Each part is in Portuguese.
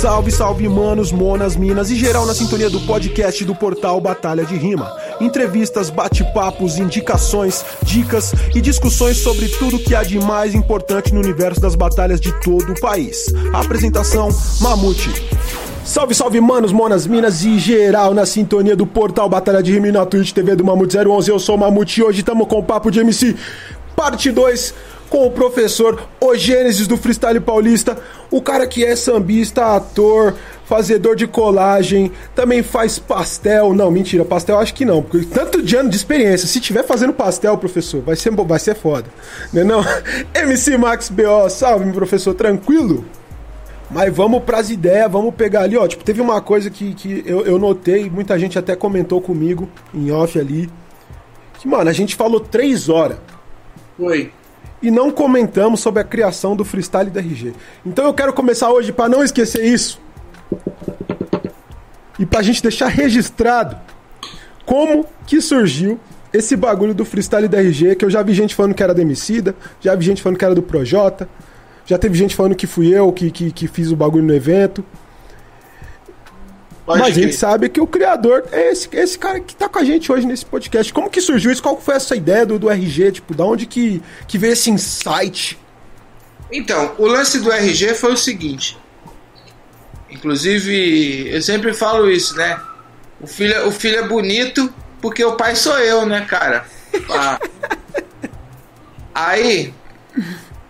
Salve, salve, manos, monas, minas e geral na sintonia do podcast do portal Batalha de Rima. Entrevistas, bate-papos, indicações, dicas e discussões sobre tudo que há de mais importante no universo das batalhas de todo o país. apresentação: Mamute. Salve, salve, manos, monas, minas e geral na sintonia do portal Batalha de Rima e na Twitch TV do Mamute 011. Eu sou o Mamute e hoje estamos com o Papo de MC, parte 2 com o professor O Gênesis do Freestyle Paulista, o cara que é sambista, ator, fazedor de colagem, também faz pastel. Não, mentira, pastel acho que não, porque tanto de ano de experiência. Se tiver fazendo pastel, professor, vai ser, vai ser foda. Não é? MC Max BO, salve, professor, tranquilo? Mas vamos pras ideias, vamos pegar ali, ó. Tipo, teve uma coisa que, que eu, eu notei, muita gente até comentou comigo em off ali. Que, mano, a gente falou três horas. Foi e não comentamos sobre a criação do freestyle da RG. Então eu quero começar hoje para não esquecer isso. E pra gente deixar registrado como que surgiu esse bagulho do freestyle da RG, que eu já vi gente falando que era da já vi gente falando que era do Projota, já teve gente falando que fui eu que, que, que fiz o bagulho no evento. Mas a gente sabe que o criador é esse, esse cara que tá com a gente hoje nesse podcast. Como que surgiu isso? Qual foi essa ideia do, do RG? Tipo, da onde que, que veio esse insight? Então, o lance do RG foi o seguinte. Inclusive, eu sempre falo isso, né? O filho, o filho é bonito porque o pai sou eu, né, cara? Ah. Aí,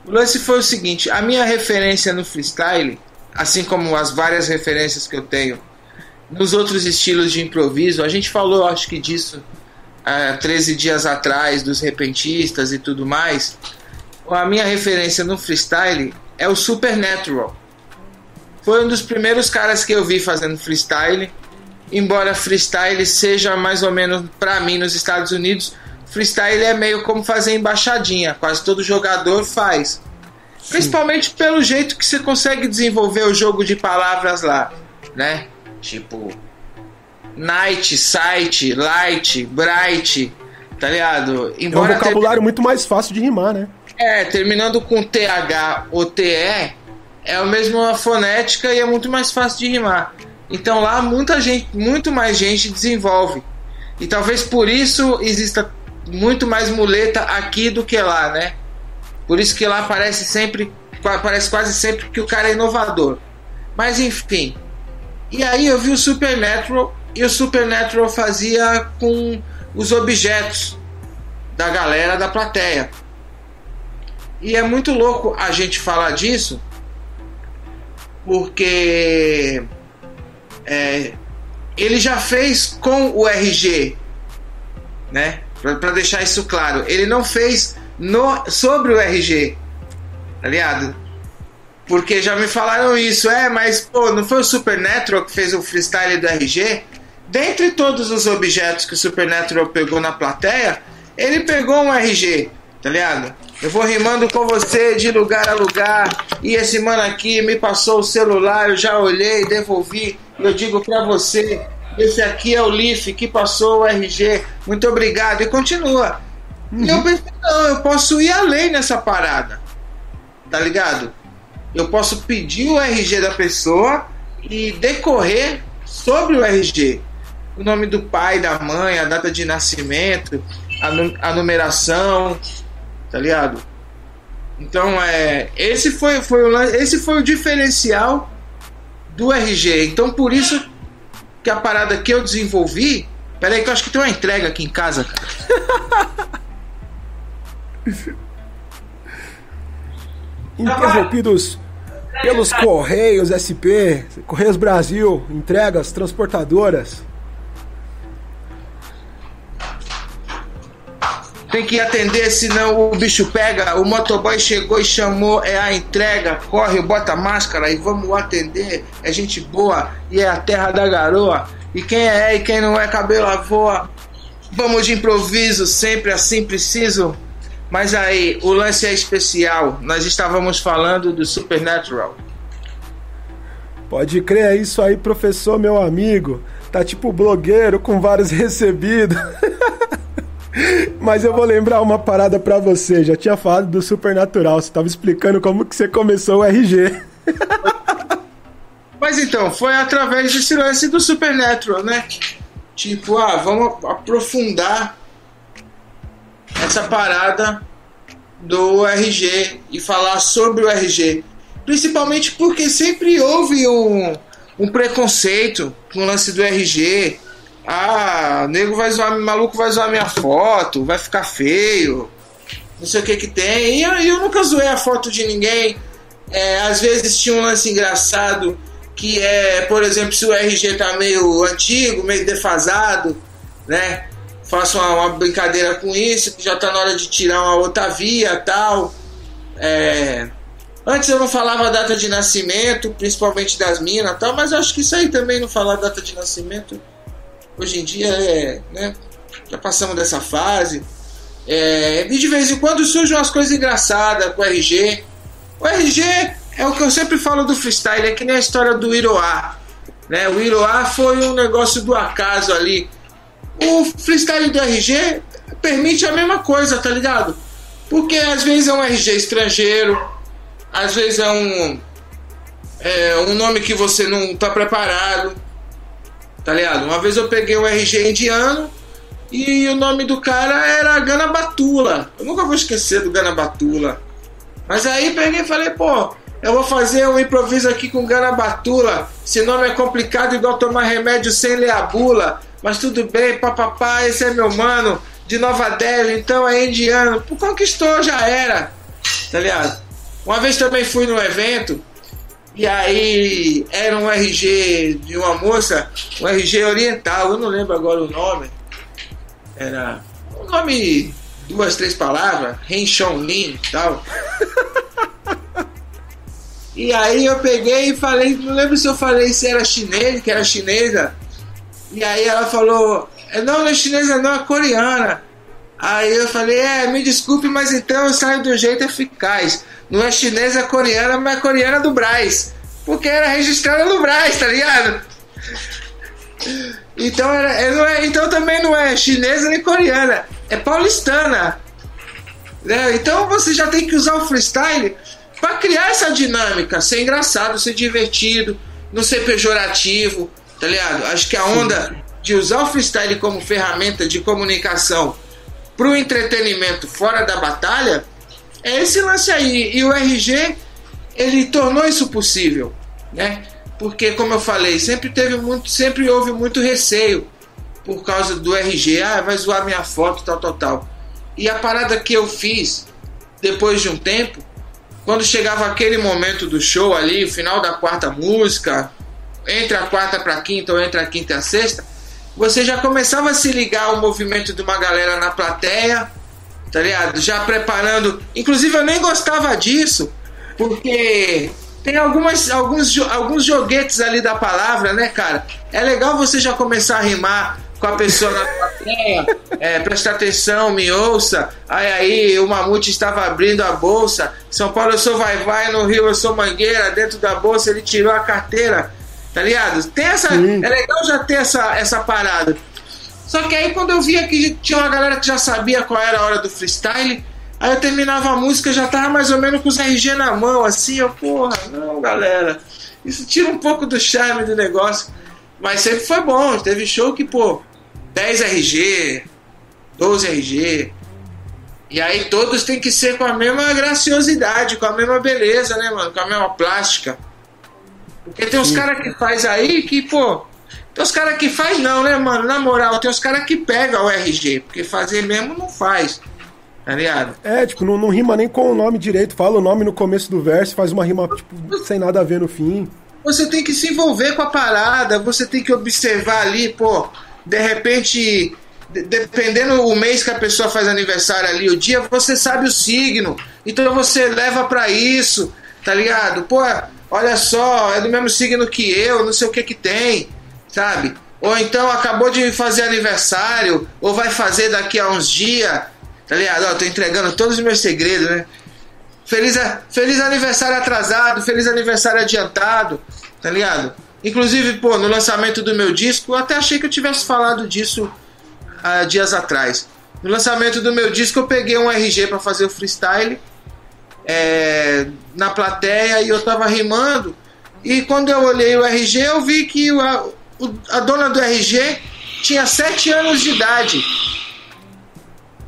o lance foi o seguinte: a minha referência no freestyle, assim como as várias referências que eu tenho nos outros estilos de improviso, a gente falou, acho que disso há 13 dias atrás, dos repentistas e tudo mais. A minha referência no freestyle é o Supernatural. Foi um dos primeiros caras que eu vi fazendo freestyle. Embora freestyle seja mais ou menos, para mim, nos Estados Unidos, freestyle é meio como fazer embaixadinha, quase todo jogador faz. Sim. Principalmente pelo jeito que você consegue desenvolver o jogo de palavras lá, né? Tipo, night, site, light, bright, tá ligado? Embora é um vocabulário ter... muito mais fácil de rimar, né? É, terminando com TH ou TE, é a mesma fonética e é muito mais fácil de rimar. Então lá muita gente, muito mais gente desenvolve. E talvez por isso exista muito mais muleta aqui do que lá, né? Por isso que lá parece sempre, parece quase sempre que o cara é inovador. Mas enfim, e aí eu vi o Supernatural e o Supernatural fazia com os objetos da galera da plateia. E é muito louco a gente falar disso, porque é, ele já fez com o RG, né? Para deixar isso claro, ele não fez no, sobre o RG, tá ligado? Porque já me falaram isso, é, mas pô, não foi o Supernatural que fez o freestyle do RG? Dentre todos os objetos que o Supernatural pegou na plateia, ele pegou um RG, tá ligado? Eu vou rimando com você de lugar a lugar, e esse mano aqui me passou o celular, eu já olhei, devolvi, eu digo pra você, esse aqui é o Leaf que passou o RG, muito obrigado, e continua. Uhum. E eu pensei, não, eu posso ir além nessa parada, tá ligado? Eu posso pedir o RG da pessoa e decorrer sobre o RG. O nome do pai, da mãe, a data de nascimento, a, a numeração, tá ligado? Então, é, esse foi, foi o, esse foi o diferencial do RG. Então, por isso que a parada que eu desenvolvi. Pera aí, que eu acho que tem uma entrega aqui em casa, cara. Interrompidos pelos Correios SP, Correios Brasil, entregas transportadoras. Tem que atender, senão o bicho pega. O motoboy chegou e chamou, é a entrega. Corre, bota máscara e vamos atender. É gente boa e é a terra da garoa. E quem é e quem não é, cabelo voa. Vamos de improviso, sempre assim preciso. Mas aí, o lance é especial. Nós estávamos falando do Supernatural. Pode crer, é isso aí, professor, meu amigo. Tá tipo blogueiro com vários recebidos. Mas eu vou lembrar uma parada para você. Já tinha falado do Supernatural. Você tava explicando como que você começou o RG. Mas então, foi através desse lance do Supernatural, né? Tipo, ah, vamos aprofundar essa parada do RG e falar sobre o RG. Principalmente porque sempre houve um, um preconceito com o lance do RG. Ah, nego vai zoar, maluco vai zoar minha foto, vai ficar feio, não sei o que que tem. E eu, eu nunca zoei a foto de ninguém. É, às vezes tinha um lance engraçado que é, por exemplo, se o RG tá meio antigo, meio defasado, né? Faço uma, uma brincadeira com isso, que já tá na hora de tirar uma outra via tal. É... Antes eu não falava a data de nascimento, principalmente das minas tal, mas acho que isso aí também não falar data de nascimento. Hoje em dia é. Né? Já passamos dessa fase. É, e de vez em quando surgem umas coisas engraçadas com o RG. O RG é o que eu sempre falo do freestyle, é que nem a história do Iroá. Né? O Iroá foi um negócio do acaso ali. O freestyle do RG permite a mesma coisa, tá ligado? Porque às vezes é um RG estrangeiro, às vezes é um, é um nome que você não tá preparado, tá ligado? Uma vez eu peguei um RG indiano e o nome do cara era Gana Batula. Eu nunca vou esquecer do Gana Batula. Mas aí peguei e falei, pô, eu vou fazer um improviso aqui com Ganabatula. Esse nome é complicado, igual tomar remédio sem ler a bula. Mas tudo bem, papapá, esse é meu mano, de Nova Delhi, então é indiano. Conquistou, já era. Tá ligado? Uma vez também fui num evento, e aí era um RG de uma moça, um RG oriental, eu não lembro agora o nome. Era um nome, duas, três palavras, Ren Lin e tal. E aí eu peguei e falei, não lembro se eu falei se era chinês, que era chinesa. E aí ela falou, não, não é chinesa não, é coreana. Aí eu falei, é, me desculpe, mas então eu saio do jeito eficaz. Não é chinesa, é coreana, mas é coreana do Braz. Porque era registrada no Braz, tá ligado? Então, era, é, então também não é chinesa nem coreana, é paulistana. Né? Então você já tem que usar o freestyle para criar essa dinâmica, ser engraçado, ser divertido, não ser pejorativo, tá ligado? Acho que a onda de usar o freestyle como ferramenta de comunicação para o entretenimento fora da batalha é esse lance aí. E o RG ele tornou isso possível, né? Porque como eu falei, sempre teve muito, sempre houve muito receio por causa do RG, ah, vai zoar minha foto, tal, tal, tal. E a parada que eu fiz depois de um tempo quando chegava aquele momento do show ali, final da quarta música, entre a quarta para a quinta ou entre a quinta e a sexta, você já começava a se ligar ao movimento de uma galera na plateia, tá ligado? Já preparando. Inclusive eu nem gostava disso, porque tem algumas, alguns, alguns joguetes ali da palavra, né, cara? É legal você já começar a rimar com a pessoa na plateia, é, presta atenção, me ouça. Aí aí o Mamute estava abrindo a bolsa. São Paulo eu sou vai vai, no Rio eu sou mangueira. Dentro da bolsa ele tirou a carteira. Tá ligado? Tem essa, é legal já ter essa, essa parada. Só que aí quando eu via que tinha uma galera que já sabia qual era a hora do freestyle, aí eu terminava a música, já tava mais ou menos com os RG na mão, assim, eu, porra, não, galera. Isso tira um pouco do charme do negócio. Mas sempre foi bom. Teve show que, pô, 10 RG, 12 RG. E aí todos tem que ser com a mesma graciosidade, com a mesma beleza, né, mano? Com a mesma plástica. Porque tem uns caras que faz aí que, pô. Tem uns caras que faz não, né, mano? Na moral, tem uns caras que pegam o RG, porque fazer mesmo não faz. Tá ligado? É, tipo, não, não rima nem com o nome direito. Fala o nome no começo do verso, faz uma rima, tipo, sem nada a ver no fim. Você tem que se envolver com a parada, você tem que observar ali, pô de repente, dependendo o mês que a pessoa faz aniversário ali, o dia, você sabe o signo. Então você leva para isso, tá ligado? Pô, olha só, é do mesmo signo que eu, não sei o que que tem, sabe? Ou então acabou de fazer aniversário, ou vai fazer daqui a uns dias, tá ligado? Ó, tô entregando todos os meus segredos, né? Feliz, feliz aniversário atrasado, feliz aniversário adiantado, tá ligado? Inclusive, pô, no lançamento do meu disco, eu até achei que eu tivesse falado disso há dias atrás. No lançamento do meu disco, eu peguei um RG para fazer o freestyle é, na plateia e eu tava rimando. E quando eu olhei o RG, eu vi que a, a dona do RG tinha 7 anos de idade.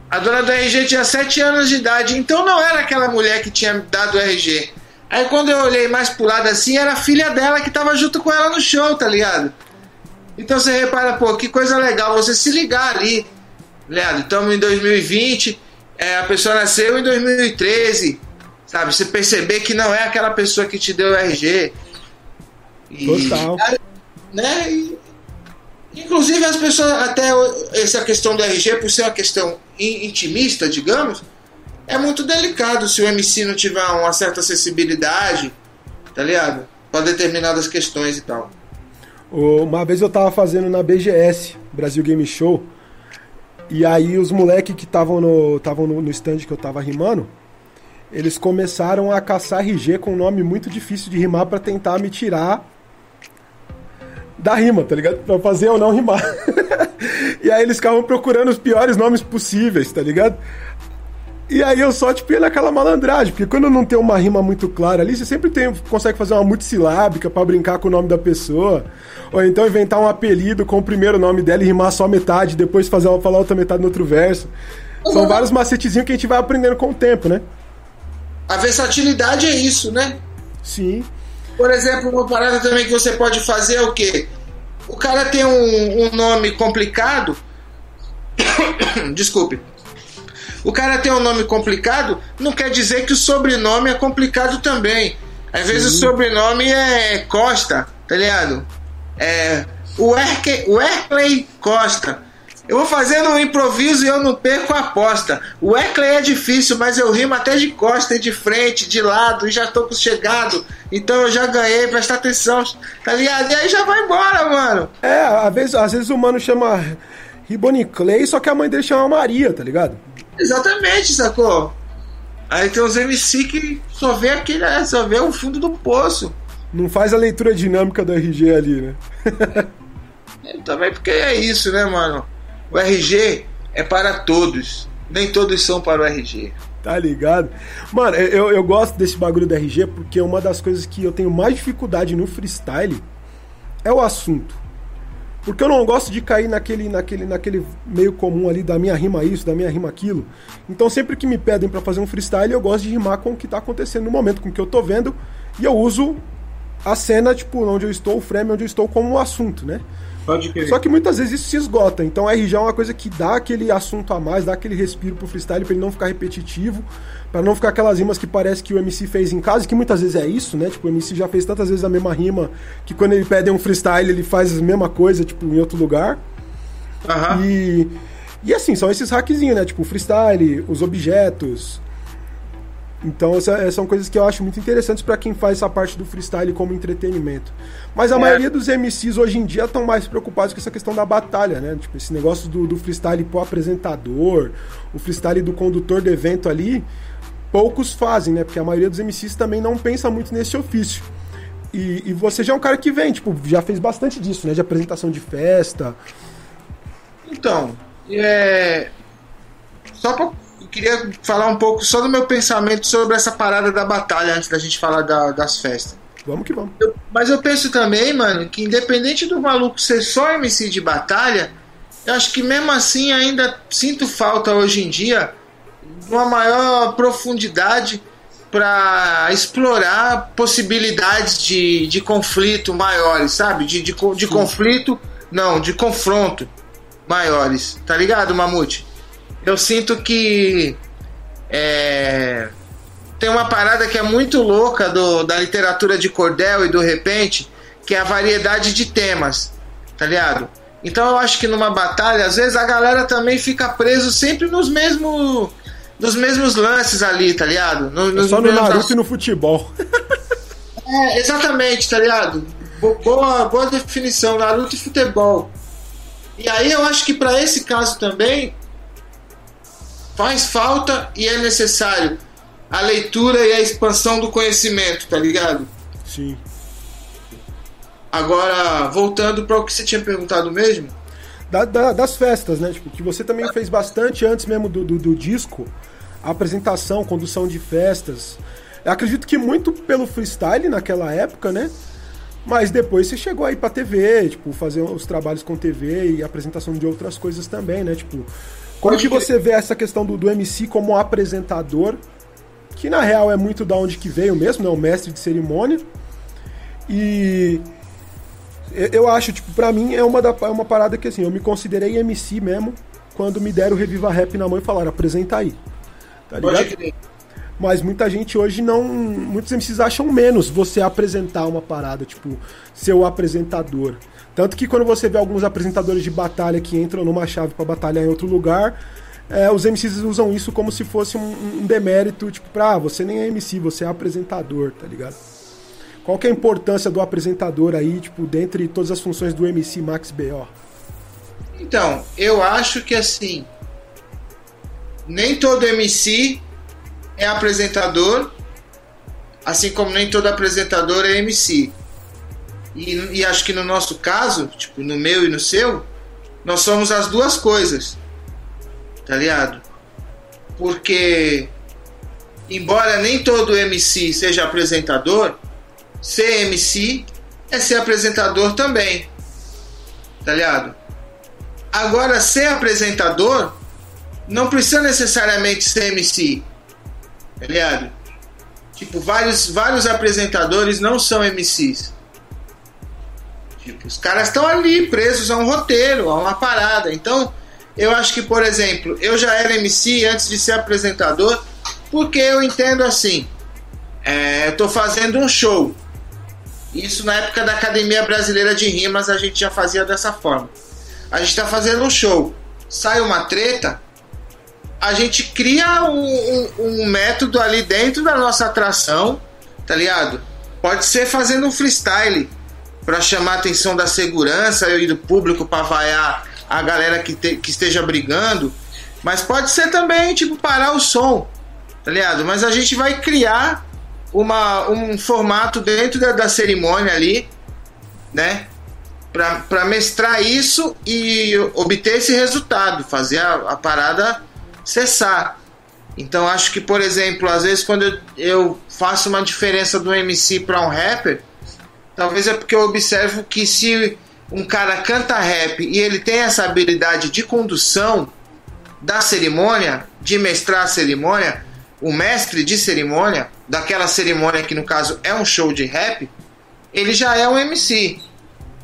A dona do RG tinha 7 anos de idade, então não era aquela mulher que tinha dado o RG. Aí quando eu olhei mais pro lado assim, era a filha dela que tava junto com ela no show, tá ligado? Então você repara, pô, que coisa legal você se ligar ali. Leandro, estamos em 2020, é, a pessoa nasceu em 2013, sabe? Você perceber que não é aquela pessoa que te deu o RG. E, Total. Né? E, inclusive as pessoas, até essa questão do RG, por ser uma questão intimista, digamos, é muito delicado se o MC não tiver uma certa acessibilidade, tá ligado? Para determinadas questões e tal. Uma vez eu tava fazendo na BGS, Brasil Game Show, e aí os moleques que estavam no, tavam no, no stand que eu tava rimando, eles começaram a caçar RG com um nome muito difícil de rimar para tentar me tirar da rima, tá ligado? Pra fazer ou não rimar. e aí eles ficavam procurando os piores nomes possíveis, tá ligado? E aí eu só, tipo, ia naquela malandragem, porque quando não tem uma rima muito clara ali, você sempre tem, consegue fazer uma multissilábica para brincar com o nome da pessoa. Ou então inventar um apelido com o primeiro nome dela e rimar só metade, depois fazer ela falar outra metade no outro verso. Uhum. São vários macetezinhos que a gente vai aprendendo com o tempo, né? A versatilidade é isso, né? Sim. Por exemplo, uma parada também que você pode fazer é o quê? O cara tem um, um nome complicado. Desculpe o cara tem um nome complicado, não quer dizer que o sobrenome é complicado também. Às vezes Sim. o sobrenome é Costa, tá ligado? É. O Erkley Costa. Eu vou fazendo um improviso e eu não perco a aposta. O Erkley é difícil, mas eu rimo até de costa e de frente, de lado, e já tô chegado. Então eu já ganhei, presta atenção, tá ligado? E aí já vai embora, mano. É, às vezes, às vezes o mano chama Riboni Clay, só que a mãe dele chama Maria, tá ligado? Exatamente, sacou? Aí tem uns MC que só vê aquele, só vê o fundo do poço. Não faz a leitura dinâmica do RG ali, né? também porque é isso, né, mano? O RG é para todos. Nem todos são para o RG. Tá ligado? Mano, eu, eu gosto desse bagulho do RG porque uma das coisas que eu tenho mais dificuldade no freestyle é o assunto. Porque eu não gosto de cair naquele, naquele, naquele meio comum ali da minha rima isso, da minha rima aquilo. Então sempre que me pedem para fazer um freestyle, eu gosto de rimar com o que tá acontecendo no momento, com o que eu tô vendo, e eu uso a cena, tipo, onde eu estou, o frame onde eu estou como assunto, né? Só que muitas vezes isso se esgota. Então RG é uma coisa que dá aquele assunto a mais, dá aquele respiro pro freestyle pra ele não ficar repetitivo, para não ficar aquelas rimas que parece que o MC fez em casa, que muitas vezes é isso, né? Tipo, o MC já fez tantas vezes a mesma rima que quando ele pede um freestyle ele faz a mesma coisa, tipo, em outro lugar. Uhum. E. E assim, são esses hackzinhos, né? Tipo, o freestyle, os objetos, então, essa, essas são coisas que eu acho muito interessantes para quem faz essa parte do freestyle como entretenimento. Mas a é. maioria dos MCs hoje em dia estão mais preocupados com essa questão da batalha, né? Tipo, esse negócio do, do freestyle pro apresentador, o freestyle do condutor do evento ali, poucos fazem, né? Porque a maioria dos MCs também não pensa muito nesse ofício. E, e você já é um cara que vem, tipo, já fez bastante disso, né? De apresentação de festa. Então, é. Só pra queria falar um pouco só do meu pensamento sobre essa parada da batalha antes da gente falar da, das festas. Vamos que vamos. Eu, mas eu penso também, mano, que independente do maluco ser só MC de batalha, eu acho que mesmo assim ainda sinto falta hoje em dia uma maior profundidade para explorar possibilidades de, de conflito maiores, sabe? De, de, de conflito, não, de confronto maiores. Tá ligado, Mamute? Eu sinto que é, tem uma parada que é muito louca do, da literatura de cordel e do repente, que é a variedade de temas, tá ligado? Então eu acho que numa batalha, às vezes a galera também fica preso sempre nos mesmos nos mesmos lances ali, tá ligado? No, é só no Naruto e no futebol. é, exatamente, tá ligado? Boa, boa definição, Naruto e futebol. E aí eu acho que para esse caso também faz falta e é necessário a leitura e a expansão do conhecimento, tá ligado? Sim. Agora, voltando para o que você tinha perguntado mesmo. Da, da, das festas, né? Tipo, que você também fez bastante antes mesmo do, do, do disco. A apresentação, condução de festas. Eu acredito que muito pelo freestyle naquela época, né? Mas depois você chegou aí pra TV, tipo, fazer os trabalhos com TV e apresentação de outras coisas também, né? Tipo, como que você vê essa questão do, do MC como apresentador, que na real é muito da onde que veio mesmo, né? O mestre de cerimônia. E eu acho, tipo, pra mim é uma, da, é uma parada que assim, eu me considerei MC mesmo quando me deram o Reviva Rap na mão e falaram, apresenta aí. Tá ligado? Mas muita gente hoje não. Muitos MCs acham menos você apresentar uma parada, tipo, ser o apresentador. Tanto que quando você vê alguns apresentadores de batalha que entram numa chave para batalhar em outro lugar, é, os MCs usam isso como se fosse um, um demérito, tipo, pra ah, você nem é MC, você é apresentador, tá ligado? Qual que é a importância do apresentador aí, tipo, dentre todas as funções do MC Max BO? Então, eu acho que assim, nem todo MC é apresentador, assim como nem todo apresentador é MC. E, e, acho que no nosso caso, tipo, no meu e no seu, nós somos as duas coisas. Tá ligado? Porque, embora nem todo MC seja apresentador, ser MC é ser apresentador também. Tá ligado? Agora, ser apresentador não precisa necessariamente ser MC. Tá ligado? Tipo, vários, vários apresentadores não são MCs. Tipo, os caras estão ali presos a um roteiro, a uma parada. Então, eu acho que, por exemplo, eu já era MC antes de ser apresentador, porque eu entendo assim: é, eu tô fazendo um show. Isso na época da Academia Brasileira de Rimas a gente já fazia dessa forma. A gente está fazendo um show, sai uma treta, a gente cria um, um, um, método ali dentro da nossa atração, tá ligado? Pode ser fazendo um freestyle para chamar a atenção da segurança e do público para vaiar a galera que, te, que esteja brigando, mas pode ser também tipo parar o som, tá ligado? Mas a gente vai criar uma, um formato dentro da, da cerimônia ali, né? Para mestrar isso e obter esse resultado, fazer a, a parada cessar. Então acho que, por exemplo, às vezes quando eu, eu faço uma diferença do MC para um rapper, talvez é porque eu observo que se um cara canta rap e ele tem essa habilidade de condução da cerimônia, de mestrar a cerimônia, o mestre de cerimônia, daquela cerimônia que no caso é um show de rap, ele já é um MC.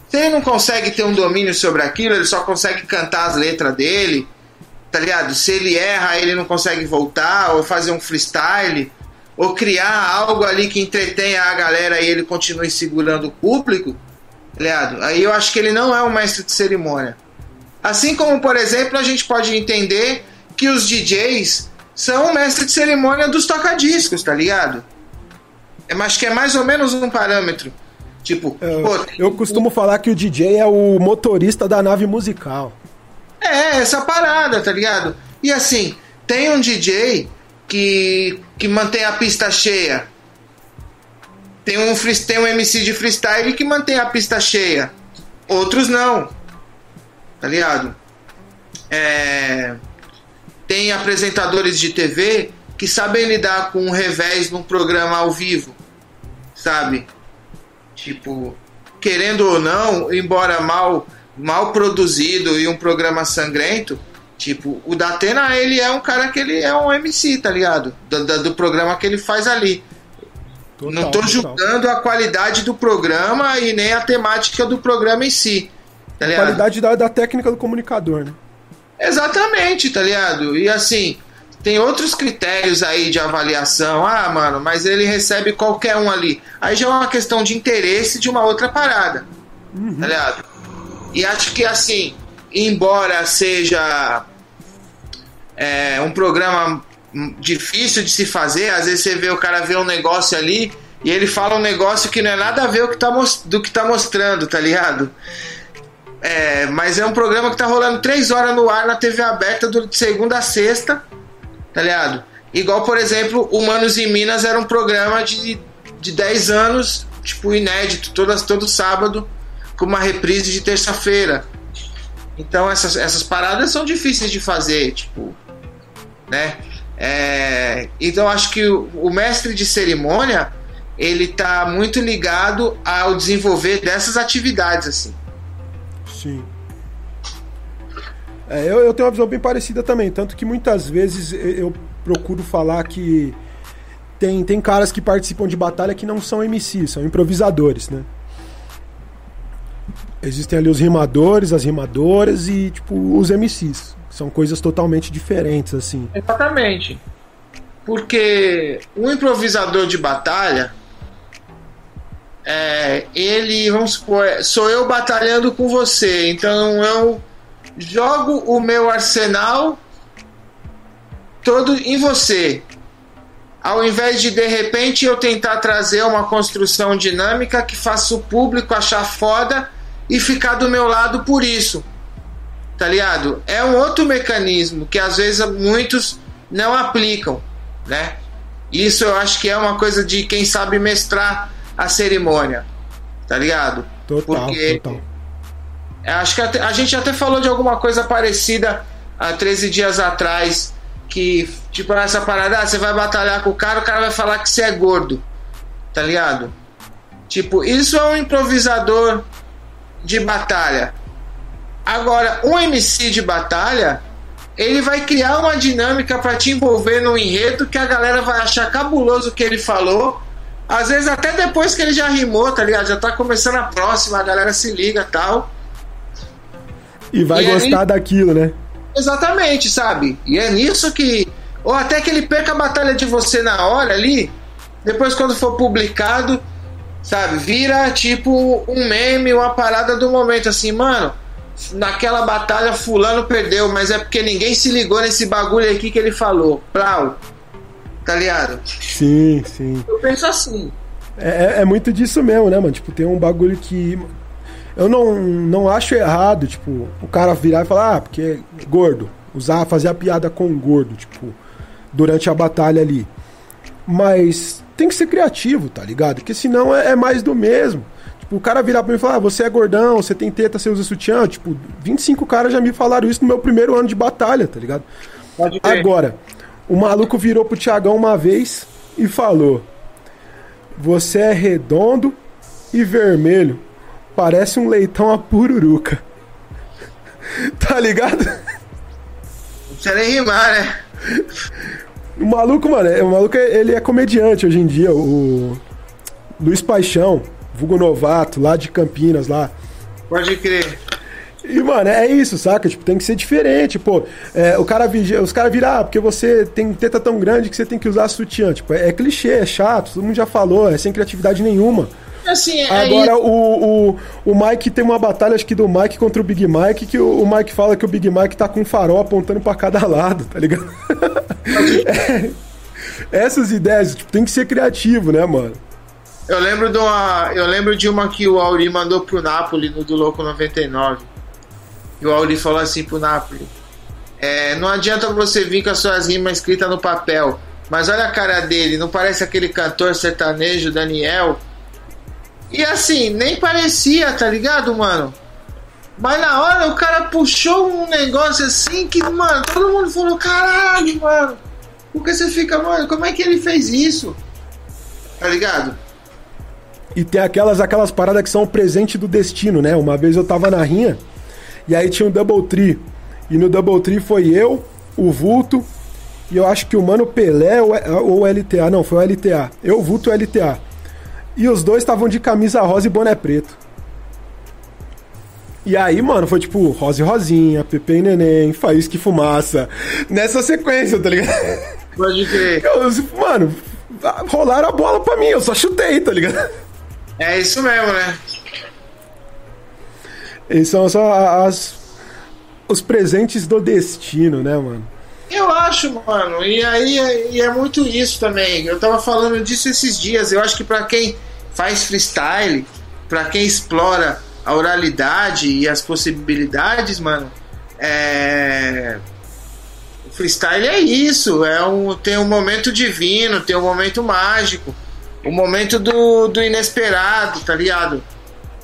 Se ele não consegue ter um domínio sobre aquilo, ele só consegue cantar as letras dele, tá ligado? Se ele erra, ele não consegue voltar, ou fazer um freestyle, ou criar algo ali que entretenha a galera e ele continue segurando o público, ligado? Aí eu acho que ele não é um mestre de cerimônia. Assim como, por exemplo, a gente pode entender que os DJs são o mestre de cerimônia dos tocadiscos, tá ligado? É, mas que é mais ou menos um parâmetro. Tipo, é, pô, eu costumo falar que o DJ é o motorista da nave musical. É, essa parada, tá ligado? E assim, tem um DJ que, que mantém a pista cheia. Tem um, tem um MC de freestyle que mantém a pista cheia. Outros não. Tá ligado? É, tem apresentadores de TV que sabem lidar com o revés num programa ao vivo. Sabe? Tipo, querendo ou não, embora mal mal produzido e um programa sangrento, tipo, o Datena, ele é um cara que ele é um MC, tá ligado? Do, do, do programa que ele faz ali. Total, Não tô julgando a qualidade do programa e nem a temática do programa em si. Tá a qualidade da, da técnica do comunicador, né? Exatamente, tá ligado? E assim, tem outros critérios aí de avaliação. Ah, mano, mas ele recebe qualquer um ali. Aí já é uma questão de interesse de uma outra parada. Uhum. Tá ligado? E acho que assim, embora seja é, um programa difícil de se fazer, às vezes você vê o cara ver um negócio ali e ele fala um negócio que não é nada a ver tá, do que tá mostrando, tá ligado? É, mas é um programa que tá rolando três horas no ar na TV aberta de segunda a sexta, tá ligado? Igual, por exemplo, Humanos em Minas era um programa de, de 10 anos, tipo, inédito, todas, todo sábado, com uma reprise de terça-feira. Então essas, essas paradas são difíceis de fazer, tipo, né? É, então acho que o, o, mestre de cerimônia ele tá muito ligado ao desenvolver dessas atividades, assim. Sim. É, eu, eu tenho uma visão bem parecida também, tanto que muitas vezes eu procuro falar que tem, tem caras que participam de batalha que não são MCs, são improvisadores, né? Existem ali os rimadores, as rimadoras e, tipo, os MCs. São coisas totalmente diferentes, assim. Exatamente. Porque um improvisador de batalha, é, ele, vamos supor, sou eu batalhando com você, então eu jogo o meu arsenal todo em você. Ao invés de de repente eu tentar trazer uma construção dinâmica que faça o público achar foda e ficar do meu lado por isso. Tá ligado? É um outro mecanismo que às vezes muitos não aplicam, né? Isso eu acho que é uma coisa de quem sabe mestrar a cerimônia. Tá ligado? Total, Porque total. Acho que a, a gente até falou de alguma coisa parecida há 13 dias atrás. Que, tipo, essa parada, ah, você vai batalhar com o cara, o cara vai falar que você é gordo. Tá ligado? Tipo, isso é um improvisador de batalha. Agora, um MC de batalha, ele vai criar uma dinâmica para te envolver no enredo que a galera vai achar cabuloso o que ele falou. Às vezes até depois que ele já rimou, tá ligado? Já tá começando a próxima, a galera se liga tal. E vai e gostar daquilo, né? Exatamente, sabe? E é nisso que. Ou até que ele perca a batalha de você na hora ali, depois quando for publicado, Sabe? Vira tipo um meme, uma parada do momento assim, mano. Naquela batalha fulano perdeu, mas é porque ninguém se ligou nesse bagulho aqui que ele falou. Plau. Tá ligado? Sim, sim. Eu penso assim. É, é, é muito disso mesmo, né, mano? Tipo, tem um bagulho que. Eu não, não acho errado, tipo, o cara virar e falar, ah, porque é gordo. Usar, fazer a piada com gordo, tipo, durante a batalha ali. Mas tem que ser criativo, tá ligado? Porque senão é, é mais do mesmo. Tipo, o cara virar pra mim e falar, ah, você é gordão, você tem teta, você usa sutiã. Tipo, 25 caras já me falaram isso no meu primeiro ano de batalha, tá ligado? Agora, o maluco virou pro Tiagão uma vez e falou: Você é redondo e vermelho. Parece um leitão a pururuca. tá ligado? Não precisa nem rimar, né? O maluco, mano, é, o maluco ele é comediante hoje em dia. O Luiz Paixão, vulgo novato, lá de Campinas, lá. Pode crer. E, mano, é isso, saca? Tipo, tem que ser diferente, pô. É, o cara, os caras viram, ah, porque você tem teta tão grande que você tem que usar sutiã. Tipo, é, é clichê, é chato, todo mundo já falou, é sem criatividade nenhuma. Assim, é Agora, o, o, o Mike tem uma batalha, acho que do Mike contra o Big Mike, que o, o Mike fala que o Big Mike tá com um farol apontando para cada lado, tá ligado? é, essas ideias, tipo, tem que ser criativo, né, mano? Eu lembro de uma, eu lembro de uma que o Auri mandou pro Napoli no do Louco 99. E o Auri falou assim pro Napoli: é, Não adianta você vir com as suas rimas escritas no papel, mas olha a cara dele, não parece aquele cantor sertanejo Daniel e assim, nem parecia, tá ligado, mano? Mas na hora o cara puxou um negócio assim que, mano, todo mundo falou: caralho, mano. Porque você fica, mano, como é que ele fez isso? Tá ligado? E tem aquelas, aquelas paradas que são o presente do destino, né? Uma vez eu tava na rinha e aí tinha um Double Tree. E no Double Tree foi eu, o Vulto, e eu acho que o Mano Pelé ou, ou o LTA. Não, foi o LTA. Eu, o Vulto e o LTA. E os dois estavam de camisa rosa e boné preto. E aí, mano, foi tipo Rosa e Rosinha, Pepe e Neném, Faísca e Fumaça. Nessa sequência, tá ligado? Pode crer. Eu, mano, rolaram a bola pra mim, eu só chutei, tá ligado? É isso mesmo, né? Esses são só as, os presentes do destino, né, mano? Eu acho, mano, e aí e é muito isso também. Eu tava falando disso esses dias. Eu acho que para quem faz freestyle, para quem explora a oralidade e as possibilidades, mano, é... o freestyle é isso, é um, tem um momento divino, tem um momento mágico, o um momento do, do inesperado, tá ligado?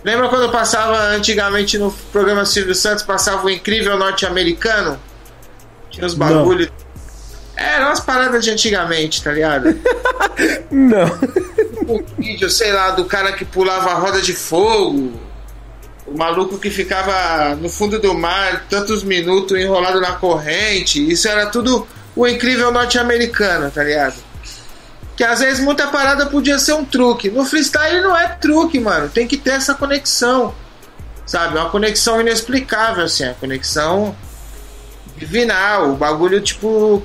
Lembra quando passava antigamente no programa Silvio Santos, passava o incrível norte-americano? Tinha os bagulhos. Eram umas paradas de antigamente, tá ligado? Não. algum vídeo, sei lá, do cara que pulava a roda de fogo, o maluco que ficava no fundo do mar tantos minutos enrolado na corrente. Isso era tudo o incrível norte-americano, tá ligado? Que às vezes muita parada podia ser um truque. No freestyle não é truque, mano. Tem que ter essa conexão. Sabe? Uma conexão inexplicável, assim. A conexão divinal. O bagulho, tipo.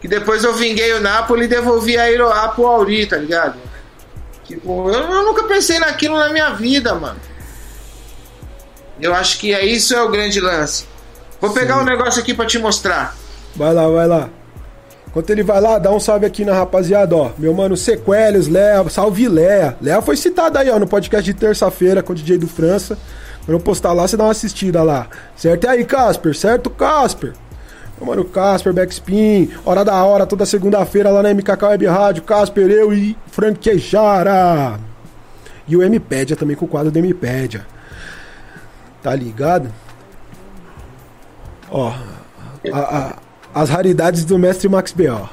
Que depois eu vinguei o Napoli e devolvi a Iroá pro Auri, tá ligado? Tipo, eu, eu nunca pensei naquilo na minha vida, mano. Eu acho que é isso é o grande lance. Vou pegar Sim. um negócio aqui para te mostrar. Vai lá, vai lá. Enquanto ele vai lá, dá um salve aqui na rapaziada, ó. Meu mano Sequelios, Léa, salve Léa. Léa foi citada aí, ó, no podcast de terça-feira com o DJ do França. Quando eu postar lá, você dá uma assistida lá. Certo? E aí, Casper? Certo, Casper? Meu mano Casper, Backspin, Hora da Hora, toda segunda-feira lá na MKK Web Rádio. Casper, eu e Franquejara. E o Mpédia também com o quadro do Mpédia. Tá ligado? Ó, a, a, as raridades do mestre Max B.O.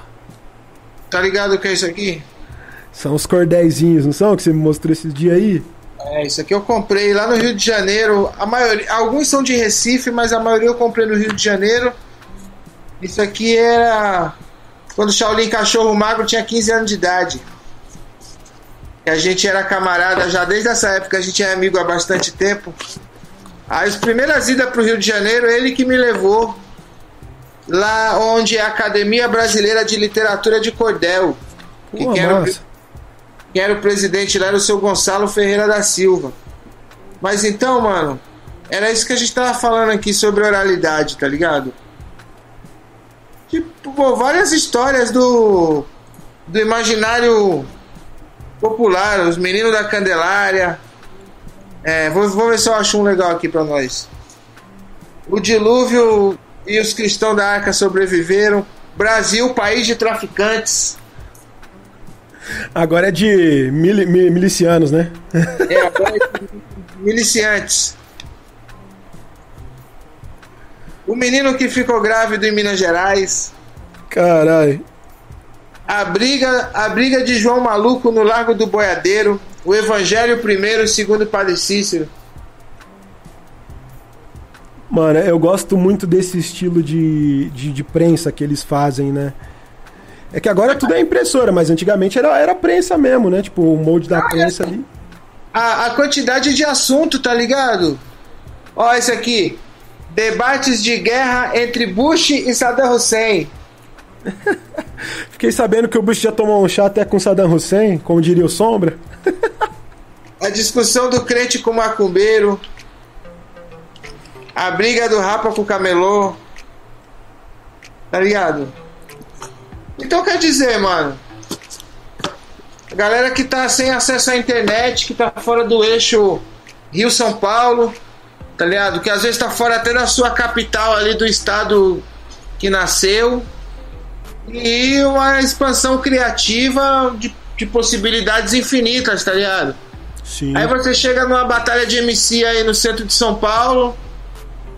Tá ligado o que é isso aqui? São os cordéisinhos, não são? Que você me mostrou esses dias aí? É, isso aqui eu comprei lá no Rio de Janeiro. A maioria, alguns são de Recife, mas a maioria eu comprei no Rio de Janeiro. Isso aqui era quando o Shaolin Cachorro Magro tinha 15 anos de idade. E a gente era camarada já desde essa época, a gente é amigo há bastante tempo. As primeiras idas para o Rio de Janeiro, ele que me levou lá onde é a Academia Brasileira de Literatura de Cordel. Que quem, era o, quem era o presidente lá era o seu Gonçalo Ferreira da Silva. Mas então, mano, era isso que a gente tava falando aqui sobre oralidade, tá ligado? Tipo, pô, várias histórias do, do imaginário popular, os meninos da Candelária, é, vou, vou ver se eu acho um legal aqui para nós. O dilúvio e os cristãos da arca sobreviveram. Brasil, país de traficantes. Agora é de mil, mil, milicianos, né? É, agora é de miliciantes. O menino que ficou grávido em Minas Gerais. Carai. A briga, a briga de João Maluco no Largo do Boiadeiro o Evangelho primeiro e segundo Padre Cícero. Mano, eu gosto muito desse estilo de, de, de, prensa que eles fazem, né? É que agora tudo é impressora, mas antigamente era, era prensa mesmo, né? Tipo, o molde da ah, prensa ali. A, a quantidade de assunto, tá ligado? Ó, esse aqui. Debates de guerra entre Bush e Saddam Hussein. Fiquei sabendo que o Bush já tomou um chá até com Saddam Hussein, como diria o Sombra. A discussão do crente com o macumbeiro. A briga do rapa com o camelô. Tá ligado? Então quer dizer, mano. A galera que tá sem acesso à internet, que tá fora do eixo Rio-São Paulo, tá ligado? Que às vezes tá fora até da sua capital ali do estado que nasceu e uma expansão criativa de, de possibilidades infinitas, tá ligado? Sim. Aí você chega numa batalha de MC aí no centro de São Paulo,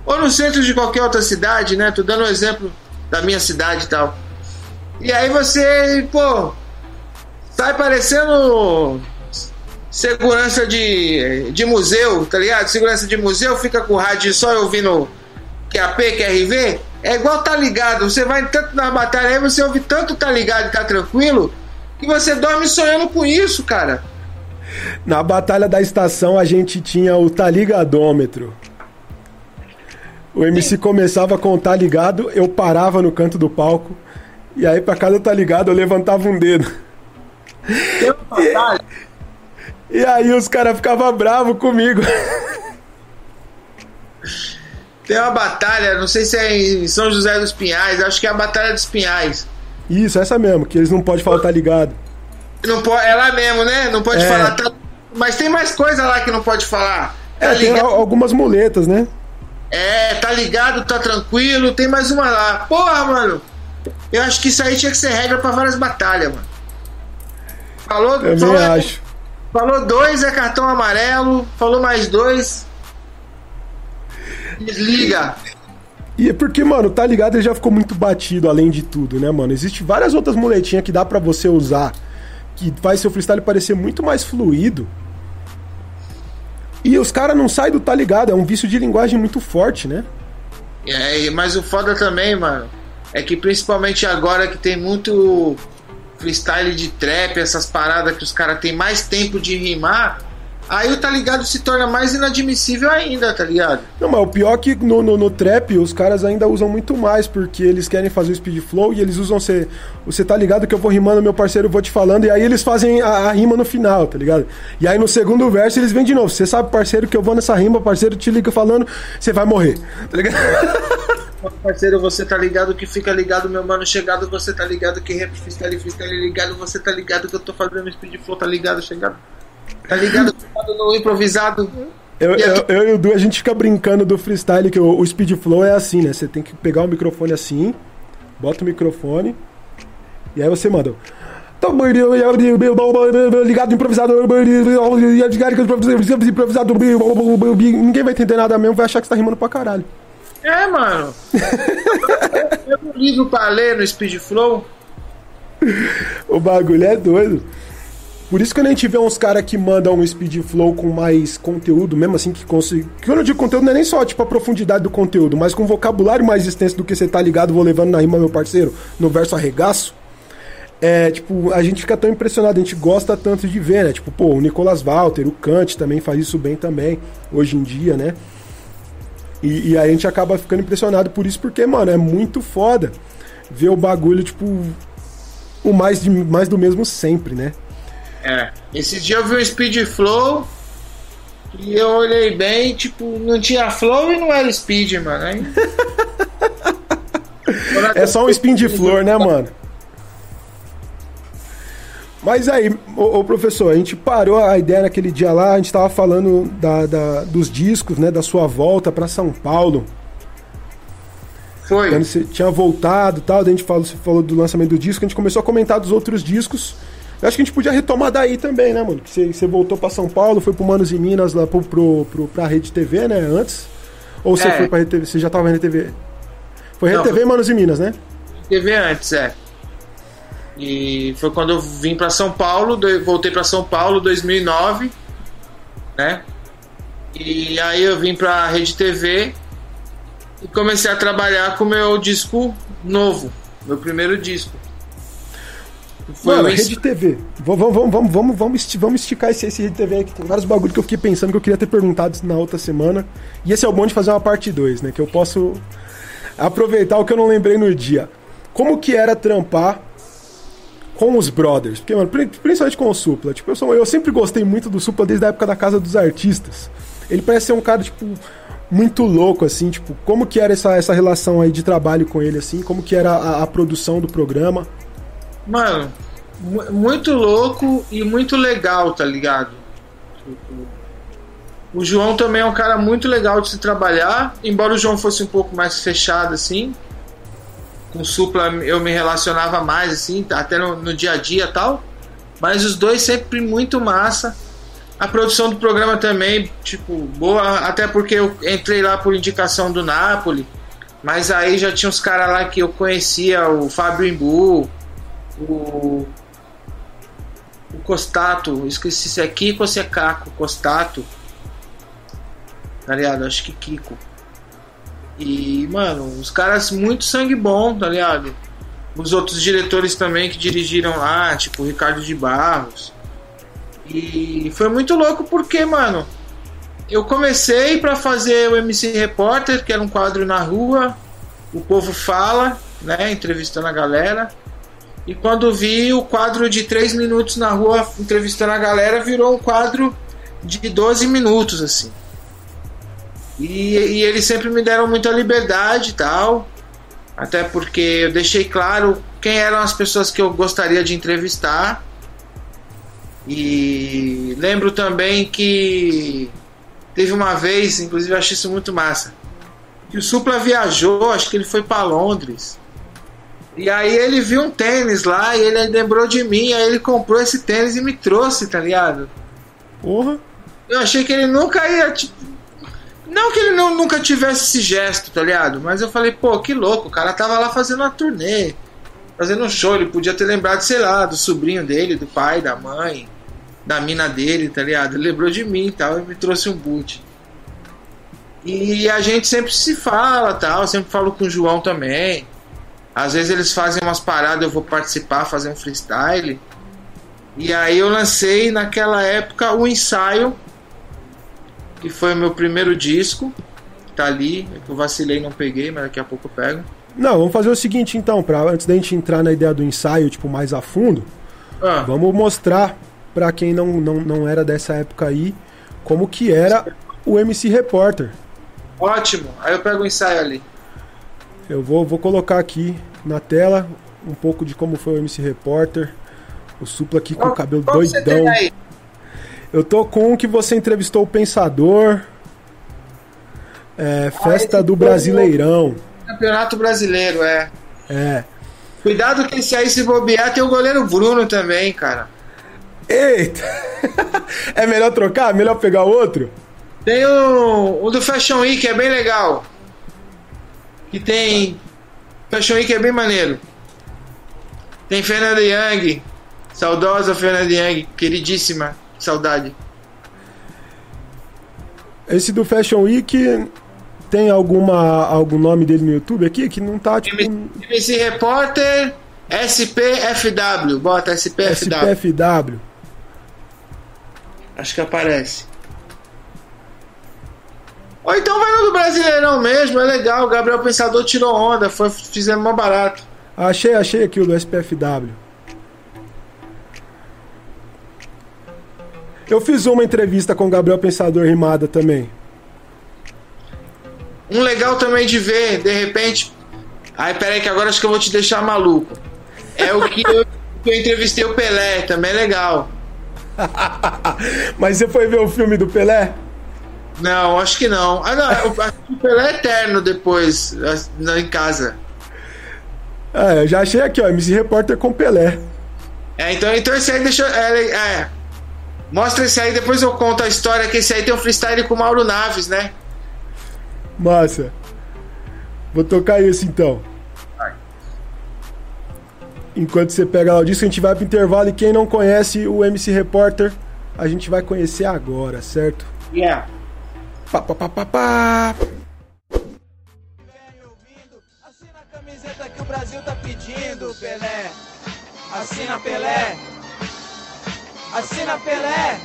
ou no centro de qualquer outra cidade, né? Tô dando um exemplo da minha cidade e tal. E aí você, pô, sai parecendo segurança de, de museu, tá ligado? Segurança de museu, fica com o rádio só ouvindo QAP, QRV. É igual tá ligado, você vai tanto na batalha aí, você ouve tanto tá ligado e tá tranquilo, que você dorme sonhando com isso, cara. Na batalha da estação a gente tinha o tá ligadômetro. O MC começava a contar ligado, eu parava no canto do palco, e aí pra cada tá ligado eu levantava um dedo. E, e aí os caras ficavam bravos comigo. Tem uma batalha, não sei se é em São José dos Pinhais, acho que é a Batalha dos Pinhais. Isso, essa mesmo, que eles não podem falar tá ligado. Não pode, é lá mesmo, né? Não pode é. falar. Tá, mas tem mais coisa lá que não pode falar. Tá é, ligado? tem algumas muletas, né? É, tá ligado, tá tranquilo, tem mais uma lá. Porra, mano. Eu acho que isso aí tinha que ser regra para várias batalhas, mano. Falou, Eu falou, acho. falou dois é cartão amarelo, falou mais dois Desliga. E é porque, mano, tá ligado? Ele já ficou muito batido além de tudo, né, mano? Existem várias outras muletinhas que dá para você usar que faz seu freestyle parecer muito mais fluido. E os caras não saem do tá ligado, é um vício de linguagem muito forte, né? É, mas o foda também, mano, é que principalmente agora que tem muito freestyle de trap, essas paradas que os caras têm mais tempo de rimar, Aí o tá ligado se torna mais inadmissível ainda, tá ligado? Não, mas o pior é que no, no, no, trap os caras ainda usam muito mais, porque eles querem fazer o speed flow e eles usam você. Você tá ligado que eu vou rimando, meu parceiro, vou te falando, e aí eles fazem a, a, rima no final, tá ligado? E aí no segundo verso eles vêm de novo. Você sabe, parceiro, que eu vou nessa rima, parceiro te liga falando, você vai morrer, tá ligado? Parceiro, você tá ligado que fica ligado, meu mano chegado, você tá ligado que rap freestyle, freestyle ligado, você tá ligado que eu tô fazendo speed flow, tá ligado, chegado. Tá ligado? no improvisado. Eu, eu, eu, e o Du, a gente fica brincando do freestyle, que o, o speed flow é assim, né? Você tem que pegar o microfone assim, bota o microfone, e aí você manda. Ligado improvisado, improvisado, ninguém vai entender nada mesmo, vai achar que você tá rimando pra caralho. É, mano. eu um livro pra ler no Speed Flow. O bagulho é doido. Por isso que quando a gente vê uns caras que mandam um speed flow com mais conteúdo, mesmo assim, que consegue. Quando eu digo conteúdo, não é nem só tipo a profundidade do conteúdo, mas com vocabulário mais extenso do que você tá ligado, vou levando na rima, meu parceiro, no verso arregaço. É, tipo, a gente fica tão impressionado, a gente gosta tanto de ver, né? Tipo, pô, o Nicolas Walter, o Kant também faz isso bem também, hoje em dia, né? E, e a gente acaba ficando impressionado por isso, porque, mano, é muito foda ver o bagulho, tipo, o mais, de, mais do mesmo sempre, né? É. Esse dia eu vi o Speed Flow e eu olhei bem, tipo, não tinha flow e não era speed, mano. Aí... é só um spin de flor, né, mano? Mas aí, ô, ô, professor, a gente parou a ideia naquele dia lá, a gente tava falando da, da dos discos, né, da sua volta para São Paulo. Foi. Quando você tinha voltado e tal, a gente falou, você falou do lançamento do disco, a gente começou a comentar dos outros discos. Eu acho que a gente podia retomar daí também, né, mano? Você, você voltou para São Paulo, foi pro Manos e Minas lá pro, pro, pro, pra Rede TV, né, antes? Ou você é. foi pra Rede TV? Você já tava na Rede TV? Foi Rede Não, TV e Manos e Minas, né? TV antes, é. E foi quando eu vim para São Paulo, voltei para São Paulo 2009, né? E aí eu vim para Rede TV e comecei a trabalhar com meu disco novo, meu primeiro disco. Foi Mano, Rede TV. Vamos, vamos, vamos, vamos, vamos, vamos esticar esse, esse Rede TV aqui. Tem vários bagulho que eu fiquei pensando que eu queria ter perguntado na outra semana. E esse é o bom de fazer uma parte 2, né? Que eu posso aproveitar o que eu não lembrei no dia. Como que era trampar com os brothers? Porque, mano, principalmente com o Supla. Tipo, eu, sou, eu sempre gostei muito do Supla desde a época da Casa dos Artistas. Ele parece ser um cara, tipo, muito louco, assim, tipo, como que era essa, essa relação aí de trabalho com ele, assim, como que era a, a produção do programa. Mano, muito louco e muito legal, tá ligado? O João também é um cara muito legal de se trabalhar, embora o João fosse um pouco mais fechado assim. Com o Supla eu me relacionava mais assim, até no, no dia a dia tal. Mas os dois sempre muito massa. A produção do programa também, tipo, boa, até porque eu entrei lá por indicação do Napoli. Mas aí já tinha uns caras lá que eu conhecia, o Fábio Imbu, o, o Costato, esqueci se é Kiko ou se é Caco, Costato, tá ligado? Acho que Kiko. E, mano, os caras muito sangue bom, tá ligado? Os outros diretores também que dirigiram lá, tipo Ricardo de Barros. E foi muito louco porque, mano, eu comecei para fazer o MC Repórter, que era um quadro na rua, o povo fala, né, entrevistando a galera. E quando vi o quadro de 3 minutos na rua entrevistando a galera, virou um quadro de 12 minutos, assim. E, e eles sempre me deram muita liberdade e tal. Até porque eu deixei claro quem eram as pessoas que eu gostaria de entrevistar. E lembro também que teve uma vez, inclusive eu achei isso muito massa, que o Supla viajou, acho que ele foi para Londres. E aí ele viu um tênis lá e ele lembrou de mim, aí ele comprou esse tênis e me trouxe, tá ligado? Porra. Eu achei que ele nunca ia. Tipo, não que ele não, nunca tivesse esse gesto, tá ligado? Mas eu falei, pô, que louco, o cara tava lá fazendo uma turnê. fazendo um show, ele podia ter lembrado, sei lá, do sobrinho dele, do pai, da mãe, da mina dele, tá ligado? Ele lembrou de mim e tal, e me trouxe um boot. E a gente sempre se fala, tal, eu sempre falo com o João também. Às vezes eles fazem umas paradas, eu vou participar, fazer um freestyle. E aí eu lancei naquela época o ensaio, que foi o meu primeiro disco. Tá ali, eu vacilei não peguei, mas daqui a pouco eu pego. Não, vamos fazer o seguinte então, pra, antes da gente entrar na ideia do ensaio, tipo, mais a fundo, ah. vamos mostrar para quem não, não, não era dessa época aí, como que era o MC Repórter. Ótimo, aí eu pego o ensaio ali. Eu vou, vou colocar aqui na tela um pouco de como foi o MC Repórter. O Supla aqui com o cabelo doidão. Eu tô com que você entrevistou o Pensador. É, festa ah, do Brasileirão. Campeonato Brasileiro, é. É. Cuidado que se aí se bobear tem o goleiro Bruno também, cara. Eita! é melhor trocar? Melhor pegar outro? Tem o, o do Fashion Week, é bem legal. Que tem. Fashion Week é bem maneiro. Tem Fernanda Young. Saudosa Fernanda Young, queridíssima. Saudade. Esse do Fashion Week tem alguma algum nome dele no YouTube aqui que não tá tipo. MC Repórter SPFW. Bota SPFW. SPFW. Acho que aparece. Ou então vai no do Brasileirão mesmo, é legal. O Gabriel Pensador tirou onda, foi, fizemos mais barato. Achei, achei aqui o do SPFW. Eu fiz uma entrevista com o Gabriel Pensador rimada também. Um legal também de ver, de repente. Ai, peraí, que agora acho que eu vou te deixar maluco. É o que eu, que eu entrevistei o Pelé, também é legal. Mas você foi ver o filme do Pelé? Não, acho que não. Ah, não, o Pelé é eterno depois, em casa. Ah, eu já achei aqui, ó, MC Repórter com Pelé. É, então, então esse aí deixa. É, é, mostra esse aí, depois eu conto a história que esse aí tem um freestyle com o Mauro Naves, né? Massa. Vou tocar esse então. Vai. Enquanto você pega lá o disco, a gente vai pro intervalo e quem não conhece o MC Repórter, a gente vai conhecer agora, certo? Yeah. Pá, pá, pá, pá, pá. Assina a camiseta que o Brasil tá pedindo, Pelé. Assina Pelé. Assina Pelé.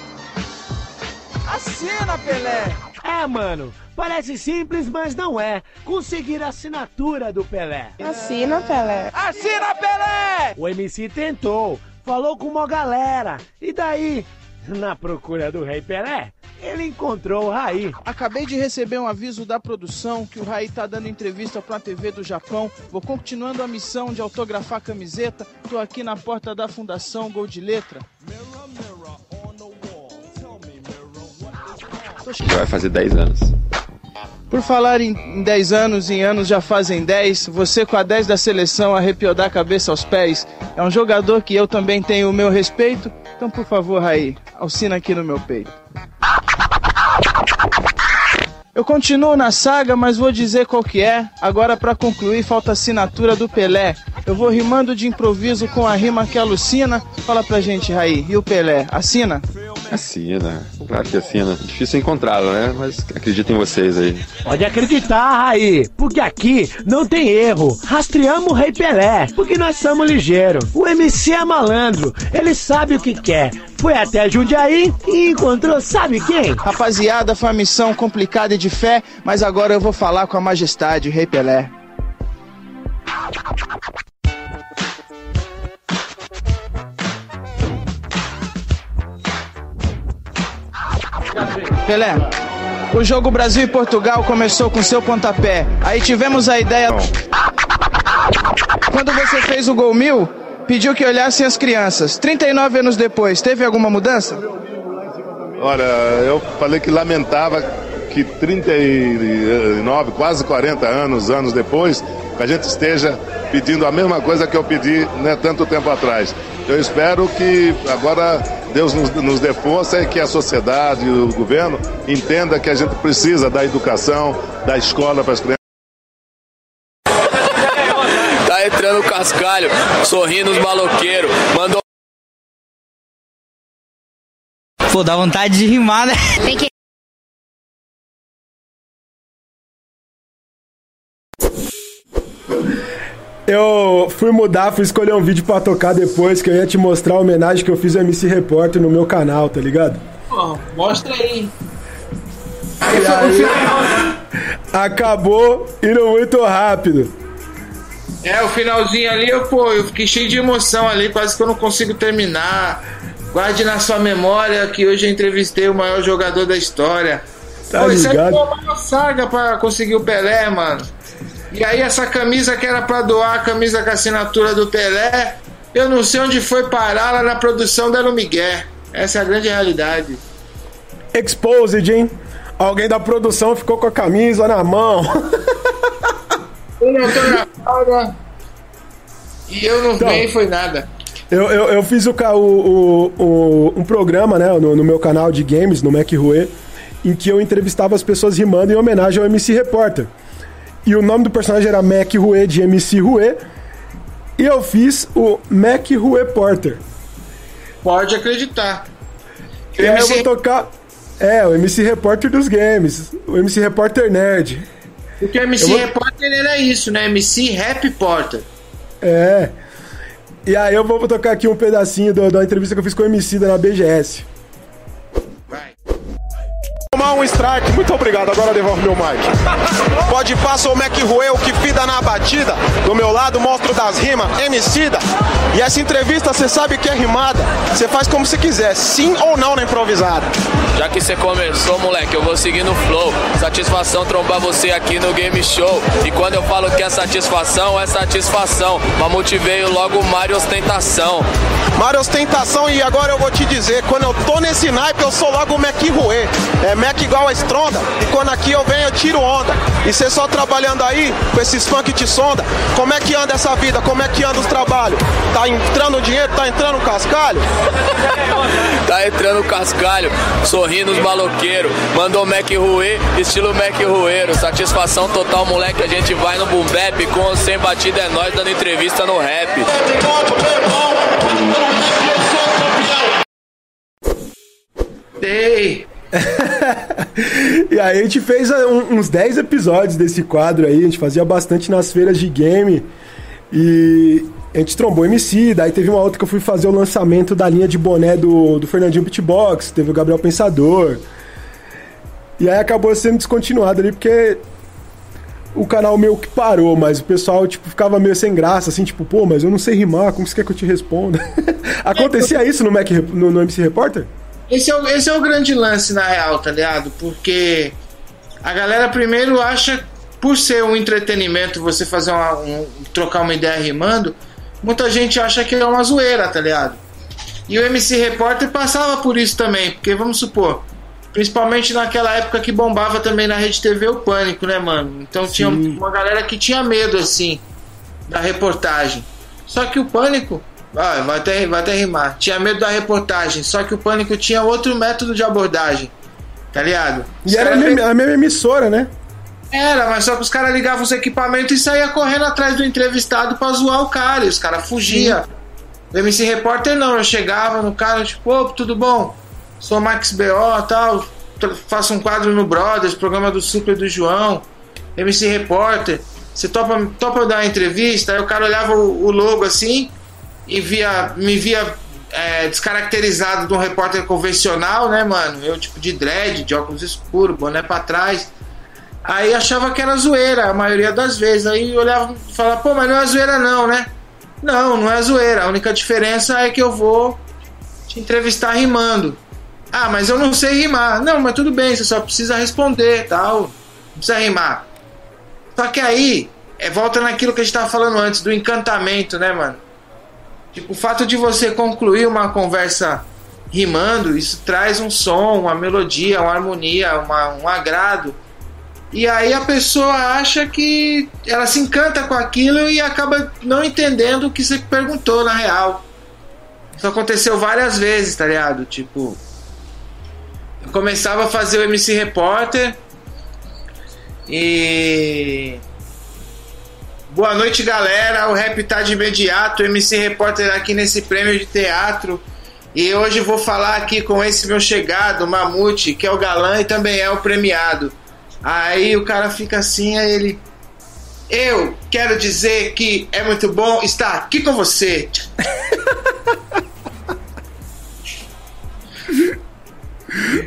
Assina Pelé. É, mano. Parece simples, mas não é. Conseguir a assinatura do Pelé. Assina Pelé. Assina Pelé! O MC tentou, falou com uma galera. E daí? Na procura do Rei Pelé, ele encontrou o Raí. Acabei de receber um aviso da produção que o Raí tá dando entrevista pra TV do Japão. Vou continuando a missão de autografar a camiseta. Tô aqui na porta da Fundação Gol de Letra. Vai fazer 10 anos. Por falar em 10 anos, em anos já fazem 10, você com a 10 da seleção arrepiou da cabeça aos pés. É um jogador que eu também tenho o meu respeito. Então, por favor, Raí, alcina aqui no meu peito. Eu continuo na saga, mas vou dizer qual que é. Agora, para concluir, falta a assinatura do Pelé. Eu vou rimando de improviso com a rima que alucina. Fala pra gente, Raí, e o Pelé? Assina? Assina, claro que assina. Difícil encontrá-lo, né? Mas acredito em vocês aí. Pode acreditar, Raí, porque aqui não tem erro. Rastreamos o Rei Pelé, porque nós somos ligeiros. O MC é malandro, ele sabe o que quer. Foi até Jundiaí e encontrou sabe quem? Rapaziada, foi uma missão complicada e de fé, mas agora eu vou falar com a majestade, Rei Pelé. Pelé, o jogo Brasil e Portugal começou com seu pontapé. Aí tivemos a ideia. Quando você fez o gol mil, pediu que olhassem as crianças. 39 anos depois, teve alguma mudança? Olha, eu falei que lamentava que 39, quase 40 anos, anos depois, que a gente esteja pedindo a mesma coisa que eu pedi né, tanto tempo atrás. Eu espero que agora Deus nos, nos dê força e que a sociedade e o governo entenda que a gente precisa da educação, da escola para as crianças. Tá entrando o cascalho, sorrindo os maloqueiros. Mandou. Pô, dá vontade de rimar, né? Eu fui mudar, fui escolher um vídeo pra tocar depois, que eu ia te mostrar a homenagem que eu fiz ao MC Repórter no meu canal, tá ligado? Pô, mostra aí. E aí, acabou indo muito rápido. É, o finalzinho ali, eu, pô, eu fiquei cheio de emoção ali, quase que eu não consigo terminar. Guarde na sua memória que hoje eu entrevistei o maior jogador da história. Tá pô, isso aí ligado? foi uma saga pra conseguir o Pelé, mano. E aí essa camisa que era pra doar, a camisa com a assinatura do Pelé, eu não sei onde foi parar lá na produção da Miguel. Essa é a grande realidade. Exposed, hein? Alguém da produção ficou com a camisa na mão. E eu não Então. ganhei foi nada. Eu, eu, eu fiz o, o- o- um programa, né, no, no meu canal de games, no Mac Rue, em que eu entrevistava as pessoas rimando em homenagem ao MC Repórter. E o nome do personagem era Mac Rue, de MC Rue. E eu fiz o Mac Rue Porter. Pode acreditar. E aí eu vou tocar. É, o MC Repórter dos games. O MC Repórter Nerd. Porque o MC vou- Repórter era isso, né? MC Rap Porter. É. E aí eu vou tocar aqui um pedacinho do- da entrevista que eu fiz com o MC da na BGS. Tomar um strike, muito obrigado. Agora devolve meu mic. Pode passar o Mac Ruel que fida na batida. Do meu lado, monstro das rimas, Emicida. E essa entrevista você sabe que é rimada. Você faz como você quiser, sim ou não na improvisada. Já que você começou, moleque, eu vou seguir no flow. Satisfação trombar você aqui no game show. E quando eu falo que é satisfação, é satisfação. Mamute veio logo Mario ostentação. Mário ostentação e agora eu vou te dizer, quando eu tô nesse naipe, eu sou logo o Mac Rue. É Mac igual a estronda. E quando aqui eu venho, eu tiro onda. E cê só trabalhando aí, com esses funk te sonda. Como é que anda essa vida? Como é que anda os trabalhos? Tá entrando dinheiro? Tá entrando cascalho? Tá entrando o cascalho, sorrindo os maloqueiros. Mandou Mac Rue, estilo Mac Rueiro. Satisfação total, moleque. A gente vai no boom bap. Com sem batida é nós dando entrevista no rap. Ei! E aí a gente fez um- uns 10 episódios desse quadro aí, a gente fazia bastante nas feiras de game. E a gente trombou MC, daí teve uma outra que eu fui fazer o lançamento da linha de boné do, do Fernandinho Beatbox, teve o Gabriel Pensador. E aí acabou sendo descontinuado ali porque o canal meio que parou, mas o pessoal tipo ficava meio sem graça, assim, tipo, pô, mas eu não sei rimar, como você quer que eu te responda? Acontecia isso no, Mac, no, no MC Repórter? Esse é, o, esse é o grande lance, na real, tá ligado? Porque a galera primeiro acha, por ser um entretenimento, você fazer uma, um, trocar uma ideia rimando, muita gente acha que é uma zoeira, tá ligado? E o MC Repórter passava por isso também, porque vamos supor, principalmente naquela época que bombava também na Rede TV o Pânico, né, mano? Então tinha uma galera que tinha medo, assim, da reportagem. Só que o Pânico, ah, vai, até, vai até rimar, tinha medo da reportagem, só que o Pânico tinha outro método de abordagem, tá ligado? Os E era a mesma, a mesma emissora, né? era, mas só que os caras ligavam os equipamentos e saía correndo atrás do entrevistado pra zoar o cara. E os caras fugiam. O MC Repórter não, eu chegava no cara, tipo, ô, tudo bom? Sou Max BO tal, faço um quadro no Brothers, programa do Super do João, MC Repórter. Você topa, topa dar uma entrevista? Aí o cara olhava o, o logo assim e via, me via é, descaracterizado de um repórter convencional, né, mano? Eu, tipo, de dread, de óculos escuros, boné pra trás. Aí achava que era zoeira, a maioria das vezes. Aí olhava e falava, pô, mas não é zoeira não, né? Não, não é zoeira. A única diferença é que eu vou te entrevistar rimando. Ah, mas eu não sei rimar. Não, mas tudo bem, você só precisa responder, tal. Não precisa rimar. Só que aí, é, volta naquilo que a gente tava falando antes, do encantamento, né, mano? Tipo, o fato de você concluir uma conversa rimando, isso traz um som, uma melodia, uma harmonia, uma, um agrado. E aí a pessoa acha que ela se encanta com aquilo e acaba não entendendo o que você perguntou na real. Isso aconteceu várias vezes, tá ligado? Tipo, eu começava a fazer o MC Repórter e Boa noite, galera. O rap tá de imediato. MC Repórter aqui nesse prêmio de teatro. E hoje vou falar aqui com esse meu chegado, Mamute, que é o galã e também é o premiado. Aí o cara fica assim, aí ele. Eu quero dizer que é muito bom estar aqui com você.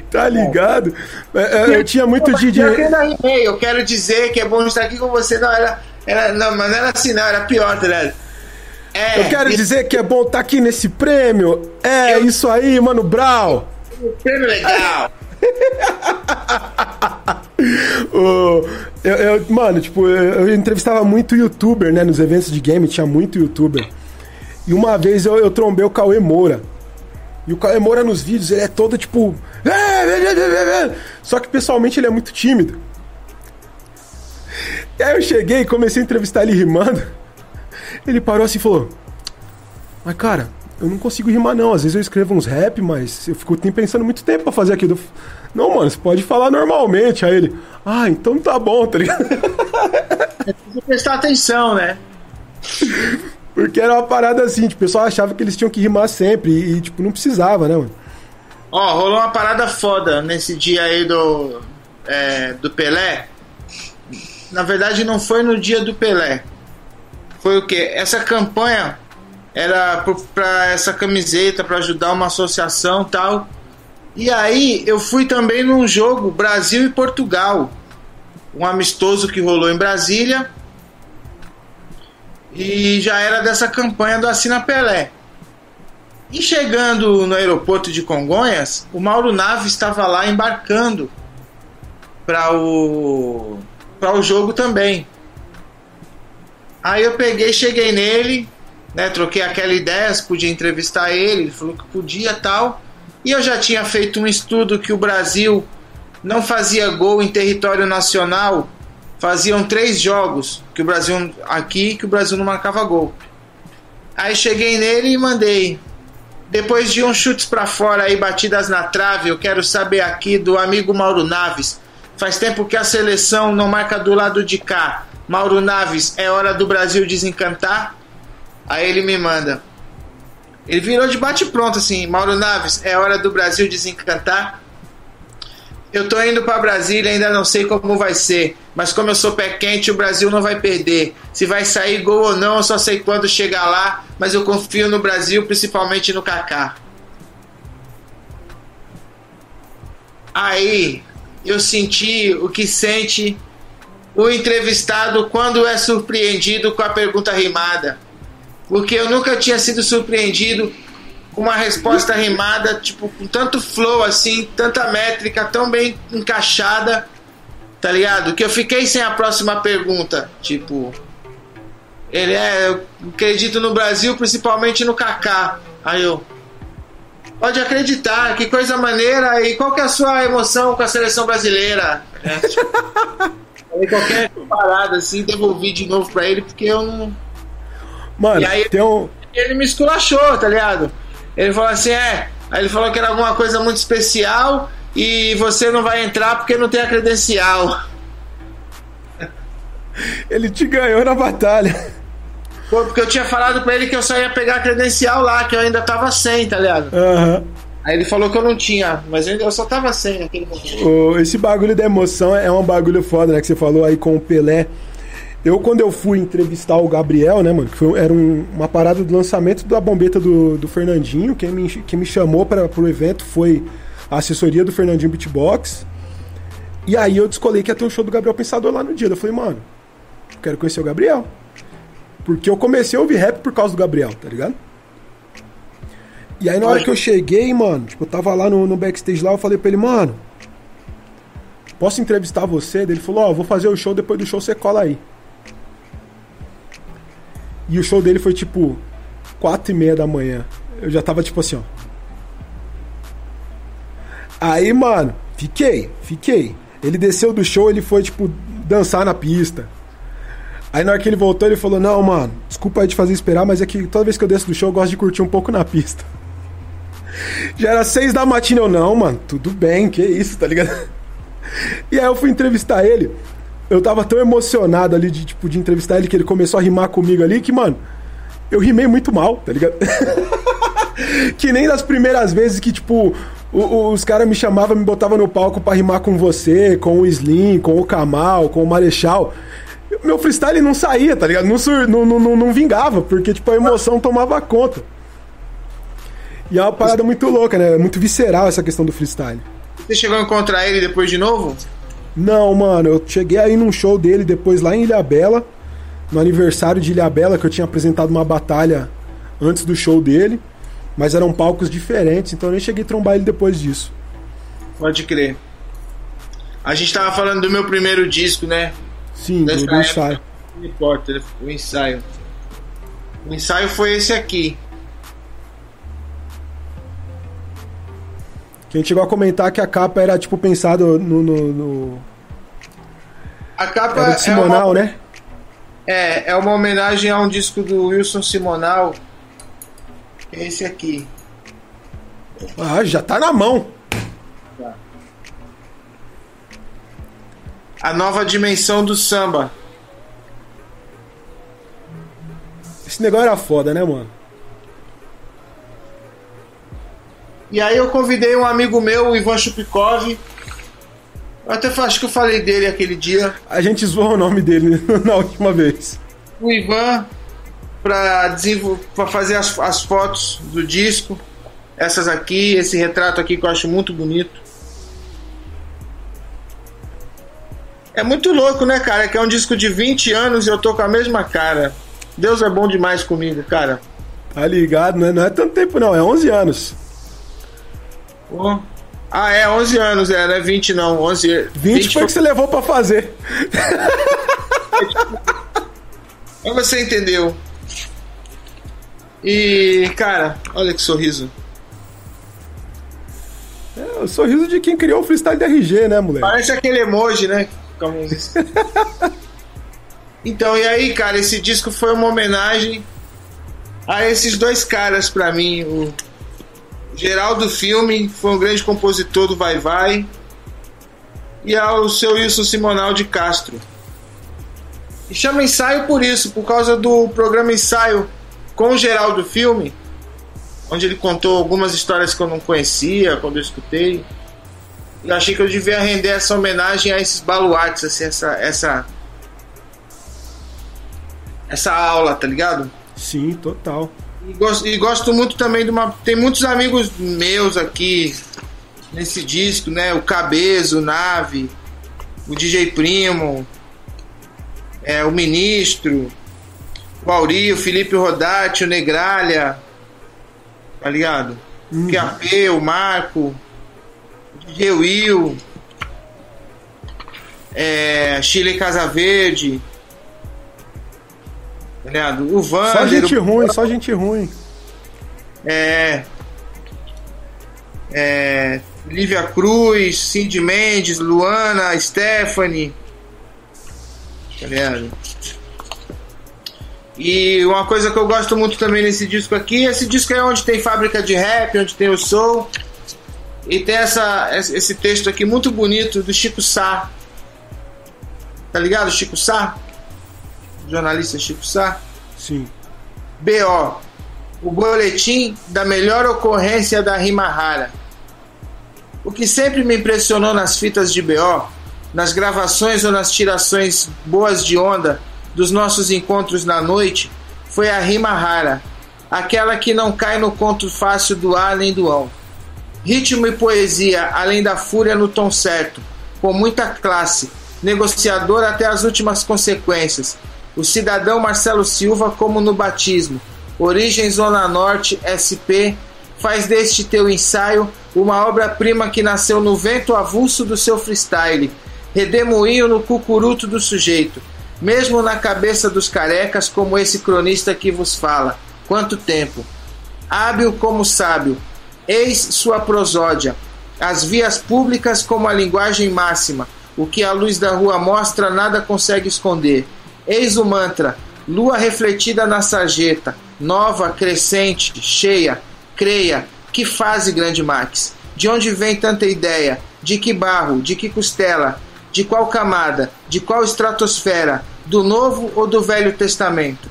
Tá ligado? É, é, Eu tinha muito. Eu, rimei, eu quero dizer que é bom estar aqui com você. Não, era. Era não, mas não era assim, não, era pior, tá ligado? É, Eu quero dizer que é bom estar aqui nesse prêmio. É isso aí, mano Brau. prêmio legal. Eu, eu- mano, tipo, eu, eu entrevistava muito youtuber, né? Nos eventos de game tinha muito youtuber. E uma vez eu, eu trombei o Cauê Moura. E o Cauê Moura nos vídeos, ele é todo tipo. Só que pessoalmente ele é muito tímido. E aí eu cheguei e comecei a entrevistar ele rimando. Ele parou assim e falou: Mas cara, eu não consigo rimar não. Às vezes eu escrevo uns rap, mas eu fico pensando muito tempo pra fazer aquilo. Não, mano, você pode falar normalmente. Aí ele, ah, então tá bom, tá ligado? Precisa prestar atenção, né? Porque era uma parada assim, tipo, o pessoal achava que eles tinham que rimar sempre e, e, tipo, não precisava, né, mano? Ó, rolou uma parada foda nesse dia aí do, é, do Pelé. Na verdade, não foi no dia do Pelé. Foi o quê? Essa campanha era pra essa camiseta, pra ajudar uma associação tal. E aí eu fui também num jogo Brasil e Portugal. Um amistoso que rolou em Brasília. E já era dessa campanha do Assina Pelé. E chegando no aeroporto de Congonhas, o Mauro Naves estava lá embarcando para o para o jogo também. Aí eu peguei, cheguei nele, né, troquei aquela ideia, se podia entrevistar ele, ele falou que podia tal. E eu já tinha feito um estudo que o Brasil não fazia gol em território nacional, faziam três jogos que o Brasil aqui que o Brasil não marcava gol. Aí cheguei nele e mandei. Depois de uns chutes para fora e batidas na trave, eu quero saber aqui do amigo Mauro Naves. Faz tempo que a seleção não marca do lado de cá. Mauro Naves, é hora do Brasil desencantar? Aí ele me manda. Ele virou de bate pronto assim, Mauro Naves, é hora do Brasil desencantar? Eu tô indo para Brasília, ainda não sei como vai ser, mas como eu sou pé quente, o Brasil não vai perder. Se vai sair gol ou não, eu só sei quando chegar lá, mas eu confio no Brasil, principalmente no Kaká. Aí eu senti o que sente o entrevistado quando é surpreendido com a pergunta rimada. Porque eu nunca tinha sido surpreendido com uma resposta rimada, tipo, com tanto flow assim, tanta métrica, tão bem encaixada, tá ligado? Que eu fiquei sem a próxima pergunta. Tipo, ele é, eu acredito no Brasil, principalmente no Kaká. Aí eu, pode acreditar, que coisa maneira. E qual que é a sua emoção com a seleção brasileira? É, tipo, falei qualquer parada assim, devolvi de novo pra ele, porque eu não. Mano, E aí- tem um. Ele me esculachou, tá ligado? Ele falou assim: é. Aí ele falou que era alguma coisa muito especial e você não vai entrar porque não tem a credencial. Ele te ganhou na batalha. Pô, porque eu tinha falado pra ele que eu só ia pegar a credencial lá, que eu ainda tava sem, tá ligado? Aham. Aí ele falou que eu não tinha, mas eu só tava sem naquele momento. Esse bagulho da emoção é um bagulho foda, né? Que você falou aí com o Pelé. Eu, quando eu fui entrevistar o Gabriel, né, mano? Que foi- era um- uma parada do lançamento da bombeta do, do Fernandinho. Quem me, quem me chamou para pro evento foi a assessoria do Fernandinho Beatbox. E aí eu descolei que ia ter um show do Gabriel Pensador lá no dia. Eu falei, mano, eu quero conhecer o Gabriel. Porque eu comecei a ouvir rap por causa do Gabriel, tá ligado? E aí na hora que eu cheguei, mano, tipo, eu tava lá no, no backstage lá, eu falei pra ele, mano, posso entrevistar você? Daí Ele falou, ó, vou fazer o show, depois do show você cola aí. E o show dele foi tipo quatro e meia da manhã. Eu já tava tipo assim, ó. Aí, mano, fiquei, fiquei. Ele desceu do show, ele foi tipo dançar na pista. Aí na hora que ele voltou, ele falou: Não, mano, desculpa aí te fazer esperar, mas é que toda vez que eu desço do show eu gosto de curtir um pouco na pista. Já era seis da matina, eu não, mano, tudo bem, que isso, tá ligado? E aí eu fui entrevistar ele. eu tava tão emocionado ali de, tipo, de entrevistar ele que ele começou a rimar comigo ali que, mano, eu rimei muito mal, tá ligado? que nem das primeiras vezes que, tipo, os caras me chamavam, me botavam no palco pra rimar com você, com o Slim, com o Kamal, com o Marechal. Meu freestyle não saía, tá ligado? Não, sur- não, não, não, vingava, porque, tipo, a emoção tomava conta. E é uma parada muito louca, né? Muito visceral essa questão do freestyle. Você chegou a encontrar ele depois de novo? Não, mano, eu cheguei aí num show dele depois lá em Ilhabela, no aniversário de Ilhabela, que eu tinha apresentado uma batalha antes do show dele, mas eram palcos diferentes, então eu nem cheguei a trombar ele depois disso. Pode crer. A gente tava falando do meu primeiro disco, né? Sim, do, ensaio. época. Não importa, né? o ensaio. O ensaio foi esse aqui. Que a gente chegou a comentar que a capa era, tipo, pensado no. no, no- A capa Era de Simonal, é uma, né? É, é uma homenagem a um disco do Wilson Simonal. é Esse aqui. Ah, já tá na mão. A nova dimensão do samba. Esse negócio era foda, né, mano? E aí eu convidei um amigo meu, o Ivan Chupikov. Eu até acho que eu falei dele aquele dia. A gente zoou o nome dele na última vez. O Ivan para para fazer as, as fotos do disco. Essas aqui, esse retrato aqui que eu acho muito bonito. É muito louco, né, cara? Que é um disco de 20 anos e eu tô com a mesma cara. Deus é bom demais comigo, cara. Tá ligado, né? Não é tanto tempo, não, é 11 anos. Pô. Ah, é 11 anos, é, não é 20 não, 11. 20, foi que você levou pra fazer. Mas você entendeu. E, cara, olha que sorriso. É o sorriso de quem criou o freestyle da RG, né, moleque? Parece aquele emoji, né? Então, e aí, cara, esse disco foi uma homenagem a esses dois caras pra mim. O Geraldo Filme foi um grande compositor do Vai Vai. E ao seu Wilson Simonal de Castro. E chama ensaio por isso, por causa do programa Ensaio com o Geraldo Filme, onde ele contou algumas histórias que eu não conhecia quando eu escutei. Eu achei que eu devia render essa homenagem a esses baluartes, assim, essa, essa, essa aula, tá ligado? Sim, total. E gosto, e gosto muito também de uma. Tem muitos amigos meus aqui nesse disco, né? O Cabezo, o Nave, o DJ Primo, é, o Ministro, o Auri, o Felipe Rodati, o Negralha, tá ligado? O QAP, o Marco, DJ Will, é, Chile Casa Verde, tá ligado? O Vander, Só gente o- ruim, só gente ruim. é, é, Lívia Cruz, Cindy Mendes, Luana, Stephanie. Tá ligado? E uma coisa que eu gosto muito também nesse disco aqui, esse disco é onde tem fábrica de rap, onde tem o soul. E tem essa, esse texto aqui muito bonito do Chico Sá. Tá ligado, Chico Sá? Jornalista Chico Sá. Sim. BO. O boletim da melhor ocorrência da rima rara. O que sempre me impressionou nas fitas de BO, nas gravações ou nas tirações boas de onda dos nossos encontros na noite, foi a rima rara, aquela que não cai no conto fácil do A nem do ão. Ritmo e poesia, além da fúria no tom certo, com muita classe, negociador até as últimas consequências. O cidadão Marcelo Silva, como no batismo. Origem Zona Norte, SP, faz deste teu ensaio uma obra-prima que nasceu no vento avulso do seu freestyle, redemoinho no cucuruto do sujeito, mesmo na cabeça dos carecas, como esse cronista que vos fala. Quanto tempo! Hábil como sábio, eis sua prosódia, as vias públicas como a linguagem máxima, o que a luz da rua mostra nada consegue esconder. Eis o mantra, lua refletida na sarjeta, nova, crescente, cheia, creia, que fase grande Max? De onde vem tanta ideia? De que barro? De que costela? De qual camada? De qual estratosfera? Do Novo ou do Velho Testamento?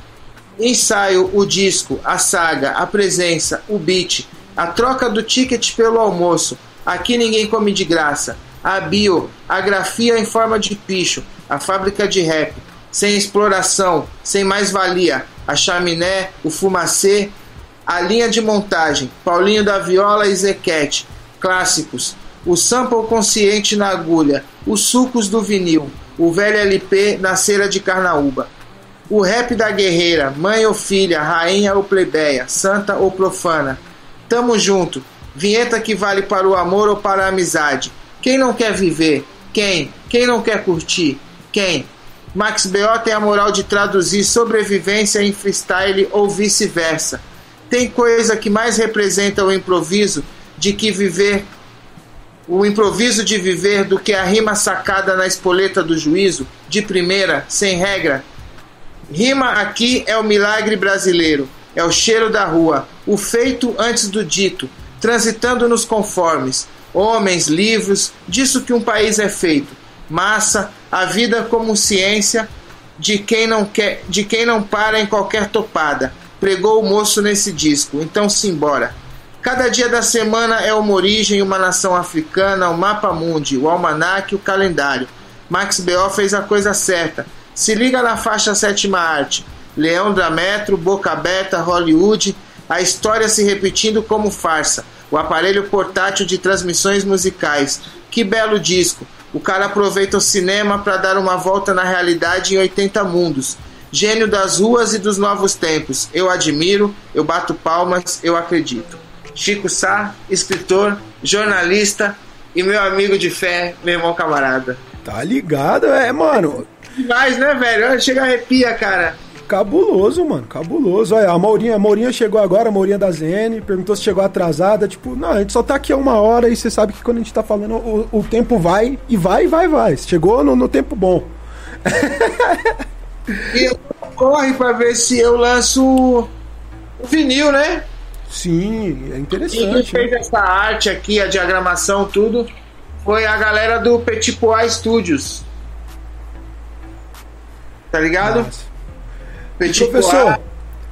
Ensaio, o disco, a saga, a presença, o beat, a troca do ticket pelo almoço. Aqui ninguém come de graça. A bio, a grafia em forma de picho, a fábrica de rap. Sem exploração, sem mais-valia. A chaminé, o fumacê, a linha de montagem. Paulinho da Viola e Zequete. Clássicos. O sample consciente na agulha. Os sucos do vinil. O velho LP na cera de carnaúba. O rap da guerreira, mãe ou filha, rainha ou plebeia, santa ou profana. Tamo junto. Vinheta que vale para o amor ou para a amizade. Quem não quer viver? Quem? Quem não quer curtir? Quem? Max B.O. tem a moral de traduzir sobrevivência em freestyle ou vice-versa. Tem coisa que mais representa o improviso de que viver o improviso de viver do que a rima sacada na espoleta do juízo, de primeira, sem regra. Rima aqui é o milagre brasileiro, é o cheiro da rua, o feito antes do dito, transitando nos conformes. Homens, livros, disso que um país é feito. Massa, a vida como ciência de quem não quer, de quem não para em qualquer topada. Pregou o moço nesse disco, então simbora. Cada dia da semana é uma origem, uma nação africana, o mapa mundi, o almanaque, o calendário. Max B.O. fez a coisa certa. Se liga na faixa sétima arte. Leão da Metro, Boca Aberta, Hollywood, a história se repetindo como farsa. O aparelho portátil de transmissões musicais. Que belo disco. O cara aproveita o cinema para dar uma volta na realidade em 80 mundos. Gênio das ruas e dos novos tempos. Eu admiro, eu bato palmas, eu acredito. Chico Sá, escritor, jornalista e meu amigo de fé, meu irmão camarada. Tá ligado? É, mano. Demais, né, velho? Chega arrepia, cara. Cabuloso, mano, cabuloso. Olha, a Maurinha, a Maurinha chegou agora, a Maurinha da ZN, perguntou se chegou atrasada. Tipo, não, a gente só tá aqui há uma hora e você sabe que quando a gente tá falando, o, o tempo vai e vai e vai, vai. Chegou no, no tempo bom. e corre pra ver se eu lanço o vinil, né? Sim, é interessante. Quem fez essa arte aqui, a diagramação, tudo, foi a galera do Petit Pois Studios. Tá ligado? Nossa. Petit Professor.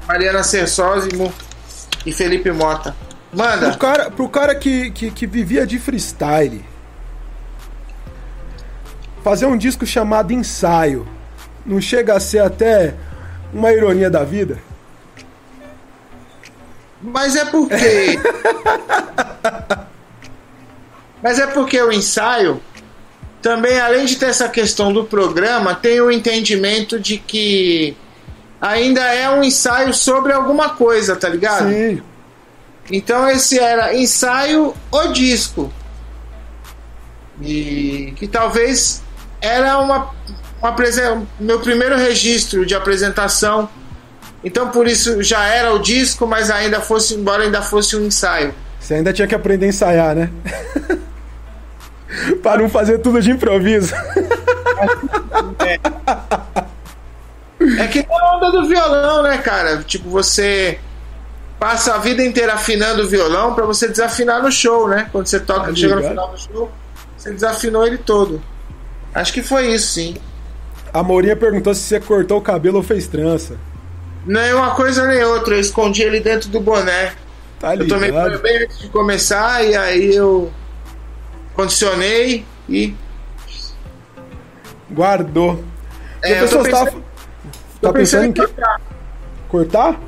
Mariana Cersósimo e Felipe Mota. Manda. Pro cara, pro cara que, que, que vivia de freestyle, fazer um disco chamado Ensaio não chega a ser até uma ironia da vida? Mas é porque. Mas é porque o ensaio também, além de ter essa questão do programa, tem o entendimento de que ainda é um ensaio sobre alguma coisa, tá ligado? Sim. Então esse era ensaio o disco. E que talvez era uma, uma meu primeiro registro de apresentação então por isso já era o disco, mas ainda fosse, embora ainda fosse um ensaio. Você ainda tinha que aprender a ensaiar, né? Para não fazer tudo de improviso. é. é que é a onda do violão, né, cara? Tipo, você passa a vida inteira afinando o violão para você desafinar no show, né? Quando você toca, tá chega no final do show, você desafinou ele todo. Acho que foi isso, sim. A Mourinha perguntou se você cortou o cabelo ou fez trança. Não é uma coisa nem outra, eu escondi ele dentro do boné. Tá eu tomei banho bem antes de começar e aí eu condicionei e. Guardou. É, eu tô pensando, tá, tá pensando, em que... cortar. cortar?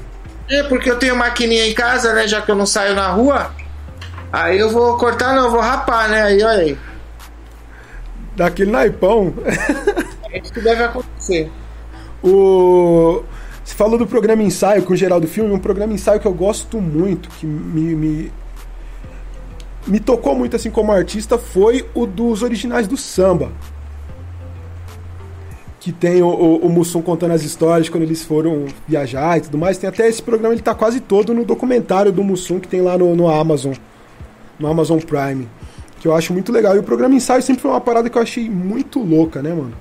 É, porque eu tenho maquininha em casa, né? Já que eu não saio na rua. Aí eu vou cortar, não, eu vou rapar, né? Aí olha aí. Daquele naipão. É isso que deve acontecer. O. Você falou do programa ensaio com o Geraldo Filme, um programa ensaio que eu gosto muito, que me, me, me tocou muito assim como artista, foi o dos originais do samba. Que tem o, o, o Mussum contando as histórias quando eles foram viajar e tudo mais. Tem até esse programa, ele tá quase todo no documentário do Mussum que tem lá no, no Amazon. No Amazon Prime. Que eu acho muito legal. E o programa ensaio sempre foi uma parada que eu achei muito louca, né, mano?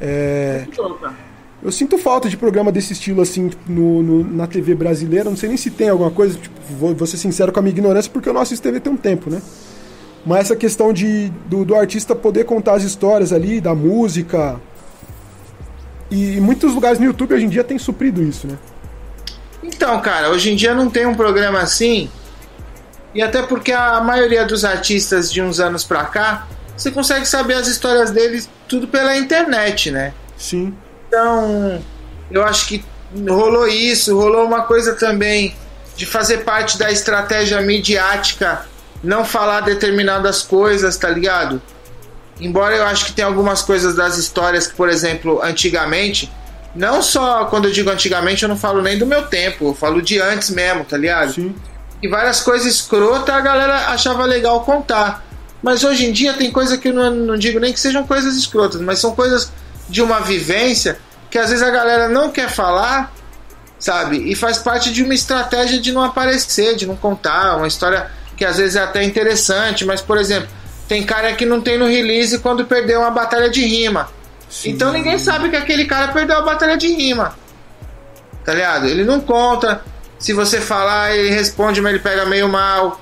É. Muito louca eu sinto falta de programa desse estilo, assim, no, no, na TV brasileira. Não sei nem se tem alguma coisa, tipo, vou, vou ser sincero com a minha ignorância, porque eu não assisto TV tem um tempo, né? Mas essa questão de, do, do artista poder contar as histórias ali, da música. E muitos lugares no YouTube hoje em dia tem suprido isso, né? Então, cara, hoje em dia não tem um programa assim. E até porque a maioria dos artistas de uns anos pra cá, você consegue saber as histórias deles tudo pela internet, né? Sim. Então, eu acho que rolou isso, rolou uma coisa também de fazer parte da estratégia midiática, não falar determinadas coisas, tá ligado? Embora eu acho que tem algumas coisas das histórias que, por exemplo, antigamente, não só quando eu digo antigamente, eu não falo nem do meu tempo, eu falo de antes mesmo, tá ligado? Sim. E várias coisas escrotas a galera achava legal contar. Mas hoje em dia tem coisa que eu não, não digo nem que sejam coisas escrotas, mas são coisas de uma vivência que às vezes a galera não quer falar, sabe? E faz parte de uma estratégia de não aparecer, de não contar, uma história que às vezes é até interessante, mas por exemplo, tem cara que não tem no release quando perdeu uma batalha de rima. Sim. Então ninguém sabe que aquele cara perdeu a batalha de rima. Tá ligado? Ele não conta. Se você falar, ele responde, mas ele pega meio mal.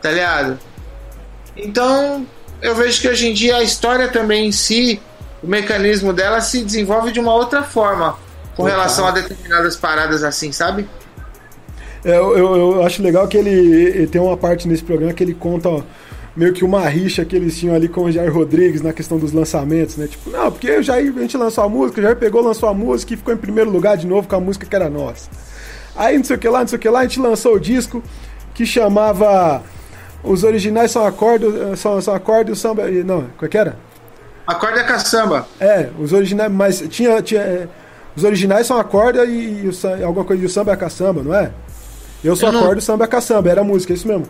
Tá ligado? Então, eu vejo que hoje em dia a história também em si, o mecanismo dela se desenvolve de uma outra forma com Total. relação a determinadas paradas assim, sabe? É, eu, eu, eu acho legal que ele, ele tem uma parte nesse programa que ele conta ó, meio que uma rixa que eles tinham ali com o Jair Rodrigues na questão dos lançamentos, né? Tipo, não, porque o Jair, a gente lançou a música, o Jair pegou, lançou a música e ficou em primeiro lugar de novo com a música que era nossa. Aí não sei o que lá, não sei o que lá, a gente lançou o disco que chamava Os Originais São Acordes, são, são acordes e o samba. Não, qual que era? Acorda caçamba. É, os originais, mas tinha. tinha é, os originais são a corda e, e o, alguma coisa e o samba é a caçamba, não é? Eu sou Eu não- e o samba é a caçamba, era a música, é isso mesmo.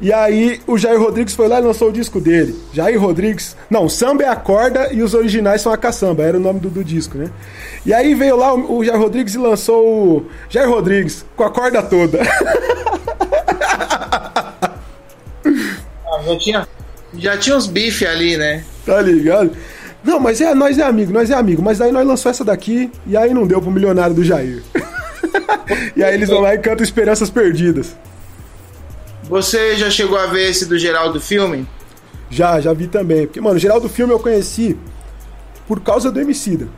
E aí o Jair Rodrigues foi lá e lançou o disco dele. Jair Rodrigues. Não, samba é a corda e os originais são a caçamba, era o nome do, do disco, né? E aí veio lá o, o Jair Rodrigues e lançou o Jair Rodrigues com a corda toda. Ah, já tinha, já tinha uns bife ali, né? Tá ligado? Não, mas é, nós é amigo, nós é amigo. Mas aí nós lançou essa daqui e aí não deu pro milionário do Jair. e aí eles vão lá e cantam Esperanças Perdidas. Você já chegou a ver esse do Geraldo filme? Já, já vi também. Porque, mano, o geral do filme eu conheci por causa do Emicida.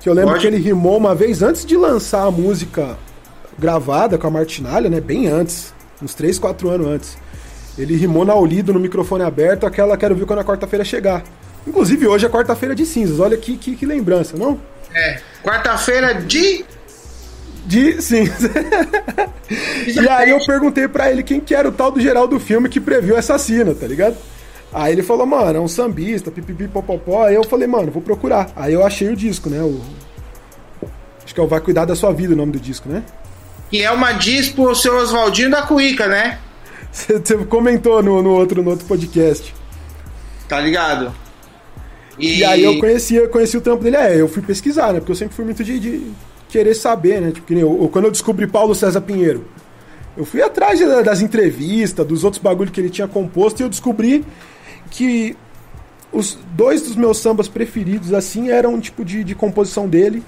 Que eu lembro Pode. que ele rimou uma vez antes de lançar a música gravada com a Martinalha, né? Bem antes. Uns 3, 4 anos antes. Ele rimou na Olido, no microfone aberto, aquela quero ver quando a quarta-feira chegar. Inclusive hoje é quarta-feira de cinzas. Olha que, que, que lembrança, não? É. Quarta-feira de. De cinza. e aí eu perguntei pra ele quem que era o tal do geral do filme que previu essa cena, tá ligado? Aí ele falou, mano, é um sambista, pipipi, popopó. Aí eu falei, mano, vou procurar. Aí eu achei o disco, né? O... Acho que é o Vai Cuidar da Sua Vida o nome do disco, né? Que é uma diz pro seu Oswaldinho da Cuíca, né? Você comentou no, no, outro, no outro podcast. Tá ligado? E, aí eu conheci, eu conheci o trampo dele. É, eu fui pesquisar, né? Porque eu sempre fui muito de, de querer saber, né? Tipo, que nem eu, quando eu descobri Paulo César Pinheiro, eu fui atrás da- das entrevistas, dos outros bagulhos que ele tinha composto e eu descobri que os dois dos meus sambas preferidos, assim, eram tipo de, de composição dele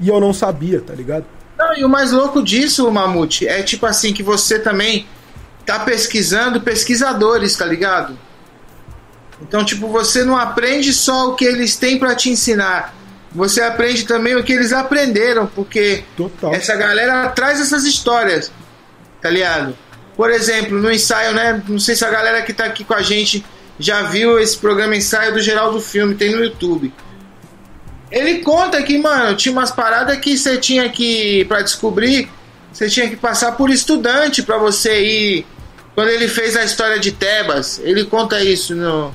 e eu não sabia, tá ligado? Não, e o mais louco disso, Mamute, é tipo assim, que você também tá pesquisando pesquisadores, tá ligado? Então, tipo, você não aprende só o que eles têm pra te ensinar. Você aprende também o que eles aprenderam, porque Total. essa galera traz essas histórias, tá ligado? Por exemplo, no ensaio, né? Não sei se a galera que tá aqui com a gente já viu esse programa ensaio do Geraldo Filme, tem no YouTube. Ele conta que, mano, tinha umas paradas que você tinha que, pra descobrir, você tinha que passar por estudante pra você ir. Quando ele fez a história de Tebas, ele conta isso no.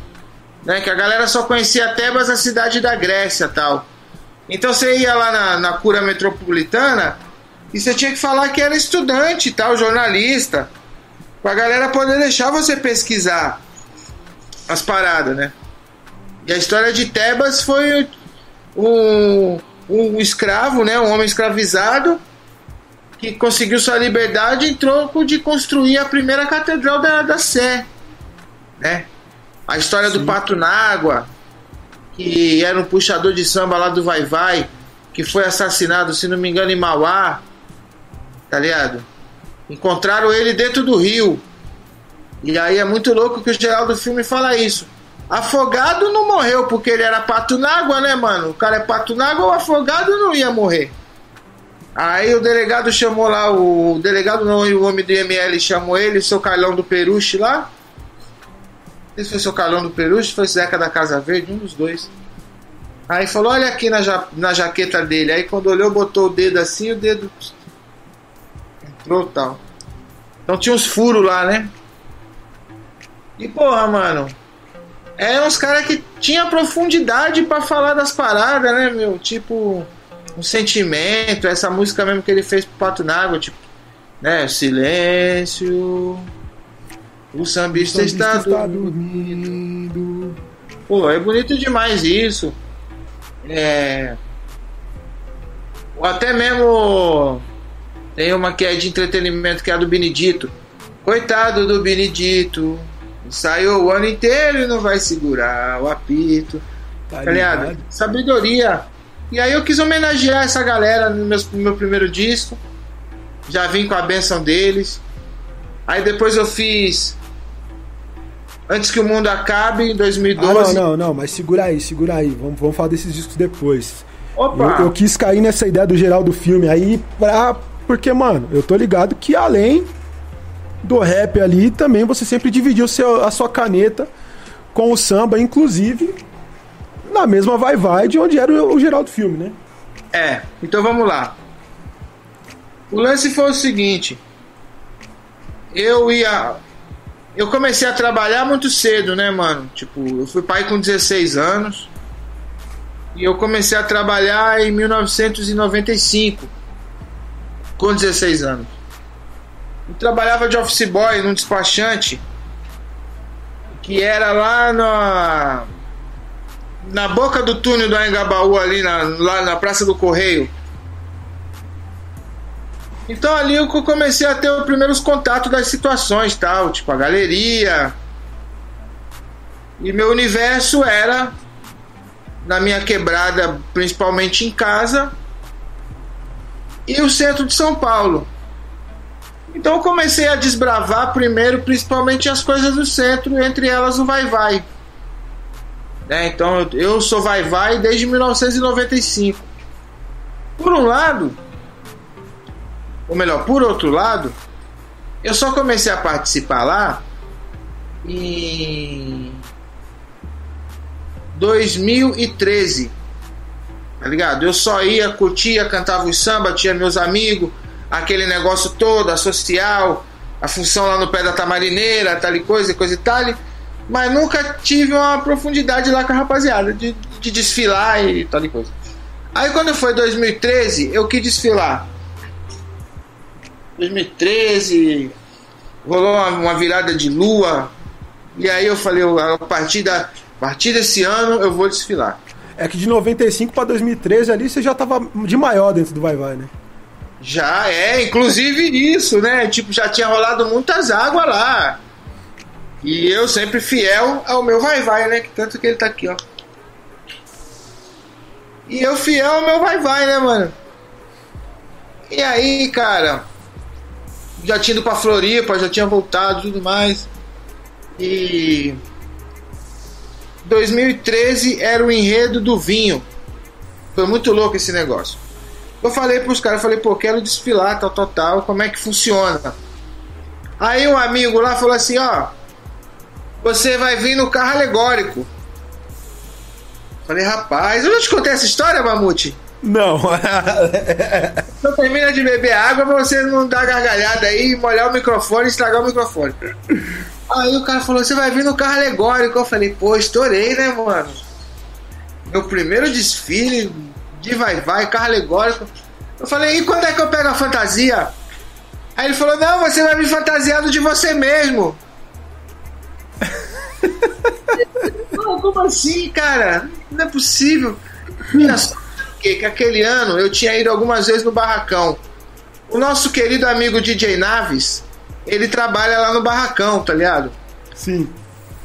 Né, que a galera só conhecia Tebas, a cidade da Grécia tal. Então você ia lá na, na cura metropolitana e você tinha que falar que era estudante tal, jornalista. Pra galera poder deixar você pesquisar as paradas, né? E a história de Tebas foi um, um escravo, né, um homem escravizado que conseguiu sua liberdade em troco de construir a primeira catedral da, da Sé, né? A história do Pato Nágua, que era um puxador de samba lá do Vai Vai, que foi assassinado, se não me engano, em Mauá, tá ligado? Encontraram ele dentro do rio. E aí é muito louco que o geral do filme fala isso. Afogado não morreu porque ele era pato n'água, né, mano? O cara é pato n'água, o afogado não ia morrer. Aí o delegado chamou lá, o delegado não, o homem do IML chamou ele, seu Carlão do Peruche lá. Se foi seu Carlão do Peruche, foi Zeca da Casa Verde, um dos dois. Aí falou, olha aqui na, ja na jaqueta dele. Aí quando olhou, botou o dedo assim, o dedo entrou tal. Então tinha uns furos lá, né? E porra, mano. É uns caras que tinha profundidade para falar das paradas, né, meu? Tipo, um sentimento, essa música mesmo que ele fez pro Pato Nágua, tipo, né? Silêncio. O sambista, o sambista está, está dormindo. dormindo. Pô, é bonito demais isso. É. Até mesmo. Tem uma que é de entretenimento, que é a do Benedito. Coitado do Benedito. Saiu o ano inteiro e não vai segurar o apito. Tá, tá ligado? Sabedoria. E aí eu quis homenagear essa galera no meu, no meu primeiro disco. Já vim com a benção deles. Aí depois eu fiz Antes que o mundo acabe, em 2012. Ah, não, não, não, mas segura aí, segura aí. Vamos, vamos falar desses discos depois. Opa! Eu, eu quis cair nessa ideia do geral do filme aí pra. Porque, mano, eu tô ligado que além do rap ali, também você sempre dividiu seu, a sua caneta com o samba, inclusive na mesma vai vai de onde era o, o geral do filme, né? É, então vamos lá. O lance foi o seguinte. Eu ia eu comecei a trabalhar muito cedo, né, mano? Tipo, eu fui pai com 16 anos. E eu comecei a trabalhar em 1995, com 16 anos. Eu trabalhava de office boy num despachante que era lá na na boca do túnel do Anhangabaú ali na, lá na Praça do Correio. Então ali eu comecei a ter os primeiros contatos das situações, tal, tipo a galeria. E meu universo era na minha quebrada, principalmente em casa, e o centro de São Paulo. Então eu comecei a desbravar primeiro, principalmente as coisas do centro, entre elas o Vai Vai. Né? Então eu sou Vai Vai desde 1995. Por um lado, ou melhor, por outro lado, eu só comecei a participar lá em 2013. Tá ligado? Eu só ia, curtia, cantava o samba, tinha meus amigos, aquele negócio todo, a social, a função lá no pé da tamarineira, tal e coisa, coisa e tal. Mas nunca tive uma profundidade lá com a rapaziada, de, de desfilar e tal e coisa. Aí quando foi 2013, eu quis desfilar 2013, rolou uma, uma, virada de lua. E aí eu falei, a partir, da, a partir desse ano eu vou desfilar. É que de 95 para 2013 ali você já tava de maior dentro do Vai Vai, né? Já é, inclusive isso, né? Tipo, já tinha rolado muitas águas lá. E eu sempre fiel ao meu Vai Vai, né? Que tanto que ele tá aqui, ó. E eu fiel ao meu Vai Vai, né, mano? E aí, cara, já tinha ido pra Floripa, já tinha voltado tudo mais. E 2013 era o enredo do vinho. Foi muito louco esse negócio. Eu falei pros caras, falei, pô, quero desfilar, tal, tal, tal, como é que funciona? Aí um amigo lá falou assim, ó, você vai vir no carro alegórico. Falei, rapaz, eu não te contei essa história, Mamute? Não. Só termina de beber água pra você não dar gargalhada aí, molhar o microfone e estragar o microfone. Aí o cara falou: Você vai vir no carro alegórico. Eu falei: Pô, estourei, né, mano? Meu primeiro desfile de vai-vai, carro alegórico. Eu falei: E quando é que eu pego a fantasia? Aí ele falou: Não, você vai vir fantasiado de você mesmo. Não, como assim, cara? Não é possível. Olha só que, que aquele ano eu tinha ido algumas vezes no Barracão. O nosso querido amigo DJ Naves, ele trabalha lá no Barracão, tá ligado? Sim.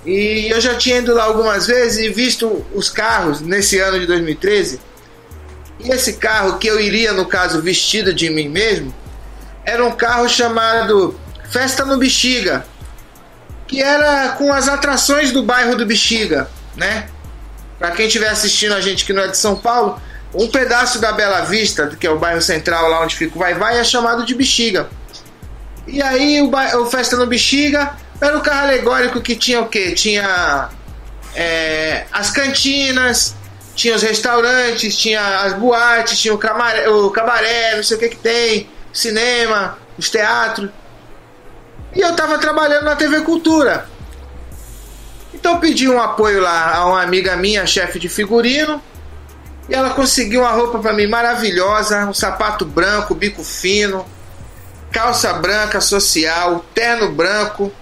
E eu já tinha ido lá algumas vezes e visto os carros nesse ano de 2013. E esse carro que eu iria, no caso, vestido de mim mesmo, era um carro chamado Festa no Bexiga. que era com as atrações do bairro do Bexiga, né? Para quem estiver assistindo a gente que não é de São Paulo, um pedaço da Bela Vista, que é o bairro central lá onde fica o Vai Vai, é chamado de Bexiga. E aí o, o Festa no Bexiga era um carro alegórico que tinha o quê? Tinha é, as cantinas, tinha os restaurantes, tinha as boates, tinha o camaré, o cabaré, não sei o que que tem, cinema, os teatros. E eu tava trabalhando na TV Cultura. Então eu pedi um apoio lá a uma amiga minha, chefe de figurino, e ela conseguiu uma roupa para mim maravilhosa, um sapato branco, bico fino, calça branca social, terno branco,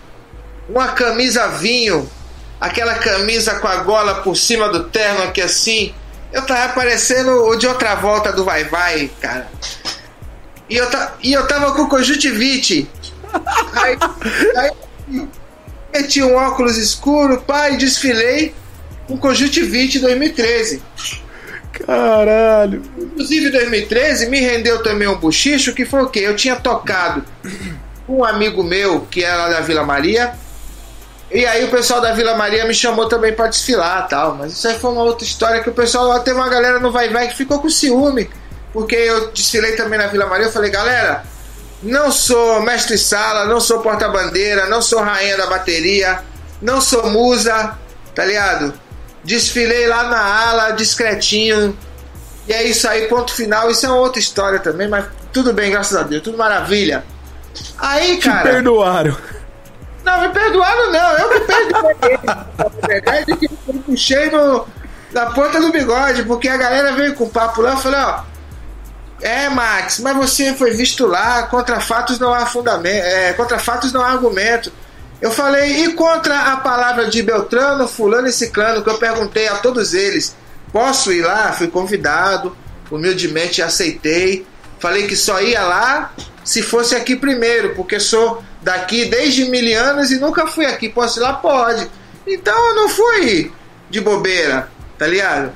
uma camisa vinho, aquela camisa com a gola por cima do terno aqui assim. Eu tava parecendo o de outra volta do Vai Vai, cara. E eu, ta, e eu tava com conjuntivite. Aí, aí meti um óculos escuro, pai, desfilei com conjuntivite 2013. Caralho. Inclusive 2013 me rendeu também um bochicho que foi o quê? Eu tinha tocado um amigo meu que era da Vila Maria. E aí o pessoal da Vila Maria me chamou também para desfilar tal. Mas isso aí foi uma outra história que o pessoal lá teve uma galera no Vai Vai que ficou com ciúme. Porque eu desfilei também na Vila Maria. Eu falei, galera, não sou mestre sala, não sou porta-bandeira, não sou rainha da bateria, não sou musa, tá ligado? Desfilei lá na ala, discretinho. E é isso aí, ponto final. Isso é uma outra história também, mas tudo bem, graças a Deus, tudo maravilha. Aí, cara. Te perdoaram. Não, me perdoaram não, eu me perdoei. Na verdade, que eu puxei no, na ponta do bigode, porque a galera veio com papo lá, eu falei, ó. É, Max, mas você foi visto lá, contra fatos não há fundamento, é, contra fatos não há argumento. Eu falei, e contra a palavra de Beltrano, Fulano e Ciclano, que eu perguntei a todos eles, posso ir lá? Fui convidado, humildemente aceitei. Falei que só ia lá se fosse aqui primeiro, porque sou daqui desde mil anos e nunca fui aqui. Posso ir lá? Pode. Então eu não fui de bobeira, tá ligado?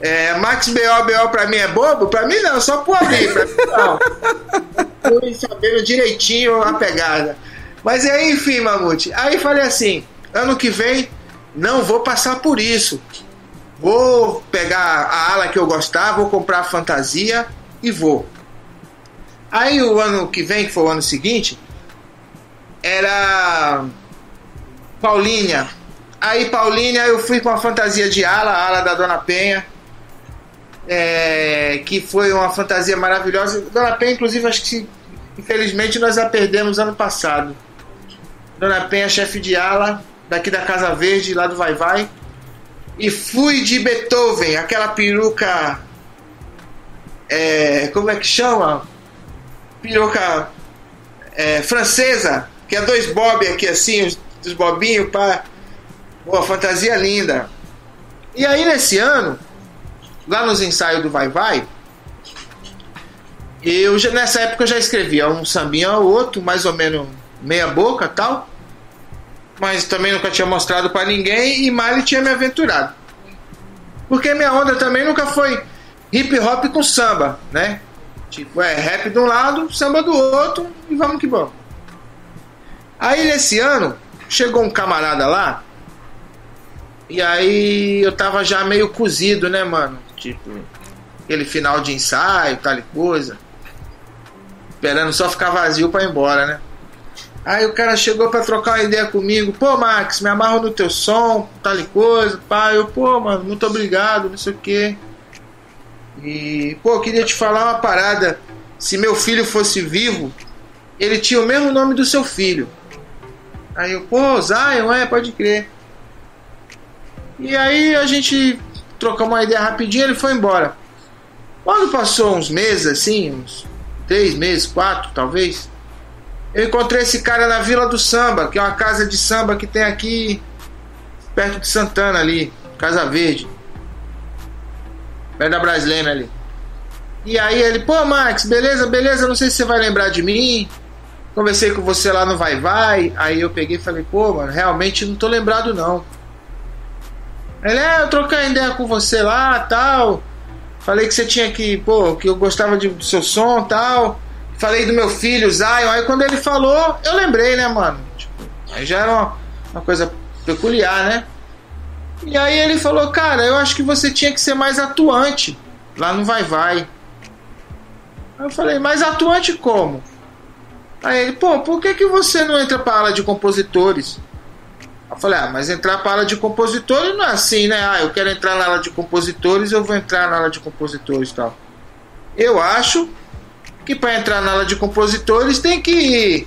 É, Max BO, BO pra mim é bobo? Pra mim não, só por abrir, pra mim não. Fui sabendo direitinho a pegada. Mas aí, enfim, Mamute. Aí falei assim: ano que vem não vou passar por isso. Vou pegar a ala que eu gostava, vou comprar a fantasia e vou. Aí o ano que vem, que foi o ano seguinte, era Paulinha. Aí Paulinha eu fui com a fantasia de ala, a ala da Dona Penha. É, que foi uma fantasia maravilhosa. Dona Penha, inclusive, acho que infelizmente nós a perdemos ano passado. Dona Penha, chefe de ala, daqui da Casa Verde, lá do Vai Vai. E fui de Beethoven, aquela peruca. É, como é que chama? Peruca é, francesa, que é dois bob aqui assim, os, os bobinhos, pá. Boa, fantasia linda. E aí nesse ano, lá nos ensaios do Vai Vai, eu já, nessa época eu já escrevia um sambinha ou outro, mais ou menos meia boca tal. Mas também nunca tinha mostrado para ninguém e Miley tinha me aventurado. Porque minha onda também nunca foi hip hop com samba, né? Tipo, é rap de um lado, samba do outro e vamos que vamos. Aí nesse ano, chegou um camarada lá, e aí eu tava já meio cozido, né, mano? Tipo, aquele final de ensaio, tal coisa. Esperando só ficar vazio para ir embora, né? Aí o cara chegou para trocar uma ideia comigo. Pô, Max, me amarro no teu som, tal e coisa. Pá, eu, pô, mano, muito obrigado, não sei o quê. E, pô, queria te falar uma parada. Se meu filho fosse vivo, ele tinha o mesmo nome do seu filho. Aí eu, pô, Zion, é, pode crer. E aí a gente trocou uma ideia rapidinho ele foi embora. Quando passou uns meses, assim, uns três meses, quatro talvez, eu encontrei esse cara na Vila do Samba, que é uma casa de samba que tem aqui perto de Santana ali, Casa Verde. Perto da Braslena ali. E aí ele, pô Max, beleza, beleza, não sei se você vai lembrar de mim. Conversei com você lá no Vai Vai. Aí eu peguei e falei, pô, mano, realmente não tô lembrado não. Ele, é, eu troquei ideia com você lá tal. Falei que você tinha que, pô, que eu gostava de, do seu som tal. Falei do meu filho, Zion. Aí quando ele falou, eu lembrei, né, mano? Tipo, aí já era uma, Uma coisa peculiar, né? E aí ele falou, cara, eu acho que você tinha que ser mais atuante lá no Vai Vai. Aí eu falei, mais atuante como? Aí ele, pô, por que, que você não entra pra ala de compositores? Eu falei, ah, mas entrar para a ala de compositores não é assim, né? Ah, eu quero entrar na ala de compositores, eu vou entrar na ala de compositores e tal. Eu acho que para entrar na ala de compositores tem que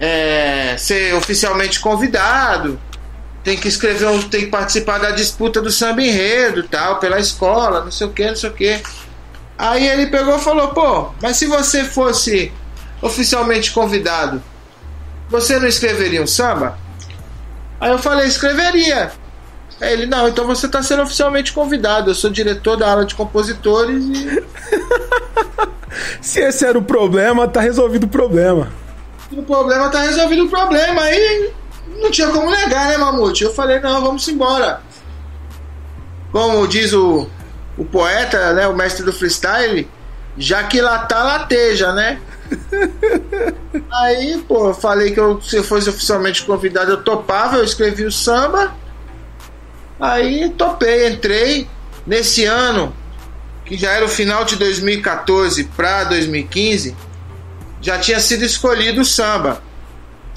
é, ser oficialmente convidado, tem que escrever, um, tem que participar da disputa do samba enredo tal, pela escola, não sei o que, não sei o que. Aí ele pegou e falou, pô, mas se você fosse oficialmente convidado, você não escreveria um samba? Aí eu falei, escreveria. Aí ele, não, então você está sendo oficialmente convidado. Eu sou diretor da aula de compositores e. Se esse era o problema, tá resolvido o problema. O problema tá resolvido o problema. Aí não tinha como negar, né, Mamute? Eu falei, não, vamos embora. Como diz o, o poeta, né, o mestre do freestyle, já que lá tá, lateja, né? Aí, pô, eu falei que eu, se eu fosse oficialmente convidado, eu topava, eu escrevi o samba. Aí topei, entrei. Nesse ano, que já era o final de 2014 para 2015, já tinha sido escolhido o samba.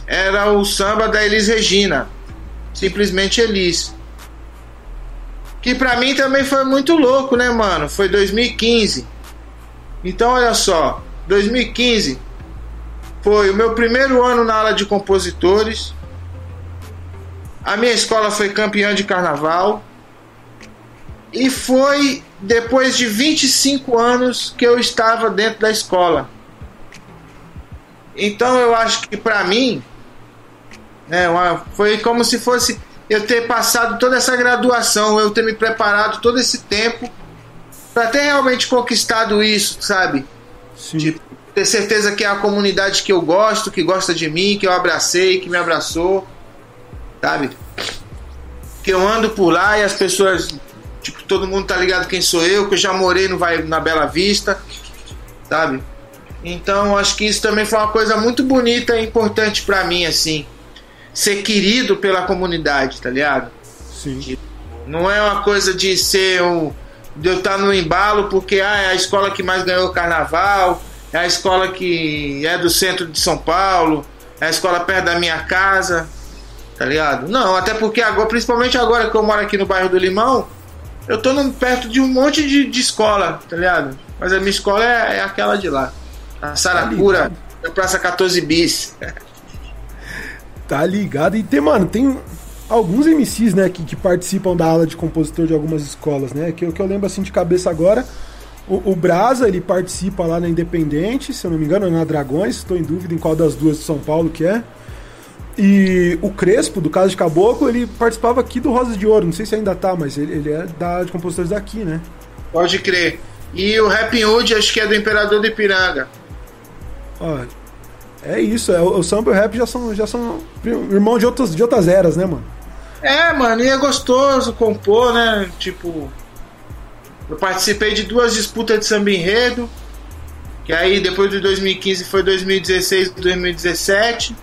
Era o samba da Elis Regina, simplesmente Elis. Que pra mim também foi muito louco, né, mano? Foi 2015. Então, olha só, 2015 foi o meu primeiro ano na aula de compositores. A minha escola foi campeã de carnaval. E foi depois de 25 anos que eu estava dentro da escola. Então eu acho que para mim né, foi como se fosse eu ter passado toda essa graduação, eu ter me preparado todo esse tempo para ter realmente conquistado isso, sabe? Sim. De ter certeza que é a comunidade que eu gosto, que gosta de mim, que eu abracei, que me abraçou, sabe? Que eu ando por lá e as pessoas, tipo, todo mundo tá ligado quem sou eu, que eu já morei no vai na Bela Vista, sabe? Então, acho que isso também foi uma coisa muito bonita e importante para mim, assim, ser querido pela comunidade, tá ligado? Sim. Não é uma coisa de ser um de eu estar no embalo porque ah, é a escola que mais ganhou o carnaval, é a escola que é do centro de São Paulo, é a escola perto da minha casa, tá ligado? Não, até porque agora, principalmente agora que eu moro aqui no bairro do Limão, eu tô no, perto de um monte de, de escola, tá ligado? Mas a minha escola é, é aquela de lá, a Saracura, da Praça 14 Bis. Tá ligado? E tem, mano, tem alguns MCs, né, que, que participam da aula de compositor de algumas escolas, né? Que, que eu lembro assim de cabeça agora. O, o Brasa, ele participa lá na Independente, se eu não me engano, na Dragões, estou em dúvida em qual das duas de São Paulo que é. E o Crespo, do Caso de Caboclo, ele participava aqui do Rosas de Ouro, não sei se ainda tá, mas ele, ele é da de compositores daqui, né? Pode crer. E o Rap Hood, acho que é do Imperador do Ipiranga. Ó, é isso, é, o samba e o rap já são, já são irmão de, outros, de outras eras, né, mano? É, mano, e é gostoso compor, né? Tipo, eu participei de duas disputas de samba enredo, que aí depois de 2015 foi 2016 e 2017.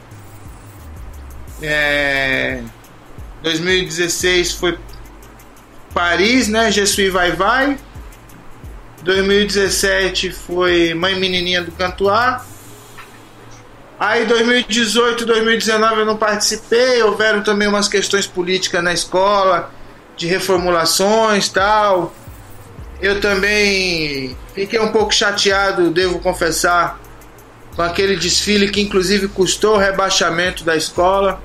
É, 2016 foi Paris, né? Jesuí Vai Vai. 2017 foi Mãe Menininha do Cantuá. Aí 2018, 2019 eu não participei, houveram também umas questões políticas na escola, de reformulações tal. Eu também fiquei um pouco chateado, devo confessar, com aquele desfile que inclusive custou o rebaixamento da escola,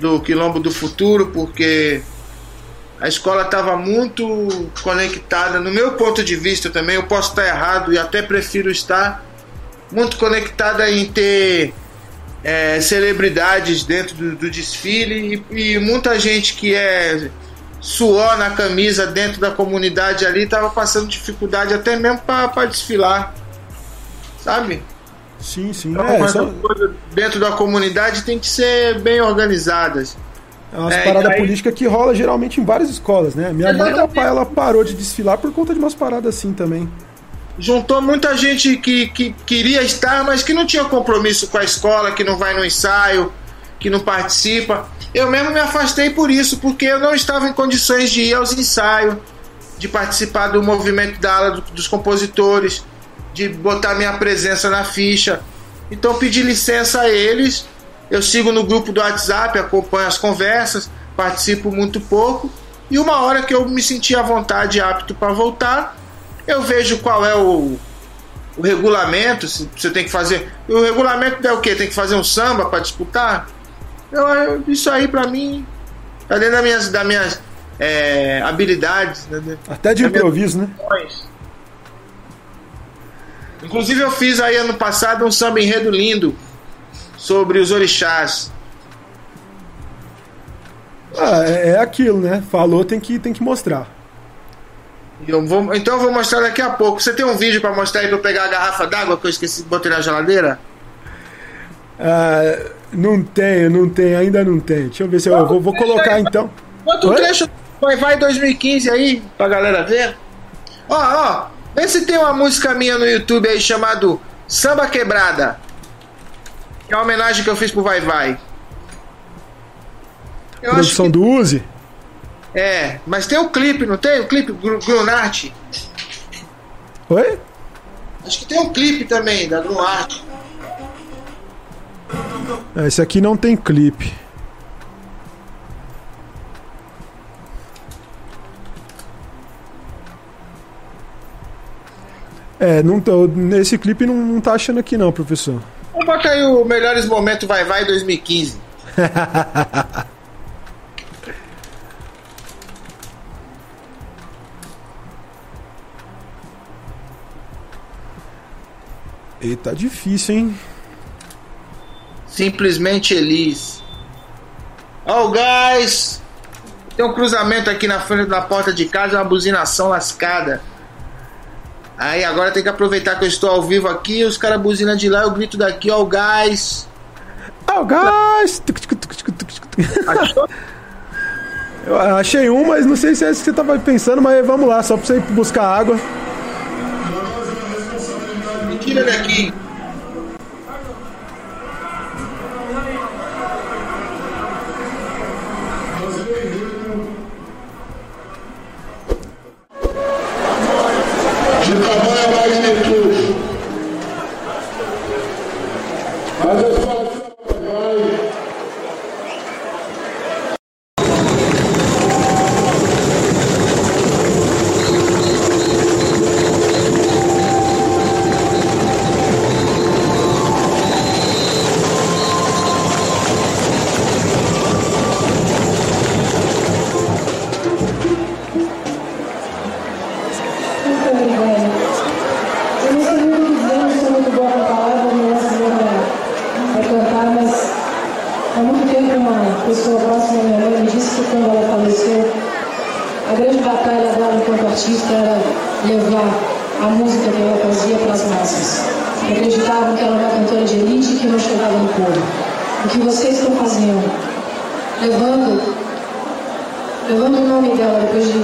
do Quilombo do Futuro, porque a escola estava muito conectada, no meu ponto de vista também, eu posso estar errado e até prefiro estar muito conectada em ter é, celebridades dentro do, do desfile e, e, muita gente que é suor na camisa dentro da comunidade ali estava passando dificuldade até mesmo para desfilar, sabe? Sim, sim. Então, é, só... dentro da comunidade tem que ser bem organizadas. É umas é, paradas aí... políticas que rola geralmente em várias escolas, né? Minha mãe, ela, ela parou de desfilar por conta de umas paradas assim também juntou muita gente que, que queria estar, mas que não tinha compromisso com a escola, que não vai no ensaio, que não participa. eu mesmo me afastei por isso, porque eu não estava em condições de ir aos ensaios, de participar do movimento da ala dos compositores, de botar minha presença na ficha. Então pedi licença a eles. Eu sigo no grupo do WhatsApp, acompanho as conversas, participo muito pouco. E uma hora que eu me senti à vontade e apto para voltar, eu vejo qual é o, o regulamento, se você tem que fazer. O regulamento é o que? Tem que fazer um samba para disputar? Eu, isso aí para mim tá dentro das minhas, das minhas é, habilidades. Né? Até de improviso, né? Inclusive eu fiz aí ano passado um samba enredo lindo sobre os orixás. Ah, é, é aquilo, né? Falou, tem que, tem que mostrar. Eu vou, então eu vou mostrar daqui a pouco. Você tem um vídeo para mostrar aí pra eu pegar a garrafa d'água que eu esqueci de botar na geladeira? Ah, não tenho, não tenho, ainda não tem. Deixa eu ver se eu, eu vou, vou colocar então. Bota um trecho Vai Vai 2015 aí pra galera ver. Ó, ó, vê se tem uma música minha no YouTube aí chamado Samba Quebrada. Que é uma homenagem que eu fiz pro Vai Vai. Eu Produção que... do Uzi? É, mas tem o um clipe, não tem? O clipe Grunart. Oi? Acho que tem um clipe também da Grunart. É, esse aqui não tem clipe. É, não tô, nesse clipe não, não tá achando aqui não, professor. Vamos botar aí o Melhores Momentos Vai Vai 2015. E tá difícil, hein? Simplesmente Elis. Ó, oh, guys! Tem um cruzamento aqui na frente da porta de casa, uma buzinação lascada. Aí agora tem que aproveitar que eu estou ao vivo aqui, os caras buzinam de lá, eu grito daqui, ó, o gás. Ó, o gás! Eu achei um, mas não sei se é isso que você tava pensando, mas vamos lá, só pra você ir buscar água. Me tira daqui. escreveu a poesia pelas massas. Acreditavam que ela era uma cantora de elite e que não chegava no povo. O que vocês estão fazendo? Levando, levando o nome dela depois de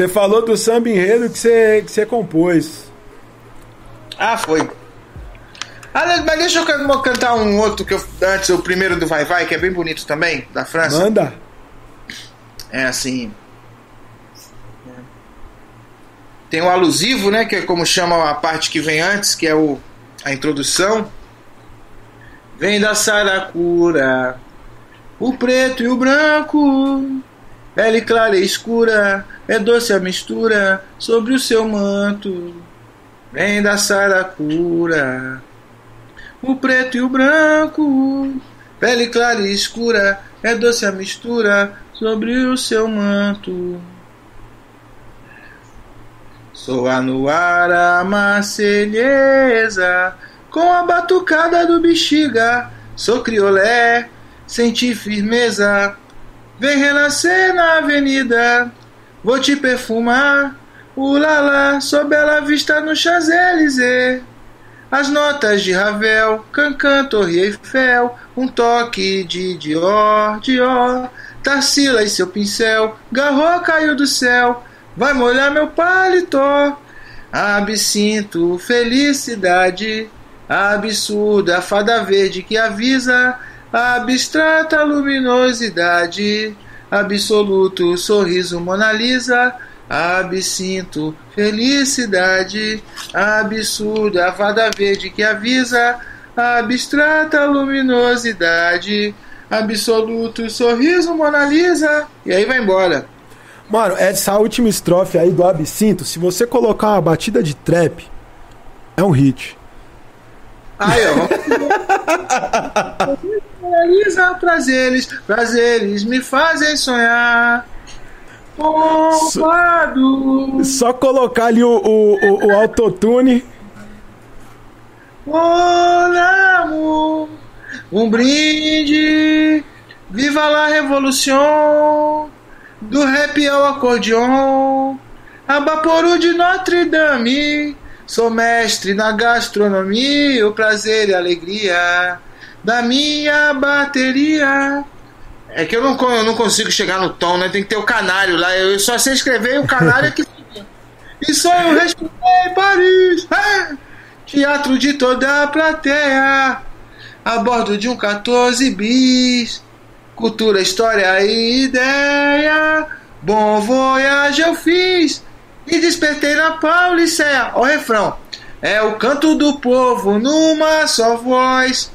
Você falou do samba enredo que você, que você compôs. Ah, foi. Ah, mas deixa eu cantar um outro que eu antes, o primeiro do Vai Vai, que é bem bonito também, da França. Manda. É assim. Tem o alusivo, né, que é como chama a parte que vem antes, que é o a introdução. Vem da Saracura, o preto e o branco, pele clara e escura, é doce a mistura sobre o seu manto. Vem da saracura. O preto e o branco, pele clara e escura, é doce a mistura sobre o seu manto. Soa no ar a com a batucada do bexiga. Sou criolé, senti firmeza. Vem renascer na avenida, vou te perfumar. Ulala, sob bela vista no Champs-Élysées. As notas de Ravel, Cancan, Torre Eiffel, um toque de Dior, Dior, Tarsila e seu pincel, Garro caiu do céu, vai molhar meu paletó. Absinto, felicidade, absurda, fada verde que avisa, abstrata luminosidade, absoluto sorriso Mona Lisa absinto, felicidade, absurda, a fada verde que avisa, abstrata luminosidade, absoluto sorriso Mona Lisa, e aí vai embora. Mano, essa última estrofe aí do absinto, se você colocar uma batida de trap, é um hit. Aí, ó. Mona Lisa, prazeres, prazeres me fazem sonhar. Povoado. Só colocar ali o, o, o, o autotune. Olamo, um brinde, viva la revolução, do rap ao acordeon, Abaporu de Notre Dame, sou mestre na gastronomia, o prazer e a alegria da minha bateria. É que eu não, eu não consigo chegar no tom, né? Tem que ter o canário lá. Eu só sei escrever o canário aqui. e só eu respirei Paris. É! Teatro de toda a plateia. A bordo de um 14 bis. Cultura, história e ideia. Bom voyage eu fiz. E despertei na Pauliceia. O refrão. É o canto do povo numa só voz.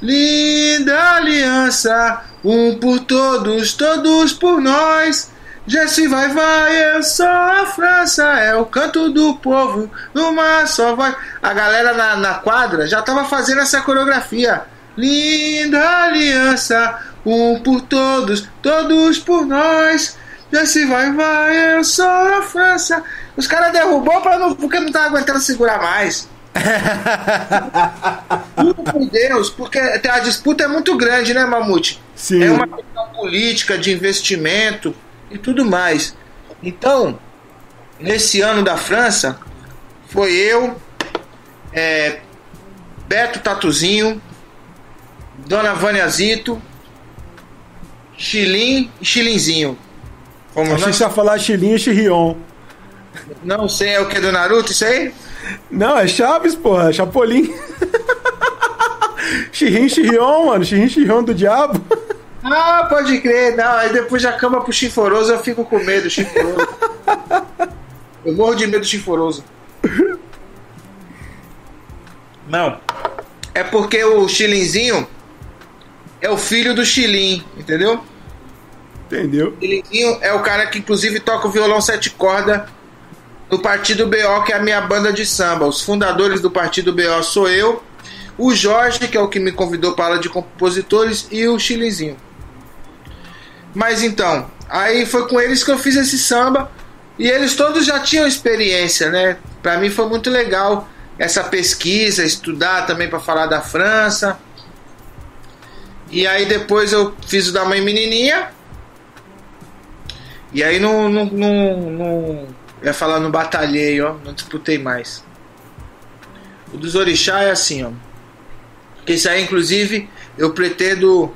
Linda aliança um por todos, todos por nós. Jesse vai, vai, eu sou a França. É o canto do povo, numa só voz. A galera na, na quadra já tava fazendo essa coreografia. Linda aliança, um por todos, todos por nós. Jesse vai, vai, eu sou a França. Os caras derrubou pra não, porque não tava aguentando segurar mais. Juro por Deus, porque a disputa é muito grande, né, Mamute? Sim. É uma questão política, de investimento e tudo mais. Então, nesse ano da França, foi eu, é, Beto Tatuzinho, Dona Vânia Zito, Chilim e Chilinzinho. Como Achei que você ia falar Chilim e Chirion. Não sei, é o que do Naruto, isso aí? Não, é Chaves, porra, é Chapolin. Chirin Chirion, mano, Chirin Chirion do diabo. Ah, pode crer, não, aí depois já cama pro chiforoso, eu fico com medo, chiforoso. eu morro de medo do chiforoso. Não, é porque o Chilinzinho é o filho do Chilim, entendeu? Entendeu? O Chilinzinho é o cara que inclusive toca o violão sete cordas do Partido BO, que é a minha banda de samba. Os fundadores do Partido BO sou eu, o Jorge, que é o que me convidou para a aula de compositores, e o Chilinzinho. Mas então, aí foi com eles que eu fiz esse samba e eles todos já tinham experiência, né? Para mim foi muito legal essa pesquisa, estudar também para falar da França. E aí depois eu fiz o da mãe menininha. E aí não, não, não, não ia falar no batalhei, ó, não disputei mais. O dos orixá é assim, ó. Esse aí, inclusive, eu pretendo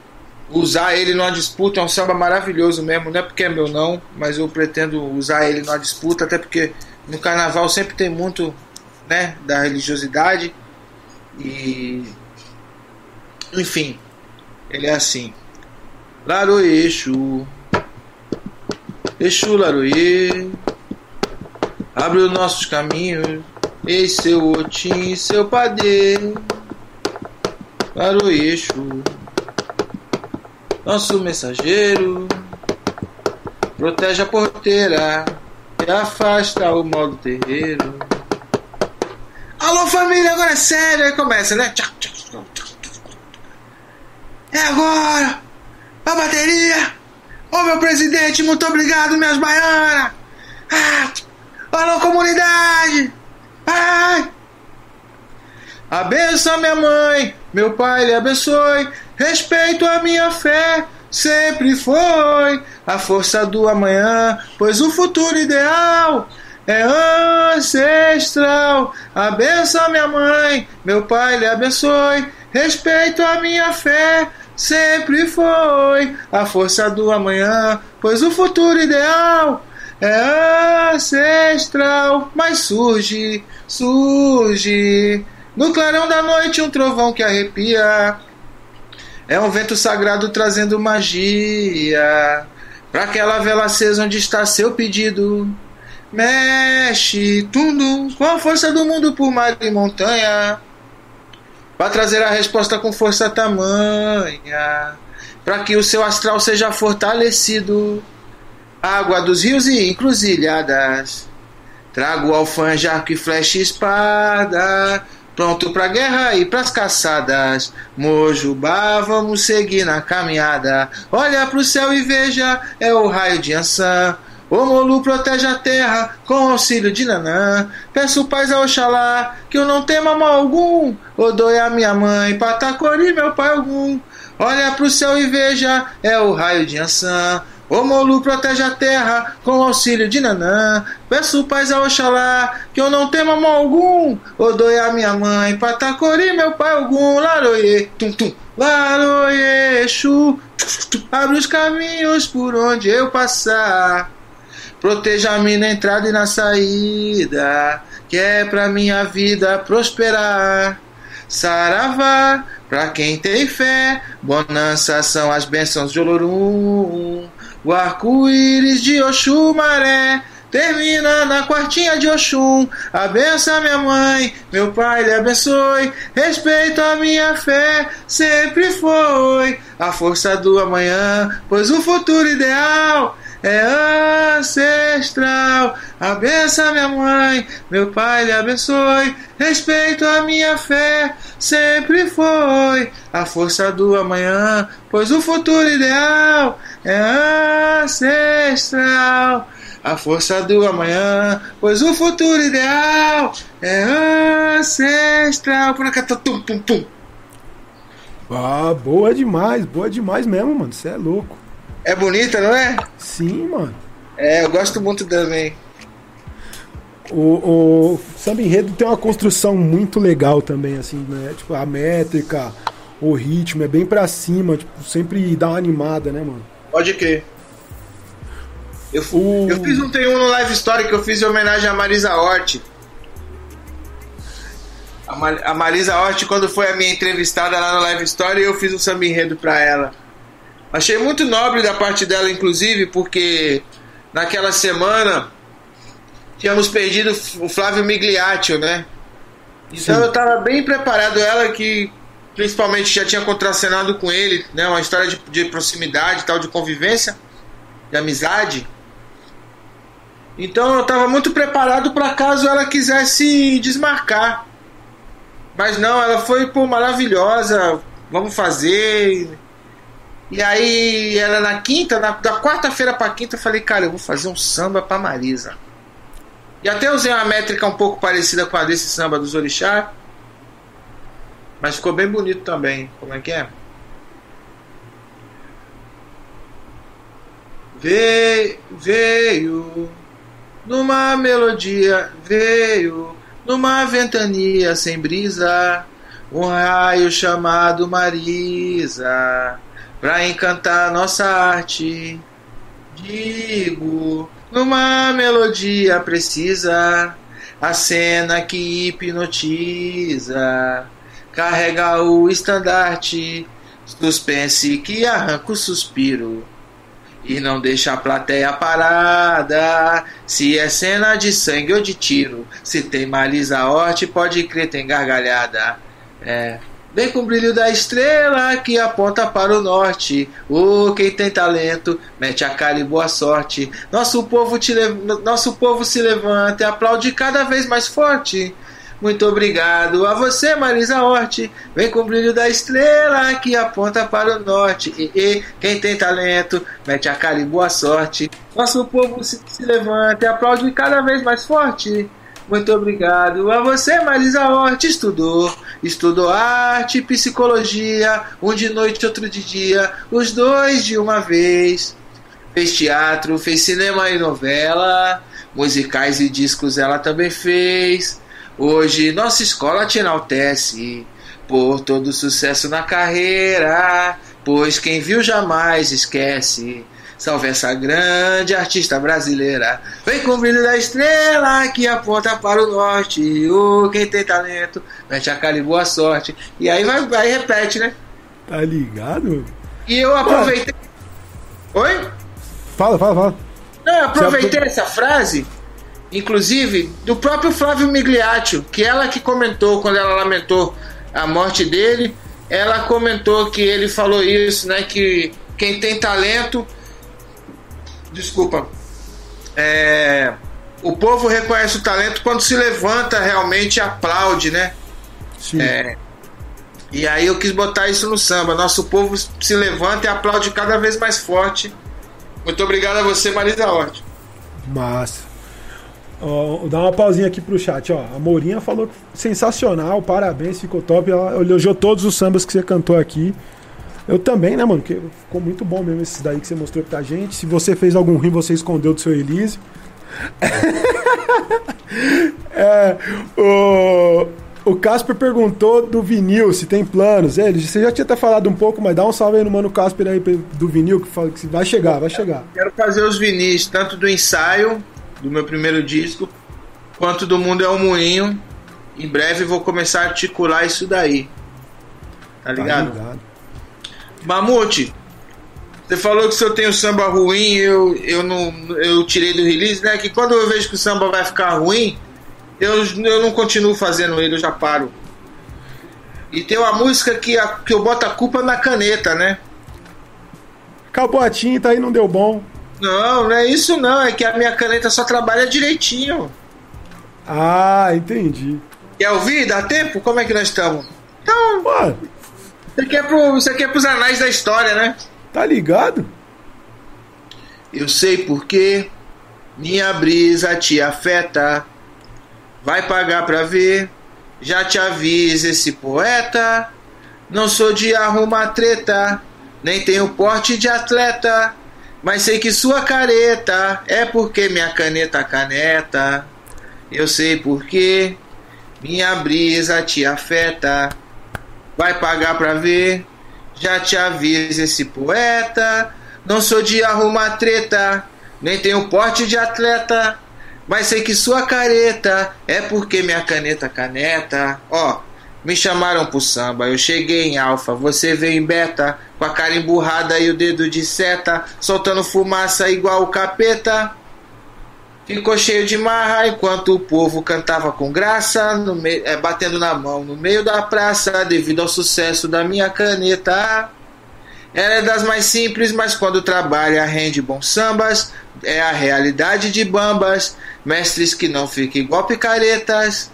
usar ele numa disputa. É um samba maravilhoso mesmo, não é porque é meu não, mas eu pretendo usar ele numa disputa, até porque no carnaval sempre tem muito, né, da religiosidade e enfim, ele é assim. Laroê, Exu, Exu, Laroê, abre os nossos caminhos, ei seu Otim, seu Padê, Laroê, Exu, nosso mensageiro, protege a porteira e afasta o mal do terreiro. Alô família, agora é sério, aí começa, né? É agora! a bateria. Ô meu presidente, muito obrigado, minhas baianas. Ah, alô, comunidade. Ai. Abençoa minha mãe, meu pai lhe abençoe. Respeito a minha fé, sempre foi a força do amanhã, pois o futuro ideal é ancestral. Abençoa minha mãe, meu pai lhe abençoe. Respeito a minha fé, sempre foi a força do amanhã, pois o futuro ideal é ancestral. Mas surge, surge no clarão da noite um trovão que arrepia. É um vento sagrado trazendo magia para aquela vela acesa onde está seu pedido. Mexe, tudo com a força do mundo por mar e montanha para trazer a resposta com força tamanha, para que o seu astral seja fortalecido. Água dos rios e encruzilhadas. Trago alfanje, arco e flecha e espada. Pronto pra guerra e pras caçadas. Mojubá, vamos seguir na caminhada. Olha pro céu e veja, é o raio de Ansan. O Molu protege a terra com auxílio de Nanã. Peço paz a Oxalá, que eu não tema mal algum. Odoi a minha mãe, Patacori, meu pai algum. Olha pro céu e veja, é o raio de Ansan. O Molu protege a terra com auxílio de Nanã. Peço paz a Oxalá, que eu não tema mal algum. Odoi a minha mãe, Patacori, meu pai algum. Laroie, tum tum. Laroie, Exu, abre os caminhos por onde eu passar. Proteja-me na entrada e na saída, que é pra minha vida prosperar. Saravá, pra quem tem fé, bonança são as bênçãos de Olorum. O arco-íris de Oxumaré termina na quartinha de Oxum. Abençoa minha mãe, meu pai lhe abençoe. Respeito a minha fé, sempre foi a força do amanhã, pois o futuro ideal é ancestral. Abençoa minha mãe, meu pai lhe abençoe. Respeito a minha fé, sempre foi a força do amanhã, pois o futuro ideal é ancestral. A força do amanhã, pois o futuro ideal é ancestral. Tum, pum, pum. Ah, boa demais, boa demais mesmo, mano. Você é louco. É bonita, não é? Sim, mano. É, eu gosto muito também. O, o samba enredo tem uma construção muito legal também, assim, né? Tipo, a métrica, o ritmo é bem pra cima, tipo, sempre dá uma animada, né, mano? Pode crer. Eu, O- eu fiz um tem um no Live Story que eu fiz em homenagem a Marisa Hort. A, Ma- a Marisa Hort, quando foi a minha entrevistada lá no Live Story, eu fiz um samba enredo pra ela. Achei muito nobre da parte dela, inclusive, porque naquela semana tínhamos perdido o Flávio Migliaccio, né? Então Sim. eu tava bem preparado, ela que principalmente já tinha contracenado com ele, né? Uma história de, de proximidade, tal, de convivência, de amizade. Então eu tava muito preparado para caso ela quisesse desmarcar. Mas não, ela foi pô, maravilhosa, vamos fazer. E aí, ela na quinta, na, da quarta-feira pra quinta, eu falei, cara, eu vou fazer um samba pra Marisa. E até usei uma métrica um pouco parecida com a desse samba dos Orixá. Mas ficou bem bonito também. Como é que é? Veio, veio numa melodia, veio numa ventania sem brisa, um raio chamado Marisa, pra encantar nossa arte. Digo, numa melodia precisa, a cena que hipnotiza, carrega o estandarte, suspense que arranca o suspiro. E não deixa a plateia parada. Se é cena de sangue ou de tiro, se tem Marisa Hort, pode crer, tem gargalhada. É. Vem com o brilho da estrela que aponta para o norte. Oh, quem tem talento, mete a cara e boa sorte. Nosso povo, te. Nosso povo se levanta e aplaude cada vez mais forte. Muito obrigado a você, Marisa Hort. Vem com o brilho da estrela que aponta para o norte. E, e quem tem talento, mete a cara e boa sorte. Nosso povo se, se levanta e aplaude cada vez mais forte. Muito obrigado a você, Marisa Hort. Estudou, estudou arte e psicologia. Um de noite, outro de dia. Os dois de uma vez. Fez teatro, fez cinema e novela. Musicais e discos ela também fez. Hoje nossa escola te enaltece por todo sucesso na carreira, pois quem viu jamais esquece. Salve essa grande artista brasileira. Vem com o brilho da estrela que aponta para o norte. Oh, quem tem talento, mete a cara e boa sorte. E aí vai, vai repete, né? Tá ligado? E eu aproveitei. Oi? Fala, fala, fala. Não, eu aproveitei essa frase inclusive do próprio Flávio Migliaccio, que ela que comentou quando ela lamentou a morte dele, ela comentou que ele falou isso, né, que quem tem talento, desculpa, é, o povo reconhece o talento quando se levanta realmente e aplaude, né? Sim. É, e aí eu quis botar isso no samba. Nosso povo se levanta e aplaude cada vez mais forte. Muito obrigado a você, Marisa Hort. Massa. Ó, dá uma pausinha aqui pro chat, ó. A Mourinha falou sensacional, parabéns, ficou top. Ela elogiou todos os sambas que você cantou aqui. Eu também, né, mano? Que ficou muito bom mesmo esses daí que você mostrou pra gente. Se você fez algum ruim, você escondeu do seu Elise. é, o, o Casper perguntou do vinil, se tem planos. É, você já tinha até falado um pouco, mas dá um salve aí no mano Casper aí do vinil, que fala que vai chegar, vai chegar. Quero fazer os vinis, tanto do ensaio do meu primeiro disco, quanto do Mundo é um Moinho. Em breve vou começar a articular isso daí. Tá ligado? Tá ligado. Mamute, você falou que se eu tenho samba ruim, eu, eu não eu tirei do release, né? Que quando eu vejo que o samba vai ficar ruim, eu, eu não continuo fazendo ele, eu já paro. E tem uma música que, a, que eu boto a culpa na caneta, né? Acabou a tinta aí, não deu bom. Não, não é isso não, é que a minha caneta só trabalha direitinho. Ah, entendi. Quer ouvir? Dá tempo? Como é que nós estamos? Então. Mano. Isso aqui, é pro, isso aqui é pros anais da história, né? Tá ligado? Eu sei porque minha brisa te afeta. Vai pagar pra ver. Já te avisa esse poeta. Não sou de arrumar treta, nem tenho porte de atleta. Mas sei que sua careta é porque minha caneta caneta. Eu sei porque minha brisa te afeta. Vai pagar pra ver. Já te avisa esse poeta. Não sou de arrumar treta, nem tenho porte de atleta. Mas sei que sua careta é porque minha caneta caneta. Ó, me chamaram pro samba, eu cheguei em alfa, você veio em beta, com a cara emburrada e o dedo de seta, soltando fumaça igual o capeta. Ficou cheio de marra enquanto o povo cantava com graça, é, batendo na mão no meio da praça, devido ao sucesso da minha caneta. Ela é das mais simples, mas quando trabalha rende bons sambas. É a realidade de bambas, mestres que não ficam igual picaretas.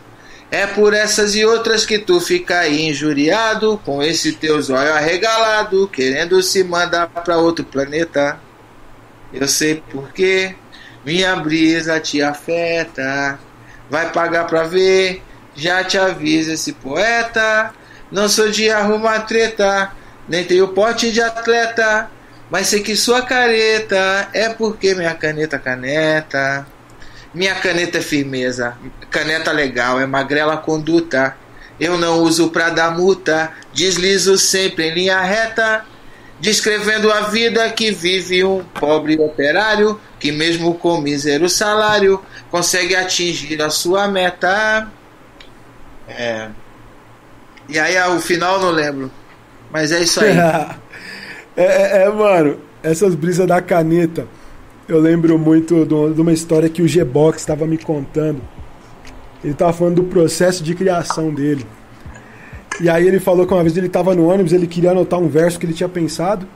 É por essas e outras que tu fica aí injuriado, com esse teu zóio arregalado, querendo se mandar para outro planeta. Eu sei porque minha brisa te afeta. Vai pagar pra ver, já te avisa esse poeta. Não sou de arrumar treta, nem tenho porte de atleta. Mas sei que sua careta é porque minha caneta caneta. Minha caneta é firmeza, caneta legal, é magrela conduta. Eu não uso pra dar multa, deslizo sempre em linha reta, descrevendo a vida que vive um pobre operário que, mesmo com mísero salário, consegue atingir a sua meta. É. E aí, o final não lembro, mas é isso aí. é, é, é, mano, essas brisas da caneta eu lembro muito de uma história que o G-Box estava me contando. Ele estava falando do processo de criação dele. E aí ele falou que uma vez ele estava no ônibus, ele queria anotar um verso que ele tinha pensado.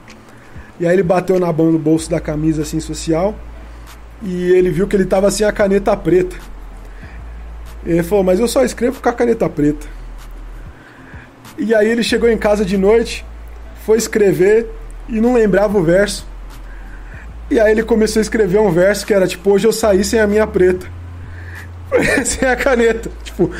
E aí ele bateu na mão no bolso da camisa assim social. E ele viu que ele estava sem a caneta preta. Ele falou, mas eu só escrevo com a caneta preta. E aí ele chegou em casa de noite, foi escrever e não lembrava o verso. E aí ele começou a escrever um verso que era tipo, hoje eu saí sem a minha preta. sem a caneta. Tipo,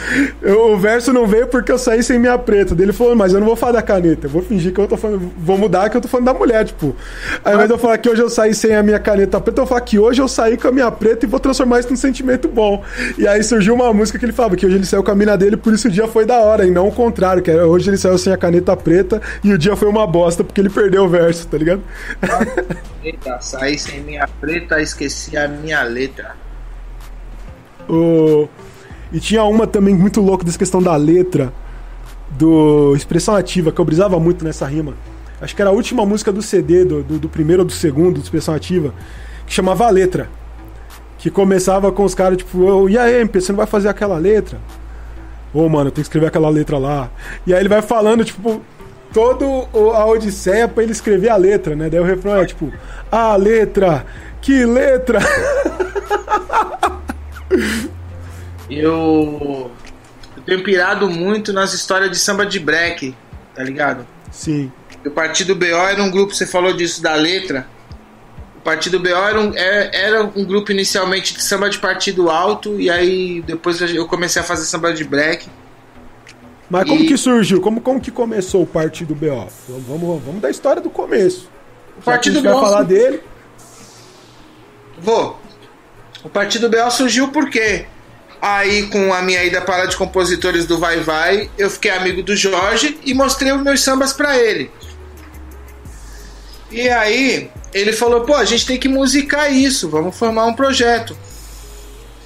eu, o verso não veio porque eu saí sem minha preta. Ele falou, mas eu não vou falar da caneta, eu vou fingir que eu tô falando, vou mudar que eu tô falando da mulher, tipo. Aí de eu falar que hoje eu saí sem a minha caneta preta, eu vou falar que hoje eu saí com a minha preta e vou transformar isso num sentimento bom. E aí surgiu uma música que ele falava que hoje ele saiu com a mina dele, por isso o dia foi da hora, e não o contrário, que era, hoje ele saiu sem a caneta preta e o dia foi uma bosta porque ele perdeu o verso, tá ligado? Eita, saí sem minha preta, esqueci a minha letra. O... E tinha uma também muito louca dessa questão da letra, do Expressão Ativa, que eu brisava muito nessa rima. Acho que era a última música do CD, do, do, do primeiro ou do segundo, do Expressão Ativa, que chamava A Letra. Que começava com os caras, tipo, e aí, MP, você não vai fazer aquela letra? Ô, mano, tem que escrever aquela letra lá. E aí ele vai falando, tipo, todo a odisseia pra ele escrever a letra, né? Daí o refrão é, tipo, a letra, que letra! eu, eu tenho pirado muito nas histórias de samba de break, tá ligado? Sim. O Partido BO era um grupo, você falou disso da letra. O Partido BO era um, era, era um grupo inicialmente de samba de partido alto, e aí depois eu comecei a fazer samba de break. Mas como e... que surgiu? Como, como que começou o Partido BO? Vamos, vamos, vamos da história do começo. O Partido BO. falar dele. Vou. O Partido BO surgiu porque Aí, com a minha ida para de compositores do Vai Vai, eu fiquei amigo do Jorge e mostrei os meus sambas para ele. E aí, ele falou: pô, a gente tem que musicar isso, vamos formar um projeto.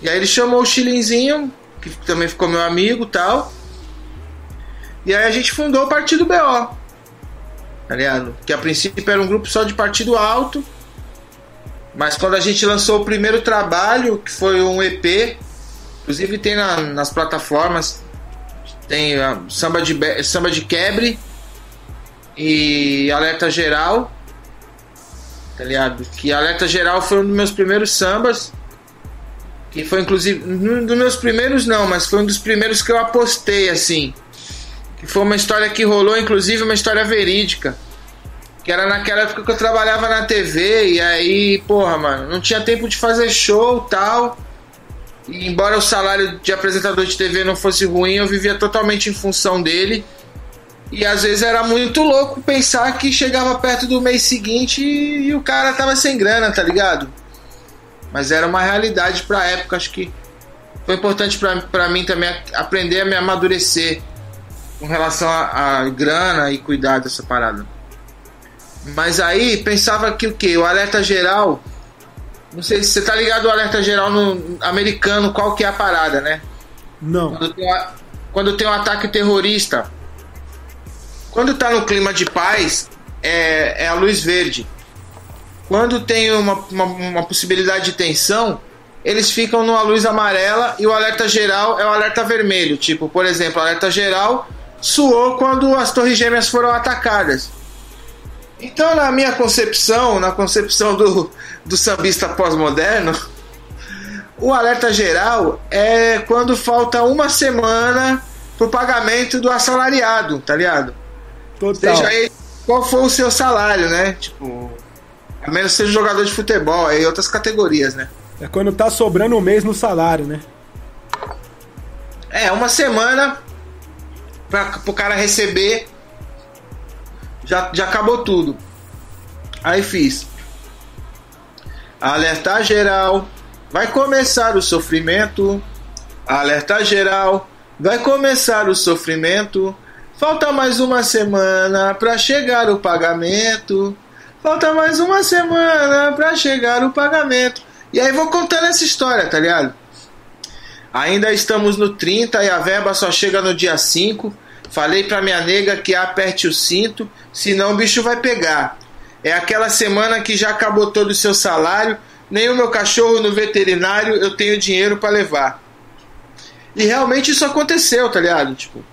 E aí, ele chamou o Chilinzinho, que também ficou meu amigo tal. E aí, a gente fundou o Partido BO. Tá ligado? Que a princípio era um grupo só de partido alto. Mas quando a gente lançou o primeiro trabalho, que foi um EP, Inclusive tem na, nas plataformas tem a samba de samba de quebre e alerta geral. Tá ligado? Que alerta geral foi um dos meus primeiros sambas. Que foi inclusive um dos meus primeiros não, mas foi um dos primeiros que eu apostei assim. Que foi uma história que rolou, inclusive uma história verídica. Que era naquela época que eu trabalhava na TV e aí, porra, mano, não tinha tempo de fazer show tal. E embora o salário de apresentador de TV não fosse ruim, eu vivia totalmente em função dele. E às vezes era muito louco pensar que chegava perto do mês seguinte e, o cara tava sem grana, tá ligado? Mas era uma realidade pra época, acho que foi importante para mim também aprender a me amadurecer com relação a, a, grana e cuidar dessa parada. Mas aí pensava que o que? O alerta geral não sei se você tá ligado ao alerta geral no americano, qual que é a parada, né? Não. Quando tem, quando tem um ataque terrorista. Quando tá no clima de paz, é, é a luz verde. Quando tem uma, uma, uma possibilidade de tensão, eles ficam numa luz amarela e o alerta geral é o alerta vermelho. Tipo, por exemplo, o alerta geral suou quando as torres gêmeas foram atacadas. Então, na minha concepção, na concepção do, do sambista pós-moderno, o alerta geral é quando falta uma semana pro pagamento do assalariado, tá ligado? Total. Seja aí qual for o seu salário, né? Tipo, a menos seja jogador de futebol, aí outras categorias, né? É quando tá sobrando um mês no salário, né? É, uma semana pra, pro cara receber já, já acabou tudo. Aí fiz. Alerta geral. Vai começar o sofrimento. Alerta geral. Vai começar o sofrimento. Falta mais uma semana para chegar o pagamento. Falta mais uma semana para chegar o pagamento. E aí vou contando essa história, tá ligado? Ainda estamos no 30 e a verba só chega no dia 5. Falei pra minha nega que aperte o cinto, senão o bicho vai pegar. É aquela semana que já acabou todo o seu salário, nem o meu cachorro no veterinário eu tenho dinheiro para levar. E realmente isso aconteceu, tá ligado? Tipo.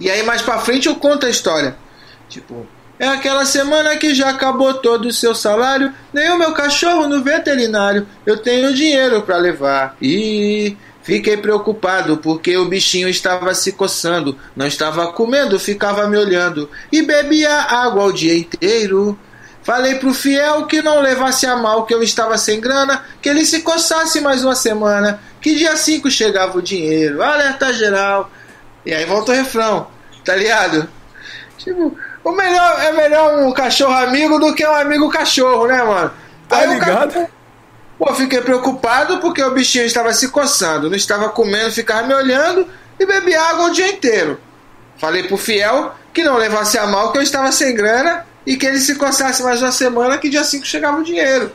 E aí mais pra frente eu conto a história. Tipo, é aquela semana que já acabou todo o seu salário, nem o meu cachorro no veterinário eu tenho dinheiro para levar. E Fiquei preocupado porque o bichinho estava se coçando, não estava comendo, ficava me olhando e bebia água o dia inteiro. Falei pro fiel que não levasse a mal que eu estava sem grana, que ele se coçasse mais uma semana, que dia 5 chegava o dinheiro. Alerta geral. E aí volta o refrão, tá ligado? Tipo, o melhor é melhor um cachorro amigo do que um amigo cachorro, né, mano? Tá aí ligado? O. Pô, fiquei preocupado porque o bichinho estava se coçando, não estava comendo, ficava me olhando e bebia água o dia inteiro. Falei pro fiel que não levasse a mal que eu estava sem grana e que ele se coçasse mais uma semana que dia 5 chegava o dinheiro.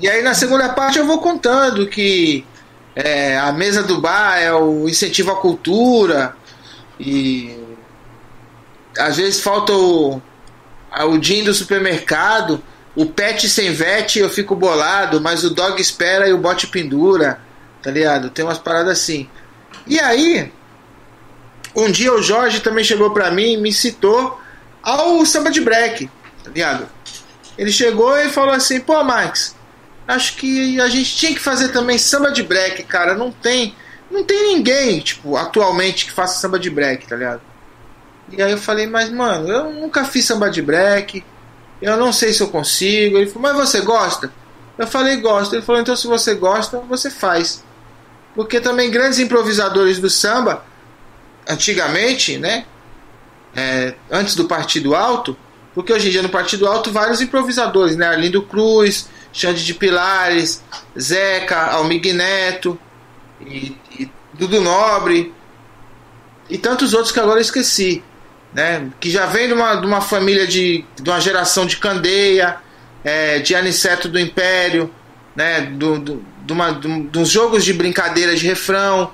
E aí na segunda parte eu vou contando que é, a mesa do bar é o incentivo à cultura e às vezes falta o, o din do supermercado, o pet sem vet eu fico bolado, mas o dog espera e o bote pendura, tá ligado? Tem umas paradas assim. E aí, um dia o Jorge também chegou pra mim e me citou ao samba de break, tá ligado? Ele chegou e falou assim: pô, Max, acho que a gente tinha que fazer também samba de break, cara. Não tem, não tem ninguém, tipo, atualmente que faça samba de break, tá ligado? E aí eu falei, mas mano, eu nunca fiz samba de break, eu não sei se eu consigo. Ele falou, mas você gosta? Eu falei, gosto. Ele falou, então se você gosta, você faz. Porque também grandes improvisadores do samba, antigamente, né? É, antes do Partido Alto, porque hoje em dia no Partido Alto vários improvisadores, né? Arlindo Cruz, Xande de Pilares, Zeca, Almig Neto, e, e Dudu Nobre, e tantos outros que agora eu esqueci, né? Que já vem de uma, de uma família de, de uma geração de Candeia, é, de Aniceto do Império, né? Do, do, de uma, dos jogos de brincadeira de refrão.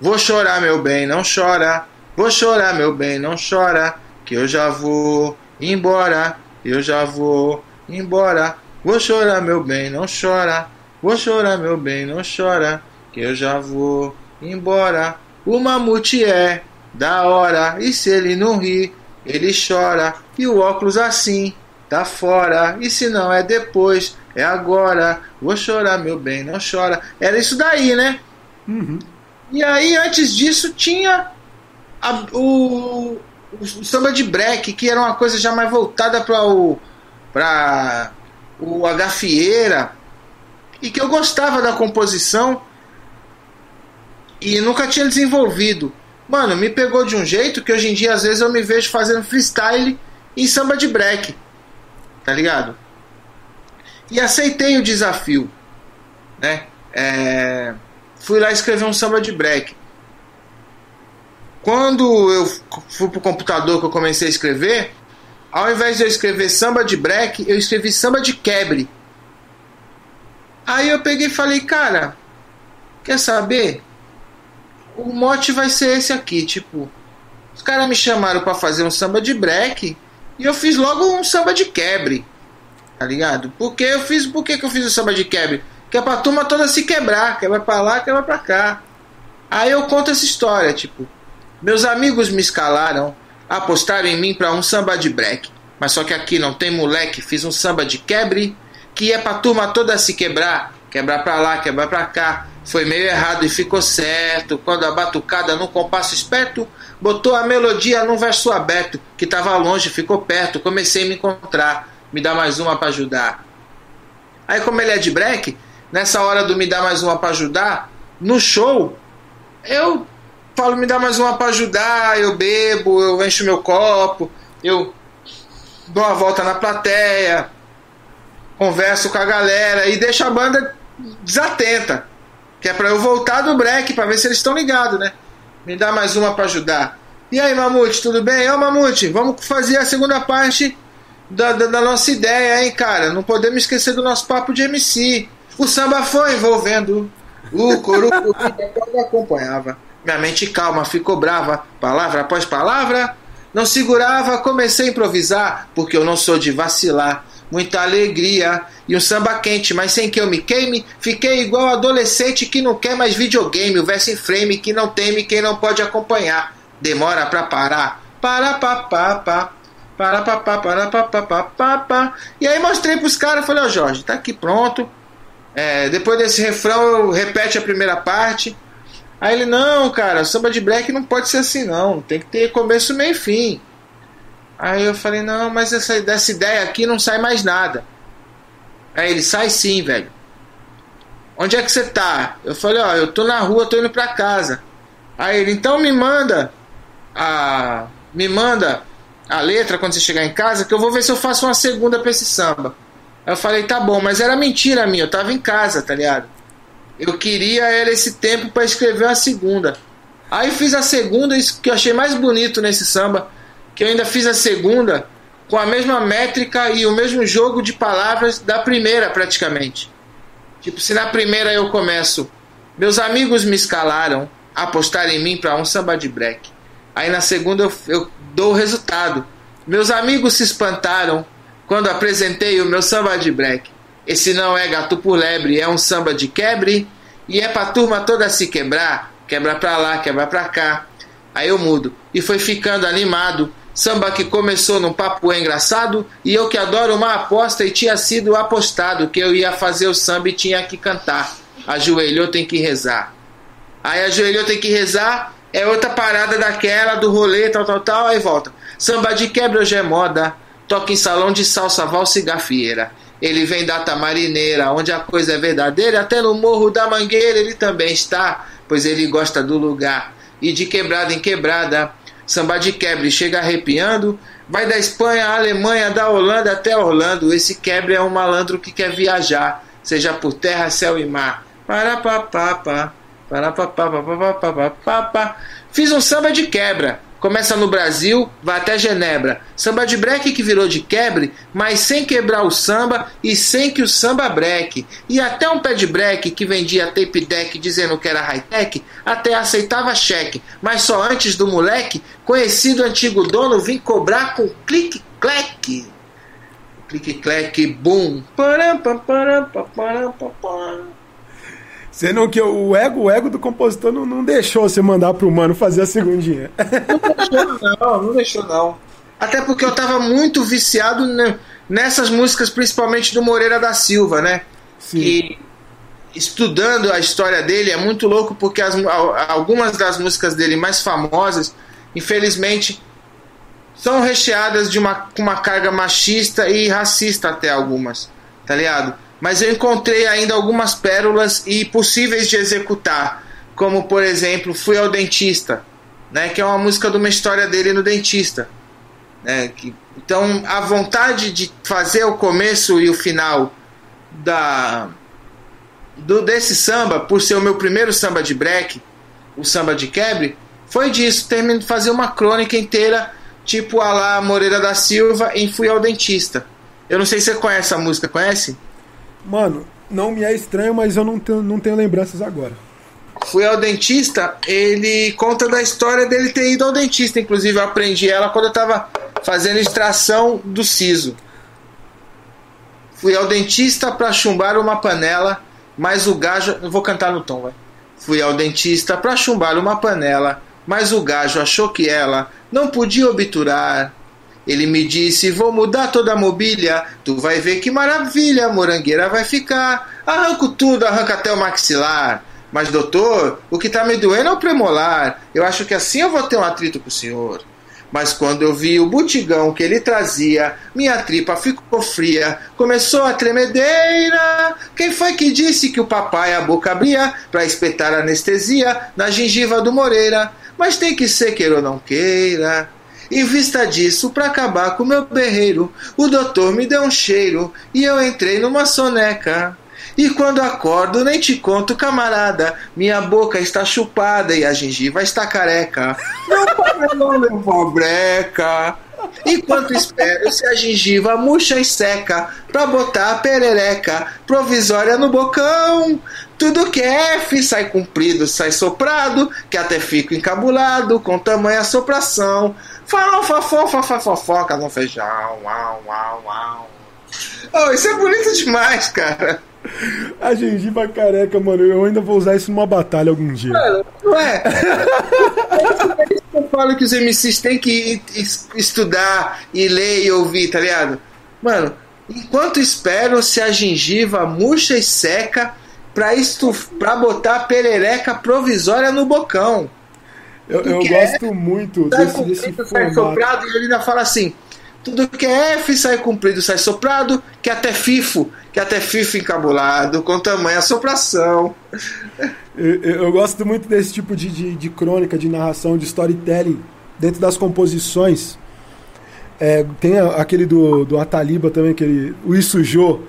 Vou chorar, meu bem, não chora. Vou chorar, meu bem, não chora. Que eu já vou embora. Eu já vou embora. Vou chorar, meu bem, não chora. Vou chorar, meu bem, não chora. Que eu já vou embora. O mamute é da hora. E se ele não ri, ele chora. E o óculos assim, tá fora. E se não é depois, é agora. Vou chorar, meu bem, não chora. Era isso daí, né? Uhum. E aí, antes disso, tinha a, o, o, samba de break, que era uma coisa já mais voltada para o. para o gafieira. E que eu gostava da composição e nunca tinha desenvolvido. Mano, me pegou de um jeito que hoje em dia às vezes eu me vejo fazendo freestyle em samba de break. Tá ligado? E aceitei o desafio, né? É... Fui lá escrever um samba de break. Quando eu fui pro computador que eu comecei a escrever, ao invés de eu escrever samba de break, eu escrevi samba de quebre. Aí eu peguei e falei, cara, quer saber? O mote vai ser esse aqui, tipo, os caras me chamaram para fazer um samba de break e eu fiz logo um samba de quebre. Tá ligado? Porque eu fiz, por que, eu fiz o samba de quebre? Que é pra turma toda se quebrar, quebra pra lá, quebra pra cá. Aí eu conto essa história, tipo, meus amigos me escalaram, apostaram em mim para um samba de break. Mas só que aqui não tem moleque, fiz um samba de quebre, que é pra turma toda se quebrar, quebrar pra lá, quebrar pra cá. Foi meio errado e ficou certo. Quando a batucada num compasso esperto botou a melodia num verso aberto, que tava longe, ficou perto. Comecei a me encontrar, me dá mais uma para ajudar. Aí, como ele é de break, nessa hora do me dá mais uma para ajudar, no show, eu falo me dá mais uma para ajudar, eu bebo, eu encho meu copo, eu dou uma volta na plateia, converso com a galera e deixo a banda desatenta. Que é pra eu voltar do break pra ver se eles estão ligados, né? Me dá mais uma para ajudar. E aí, Mamute, tudo bem? Ô, Mamute, vamos fazer a segunda parte da, da, da, nossa ideia, hein, cara? Não podemos esquecer do nosso papo de MC. O samba foi envolvendo o coruco acompanhava. Minha mente calma ficou brava, palavra após palavra. Não segurava, comecei a improvisar, porque eu não sou de vacilar muita alegria e um samba quente, mas sem que eu me queime. Fiquei igual adolescente que não quer mais videogame, o verso em frame que não teme quem não pode acompanhar. Demora pra parar. Para pa pa pa. Para pa pa para pa pa pa pa pa. E aí mostrei pros caras, falei, ó oh, Jorge, tá aqui pronto. É, depois desse refrão, eu repete a primeira parte. Aí ele, não, cara, samba de black não pode ser assim, não. Tem que ter começo, meio e fim. Aí eu falei, não, mas essa, dessa ideia aqui não sai mais nada. Aí ele, sai sim, velho. Onde é que você tá? Eu falei, ó, eu tô na rua, tô indo pra casa. Aí ele, então me manda a. Me manda a letra quando você chegar em casa, que eu vou ver se eu faço uma segunda pra esse samba. Aí eu falei, tá bom, mas era mentira minha, eu tava em casa, tá ligado? Eu queria era esse tempo para escrever a segunda. Aí fiz a segunda, isso que eu achei mais bonito nesse samba, que eu ainda fiz a segunda com a mesma métrica e o mesmo jogo de palavras da primeira, praticamente. Tipo, se na primeira eu começo, meus amigos me escalaram, apostar em mim para um samba de break. Aí na segunda eu, eu dou o resultado. Meus amigos se espantaram quando apresentei o meu samba de break. Esse não é gato por lebre, é um samba de quebre e é pra turma toda se quebrar, quebra pra lá, quebra pra cá. Aí eu mudo e foi ficando animado Samba que começou num papo engraçado e eu que adoro uma aposta e tinha sido apostado que eu ia fazer o samba e tinha que cantar. Ajoelhou, tem que rezar. Aí ajoelhou, tem que rezar, é outra parada daquela do rolê, tal, tal, tal, aí volta. Samba de quebra hoje é moda, toca em salão de salsa, valsa e gafieira. Ele vem da tamarineira, onde a coisa é verdadeira, até no morro da mangueira ele também está, pois ele gosta do lugar. E de quebrada em quebrada, Samba de quebre chega arrepiando. Vai da Espanha à Alemanha, da Holanda até Orlando. Esse quebre é um malandro que quer viajar, seja por terra, céu e mar. Para papapá, para papapá, Fiz um samba de quebra. Começa no Brasil, vai até Genebra. Samba de break que virou de quebre, mas sem quebrar o samba e sem que o samba breque. E até um pé de break que vendia tape deck dizendo que era high-tech, até aceitava cheque. Mas só antes do moleque, conhecido antigo dono, vim cobrar com clique-clack. Clique-clack, boom. Param. Sendo que o ego, o ego do compositor não, não deixou você mandar pro mano fazer a segundinha. Não deixou, não, não deixou, não. Até porque eu tava muito viciado nessas músicas, principalmente do Moreira da Silva, né? Sim. E estudando a história dele é muito louco porque as, algumas das músicas dele mais famosas, infelizmente, são recheadas de uma, uma carga machista e racista até algumas, tá ligado? Mas eu encontrei ainda algumas pérolas e possíveis de executar, como por exemplo Fui ao Dentista, né, que é uma música de uma história dele no dentista. Né, que, então a vontade de fazer o começo e o final da do desse samba, por ser o meu primeiro samba de break, o samba de quebre, foi disso, termino de fazer uma crônica inteira, tipo a lá Moreira da Silva em Fui ao Dentista. Eu não sei se você conhece a música, conhece? Mano, não me é estranho, mas eu não tenho, não tenho lembranças agora. Fui ao dentista, ele conta da história dele ter ido ao dentista. Inclusive, eu aprendi ela quando eu tava fazendo extração do siso. Fui ao dentista para chumbar uma panela, mas o gajo. Não vou cantar no tom, vai. Fui ao dentista para chumbar uma panela, mas o gajo achou que ela não podia obturar ele me disse: Vou mudar toda a mobília, tu vai ver que maravilha, a morangueira vai ficar. Arranco tudo, arranca até o maxilar. Mas, doutor, o que tá me doendo é o premolar. Eu acho que assim eu vou ter um atrito com o senhor. Mas quando eu vi o butigão que ele trazia, minha tripa ficou fria, começou a tremedeira. Quem foi que disse que o papai a boca abria para espetar anestesia na gengiva do Moreira? Mas tem que ser queira ou não queira. Em vista disso, para acabar com meu berreiro, o doutor me deu um cheiro e eu entrei numa soneca. E quando acordo, nem te conto, camarada, minha boca está chupada e a gengiva está careca. Não para não, meu pobreca. Enquanto espero se a gengiva murcha e seca pra botar a perereca provisória no bocão. Tudo que é F sai comprido, sai soprado, que até fico encabulado com tamanha sopração. Farofa, fofa, fofoca no feijão. Uau, uau, uau. Oh, isso é bonito demais, cara. A gengiva careca, mano, eu ainda vou usar isso numa batalha algum dia. Mano, não é? é isso que eu falo que os MCs têm que estudar e ler e ouvir, tá ligado? Mano, Enquanto espero se a gengiva murcha e seca pra, estuf... pra botar a perereca provisória no bocão. Eu, eu que gosto muito Sai desse, desse comprido, sai formato. soprado, e ele ainda fala assim: tudo que é F sai comprido, sai soprado, que até FIFO, que até FIFO encabulado, com tamanha sopração. Eu, eu- gosto muito desse tipo de, de, de crônica, de narração, de storytelling dentro das composições. É, tem aquele do, do Ataliba também, aquele, o Isujô,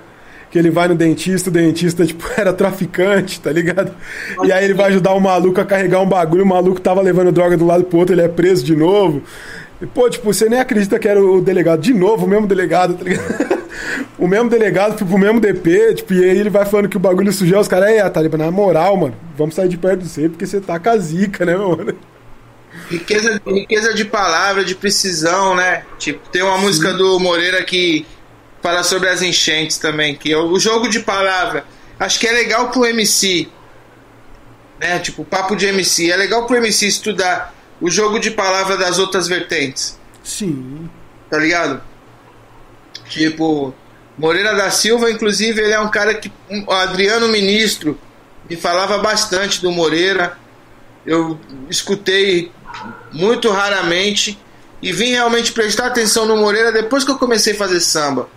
que ele vai no dentista, o dentista tipo, era traficante, tá ligado? E aí ele vai ajudar o maluco a carregar um bagulho, o maluco tava levando droga do lado pro outro, ele é preso de novo. E, pô, tipo, você nem acredita que era o delegado. De novo, o mesmo delegado, tá ligado? o mesmo delegado foi pro mesmo DP, tipo, e aí ele vai falando que o bagulho sujou, os caras, é, Taliba, na moral, mano, vamos sair de perto de você, porque você tá com a zica, né, mano? Riqueza, riqueza de palavra, de precisão, né? Tipo, tem uma música do Moreira que fala sobre as enchentes também, que é o jogo de palavra. Acho que é legal pro MC, né? Tipo, papo de MC. É legal pro MC estudar o jogo de palavra das outras vertentes, Sim. tá ligado? Tipo, Moreira da Silva, inclusive, ele é um cara que. O Adriano Ministro me falava bastante do Moreira. Eu escutei muito raramente e vim realmente prestar atenção no Moreira depois que eu comecei a fazer samba.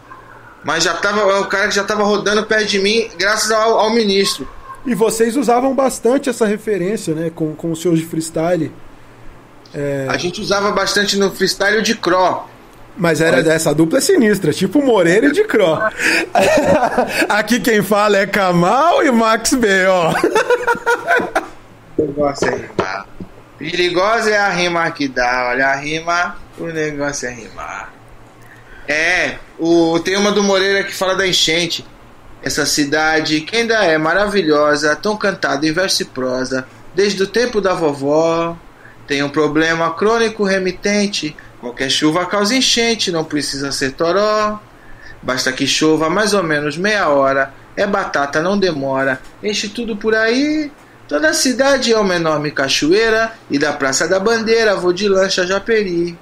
Mas já tava, é um cara que já estava rodando perto de mim graças ao, ao ministro. E vocês usavam bastante essa referência, né, com, com os seus de freestyle. É, A gente usava bastante no freestyle o de Cro. mas era dessa dupla é sinistra, tipo Moreira e de Cro. Aqui quem fala é Kamal e Max B, ó. O negócio é rimar. Perigosa é a rima que dá, olha a rima, o negócio é rimar. É, o, tem uma do Moreira que fala da enchente. Essa cidade que ainda é maravilhosa, tão cantada em verso e prosa, desde o tempo da vovó. Tem um problema crônico remitente. Qualquer chuva causa enchente, não precisa ser toró. Basta que chova mais ou menos meia hora. É batata, não demora. Enche tudo por aí. Toda a cidade é uma enorme cachoeira. E da Praça da Bandeira vou de lancha Japeri.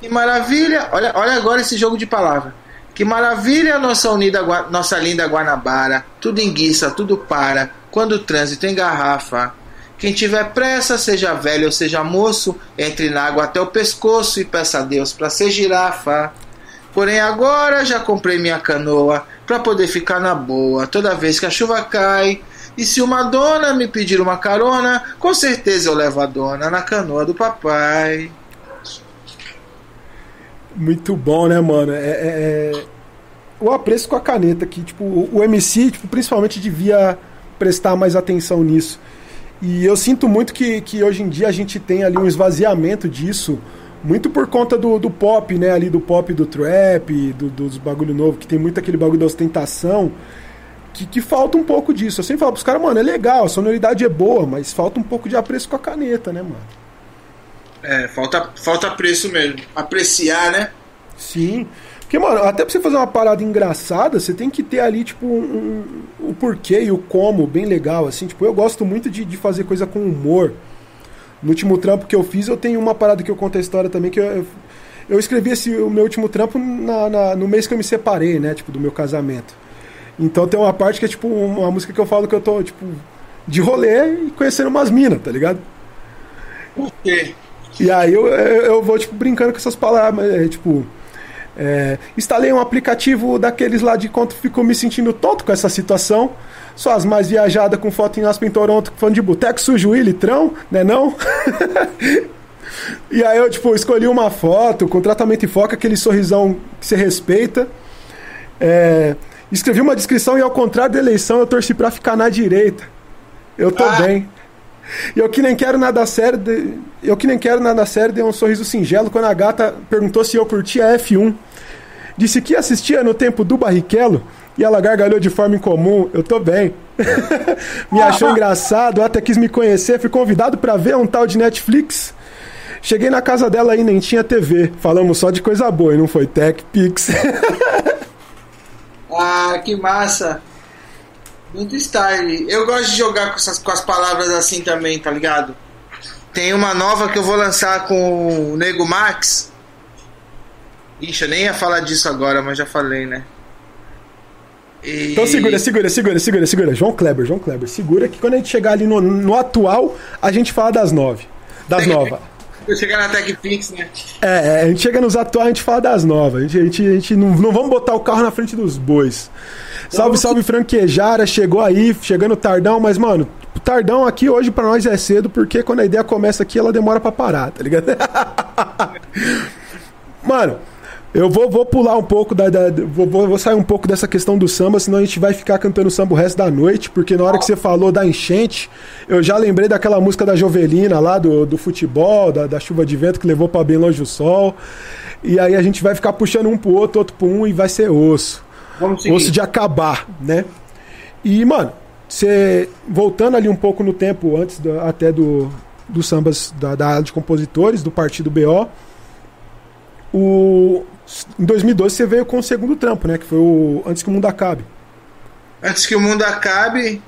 Que maravilha! Olha, olha agora esse jogo de palavra. Que maravilha nossa unida, nossa linda Guanabara. Tudo enguiça, tudo para. Quando o trânsito engarrafa. Quem tiver pressa, seja velho ou seja moço, entre na água até o pescoço e peça a Deus para ser girafa. Porém agora já comprei minha canoa para poder ficar na boa toda vez que a chuva cai. E se uma dona me pedir uma carona, com certeza eu levo a dona na canoa do papai. Muito bom, né, mano? É, é- é- O apreço com a caneta, que tipo, o MC, tipo, principalmente, devia prestar mais atenção nisso. E eu sinto muito que, que hoje em dia a gente tem ali um esvaziamento disso, muito por conta do, do pop, né? Ali do pop do trap, do, dos bagulho novo, que tem muito aquele bagulho da ostentação, que, que falta um pouco disso. Eu sempre falo pros caras, mano, é legal, a sonoridade é boa, mas falta um pouco de apreço com a caneta, né, mano? É, falta, falta preço mesmo. Apreciar, né? Sim. Porque, mano, até pra você fazer uma parada engraçada, você tem que ter ali, tipo, um, um- o porquê e o como bem legal, assim. Tipo, eu gosto muito de, de fazer coisa com humor. No último trampo que eu fiz, eu tenho uma parada que eu conto a história também, que eu, eu, escrevi esse, o meu último trampo na- na- no mês que eu me separei, né? Tipo, do meu casamento. Então tem uma parte que é, tipo, uma música que eu falo que eu tô, tipo, de rolê e conhecendo umas minas, tá ligado? Por quê? E aí eu, eu, vou, tipo, brincando com essas palavras, é, tipo... é, instalei um aplicativo daqueles lá de quanto ficou me sentindo tonto com essa situação. Só as mais viajadas com foto em Aspen, Toronto, falando de boteco sujo e litrão, né não? e aí eu, tipo, escolhi uma foto com tratamento e foco, aquele sorrisão que você respeita. É, escrevi uma descrição e ao contrário da eleição eu torci pra ficar na direita. Eu tô Ah. bem. E eu que nem quero nada sério, de- eu que nem quero nada sério, dei um sorriso singelo quando a gata perguntou se eu curtia F1. Disse que assistia no tempo do Barrichello e ela gargalhou de forma incomum. Eu tô bem. me achou engraçado, até quis me conhecer, fui convidado pra ver um tal de Netflix. Cheguei na casa dela e nem tinha TV. Falamos só de coisa boa e não foi Tech Pix. Ah, que massa. Muito style. Eu gosto de jogar com, essas, com as palavras assim também, tá ligado? Tem uma nova que eu vou lançar com o Nego Max. Ixi, eu nem ia falar disso agora, mas já falei, né? E... Então segura, segura, segura, segura, segura. João Kleber, João Kleber, segura que quando a gente chegar ali no, no atual, a gente fala das nove. Das novas. Eu chegar na TechPix, né? É, é, a gente chega nos atuais, a gente fala das novas. A gente, a gente, a gente não, não vamos botar o carro na frente dos bois. Salve, salve, franquejara. Chegou aí, chegando tardão, mas, mano, tardão aqui hoje pra nós é cedo, porque quando a ideia começa aqui, ela demora pra parar, tá ligado? mano, eu vou, vou pular um pouco da. da vou, vou sair um pouco dessa questão do samba, senão a gente vai ficar cantando samba o resto da noite, porque na hora que você falou da enchente, eu já lembrei daquela música da Jovelina lá, do, do futebol, da, da chuva de vento que levou para bem longe o sol. E aí a gente vai ficar puxando um pro outro, outro pro um, e vai ser osso. Osso de acabar, né? E, mano, você. Voltando ali um pouco no tempo, antes do, até do, dos sambas da, da área de compositores, do partido BO. O, em 2012 você veio com o segundo trampo, né? Que foi o Antes que o Mundo Acabe. Antes que o Mundo Acabe,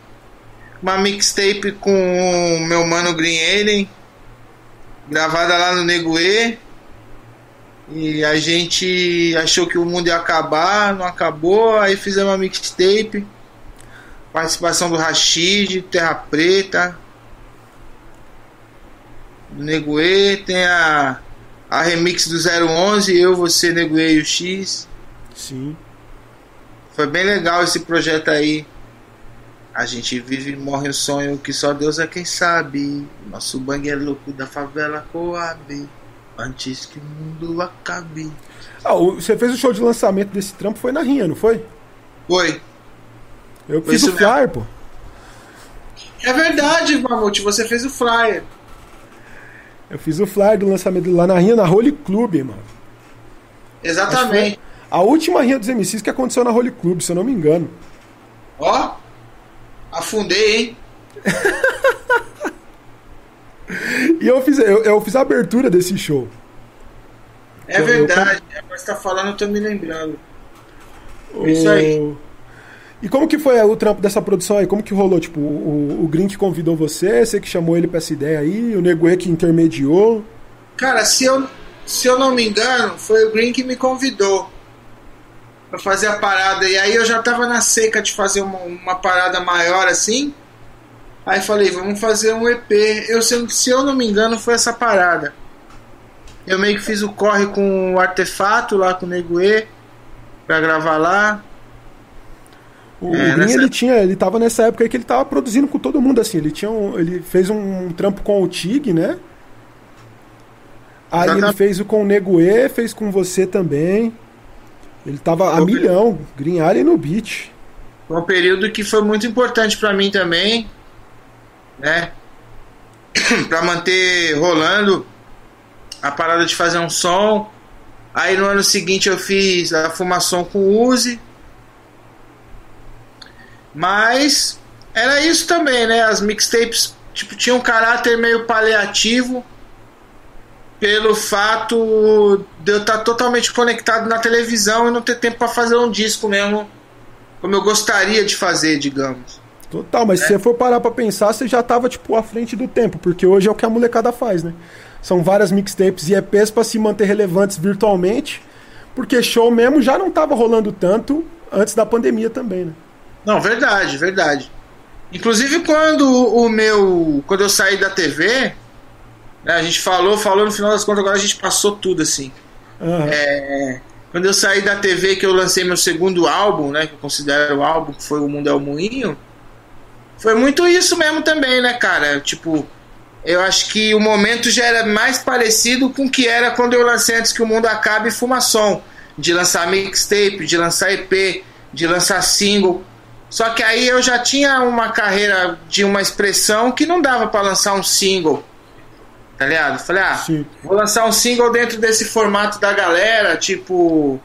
uma mixtape com o meu mano Green Alien, gravada lá no Neguê. E a gente achou que o mundo ia acabar, não acabou, aí fizemos uma mixtape. Participação do Rashid, Terra Preta, do Neguê, tem a a remix do 011, eu, você, Neguei e o X. Sim. Foi bem legal esse projeto aí. A gente vive e morre o sonho que só Deus é quem sabe. Nosso bang é louco da favela Coab. Antes que o mundo acabe. Ah, você fez o show de lançamento desse trampo, foi na Rinha, não foi? Foi. Eu foi fiz o flyer, pô. É verdade, Mamute, você fez o flyer. Eu fiz o flyer do lançamento lá na Rinha, na Holy Club, mano. Exatamente. A última Rinha dos MCs que aconteceu na Holy Club, se eu não me engano. Ó, afundei, hein? e eu fiz, eu, eu, fiz a abertura desse show. É verdade, eu... agora você tá falando, eu tô me lembrando. O... Isso aí. E como que foi o trampo dessa produção aí? Como que rolou? Tipo, o, o Green que convidou você, você que chamou ele pra essa ideia aí, o Neguê que intermediou? Cara, se eu, se eu não me engano, foi o Green que me convidou pra fazer a parada. E aí eu já tava na seca de fazer uma, uma parada maior assim. Aí falei, vamos fazer um EP. Eu, se, se eu não me engano, foi essa parada. Eu meio que fiz o corre com o artefato lá com o Neguê pra gravar lá. O, é, Green, nessa... ele tinha, ele tava nessa época aí que ele tava produzindo com todo mundo, assim. Ele tinha um, ele fez um, trampo com o Tig, né? Aí ele fez o com o Neguê, fez com você também. Ele tava a milhão, Green Alien no beat. Foi um período que foi muito importante para mim também, né? para manter rolando a parada de fazer um som. Aí no ano seguinte eu fiz a fumação com o Uzi mas era isso também, né? As mixtapes tipo, tinham um caráter meio paliativo pelo fato de eu estar totalmente conectado na televisão e não ter tempo para fazer um disco mesmo como eu gostaria de fazer, digamos. Total, mas é. se você for parar pra pensar, você já tava, tipo, à frente do tempo, porque hoje é o que a molecada faz, né? São várias mixtapes e EPs para se manter relevantes virtualmente, porque show mesmo já não tava rolando tanto antes da pandemia também, né? Não, verdade, verdade. Inclusive quando o meu. Quando eu saí da TV, né, a gente falou, falou, no final das contas, agora a gente passou tudo assim. Uhum. É, quando eu saí da TV, que eu lancei meu segundo álbum, né? Que eu considero o álbum, que foi O Mundo é o Moinho. Foi muito isso mesmo também, né, cara? Tipo, eu acho que o momento já era mais parecido com o que era quando eu lancei Antes que o Mundo Acabe Fumação. De lançar mixtape, de lançar EP, de lançar single. Só que aí eu já tinha uma carreira de uma expressão que não dava para lançar um single. Tá ligado? Falei, ah, Sim. vou lançar um single dentro desse formato da galera, tipo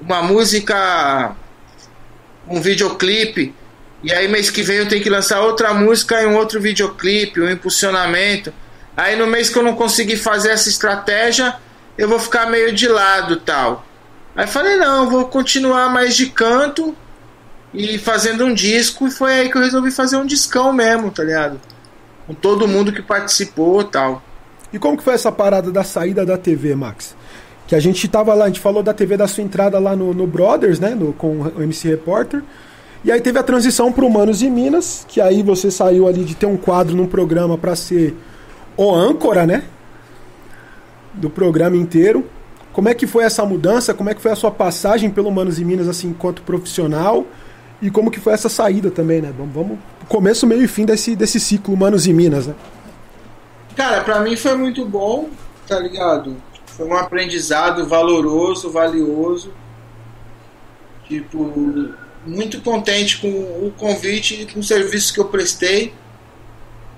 uma música, um videoclipe. E aí mês que vem eu tenho que lançar outra música e um outro videoclipe, um impulsionamento. Aí no mês que eu não conseguir fazer essa estratégia, eu vou ficar meio de lado tal. Aí falei, não, vou continuar mais de canto e fazendo um disco, e foi aí que eu resolvi fazer um discão mesmo, tá ligado? Com todo mundo que participou tal. E como que foi essa parada da saída da TV, Max? Que a gente tava lá, a gente falou da TV da sua entrada lá no, no Brothers, né? No, com o MC Repórter. E aí teve a transição para Humanos e Minas, que aí você saiu ali de ter um quadro num programa para ser o âncora, né? Do programa inteiro. Como é que foi essa mudança? Como é que foi a sua passagem pelo Humanos e Minas, assim, enquanto profissional? E como que foi essa saída também, né? Vamos, vamos começo, meio e fim desse, desse ciclo Humanos e Minas, né? Cara, pra mim foi muito bom, tá ligado? Foi um aprendizado valoroso, valioso. Tipo, muito contente com o convite e com o serviço que eu prestei,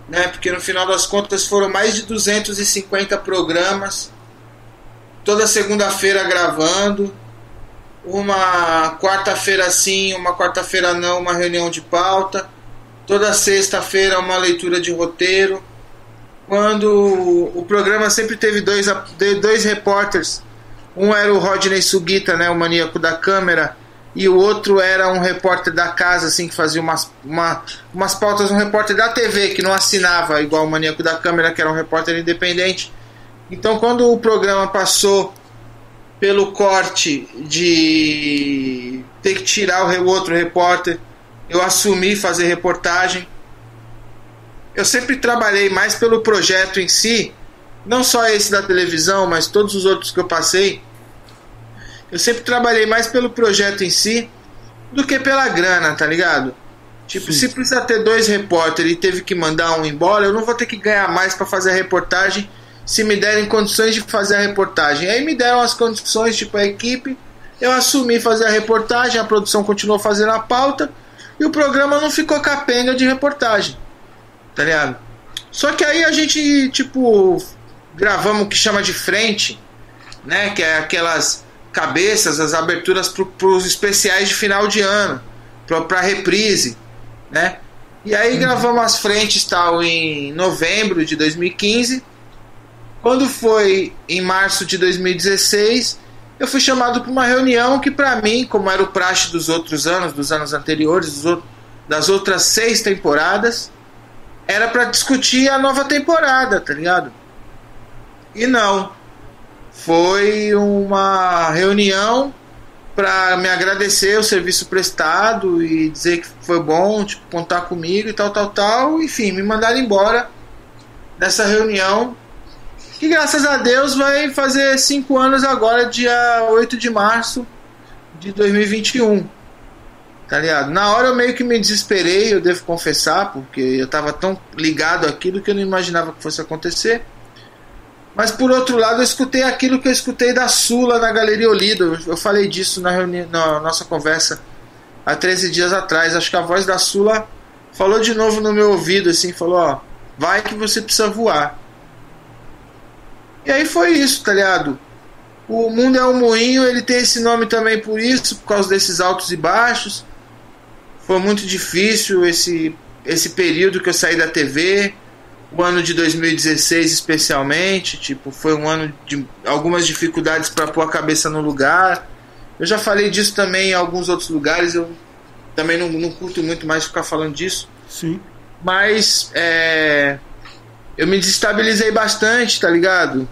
né? Porque no final das contas foram mais de 250 programas, toda segunda-feira gravando, uma quarta-feira sim, uma quarta-feira não, uma reunião de pauta, toda sexta-feira uma leitura de roteiro. Quando o programa sempre teve dois, dois repórteres, um era o Rodney Sugita, né, o maníaco da câmera, e o outro era um repórter da casa, assim, que fazia umas, uma, umas pautas, um repórter da TV, que não assinava igual o Maníaco da Câmera, que era um repórter independente. Então, quando o programa passou pelo corte de ter que tirar o outro repórter, eu assumi fazer reportagem. Eu sempre trabalhei mais pelo projeto em si, não só esse da televisão, mas todos os outros que eu passei eu sempre trabalhei mais pelo projeto em si do que pela grana, tá ligado? Tipo, Sim. se precisa ter dois repórteres e teve que mandar um embora, eu não vou ter que ganhar mais para fazer a reportagem se me derem condições de fazer a reportagem. Aí me deram as condições, tipo, a equipe, eu assumi fazer a reportagem, a produção continuou fazendo a pauta e o programa não ficou capenga de reportagem, tá ligado? Só que aí a gente, tipo, gravamos o que chama de frente, né? Que é aquelas cabeças, as aberturas para os especiais de final de ano, para reprise, né? E aí uhum. gravamos as frentes tal em novembro de 2015. Quando foi em março de 2016, eu fui chamado para uma reunião que para mim, como era o praxe dos outros anos, dos anos anteriores, das outras seis temporadas, era para discutir a nova temporada, tá ligado? E não foi uma reunião para me agradecer o serviço prestado e dizer que foi bom, tipo, contar comigo e tal, tal, tal. Enfim, me mandaram embora dessa reunião. Que graças a Deus vai fazer cinco anos agora, dia 8 de março de 2021. Tá ligado? Na hora eu meio que me desesperei, eu devo confessar, porque eu tava tão ligado àquilo que eu não imaginava que fosse acontecer. Mas por outro lado, eu escutei aquilo que eu escutei da Sula na Galeria Olido. Eu falei disso na, reuni na nossa conversa há 13 dias atrás. Acho que a voz da Sula falou de novo no meu ouvido, assim, falou, ó, vai que você precisa voar. E aí foi isso, tá ligado? O mundo é um moinho, ele tem esse nome também por isso, por causa desses altos e baixos. Foi muito difícil esse, esse período que eu saí da TV o ano de 2016 especialmente, tipo, foi um ano de algumas dificuldades para pôr a cabeça no lugar. Eu já falei disso também em alguns outros lugares, eu também não, não curto muito mais ficar falando disso. Sim. Mas é, eu me desestabilizei bastante, tá ligado?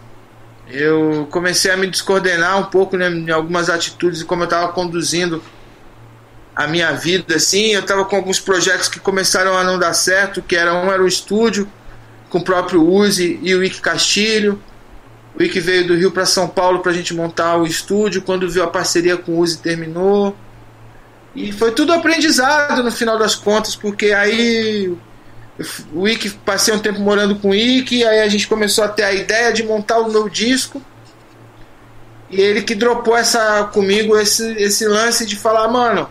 Eu comecei a me descoordenar um pouco né, em algumas atitudes e como eu estava conduzindo a minha vida, assim. Eu estava com alguns projetos que começaram a não dar certo, que era um era o estúdio, com o próprio Uzi e o Ike Castilho. O Ike veio do Rio para São Paulo para a gente montar o estúdio. Quando viu a parceria com o Uzi, terminou. E foi tudo aprendizado no final das contas, porque aí o Ike passei um tempo morando com o Ike, aí a gente começou a ter a ideia de montar o meu disco. E ele que dropou essa comigo esse, esse lance de falar, mano,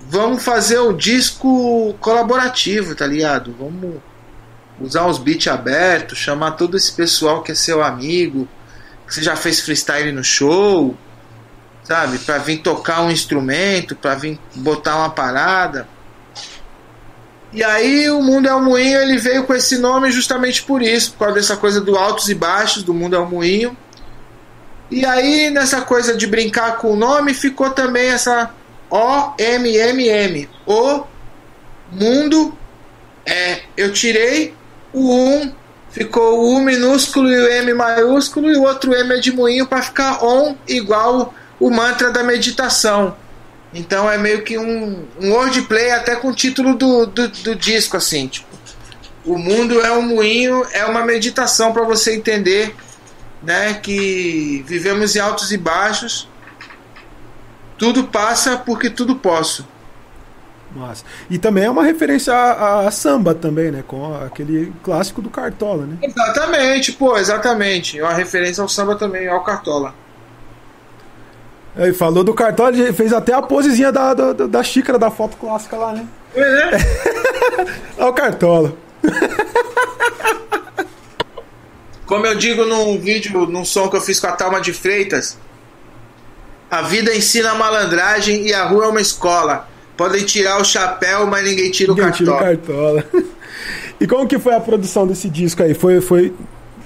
vamos fazer o disco colaborativo, tá ligado? Vamos usar os beats abertos, chamar todo esse pessoal que é seu amigo, que você já fez freestyle no show, sabe? Para vir tocar um instrumento, para vir botar uma parada. E aí o Mundo é um Moinho, ele veio com esse nome justamente por isso, por causa dessa coisa do altos e baixos do Mundo é um Moinho. E aí nessa coisa de brincar com o nome ficou também essa O M M M, o Mundo é, eu tirei o 1 ficou o U minúsculo e o M maiúsculo, e o outro M é de moinho para ficar ON igual o mantra da meditação. Então é meio que um, um wordplay até com o título do, do, do disco, assim, tipo. O mundo é um moinho, é uma meditação para você entender né, que vivemos em altos e baixos. Tudo passa porque tudo posso. Nossa. E também é uma referência a, a, samba também, né? Com aquele clássico do Cartola, né? Exatamente, pô, exatamente. É uma referência ao samba também, ao Cartola. Ele falou do Cartola, fez até a posezinha da, da, da xícara da foto clássica lá, né? É, né? Olha o Cartola. Como eu digo num vídeo, num som que eu fiz com a Talma de Freitas, a vida ensina a malandragem e a rua é uma escola. Podem tirar o chapéu, mas ninguém tira ninguém o cartola. Tira o cartola. e como que foi a produção desse disco aí? Foi, foi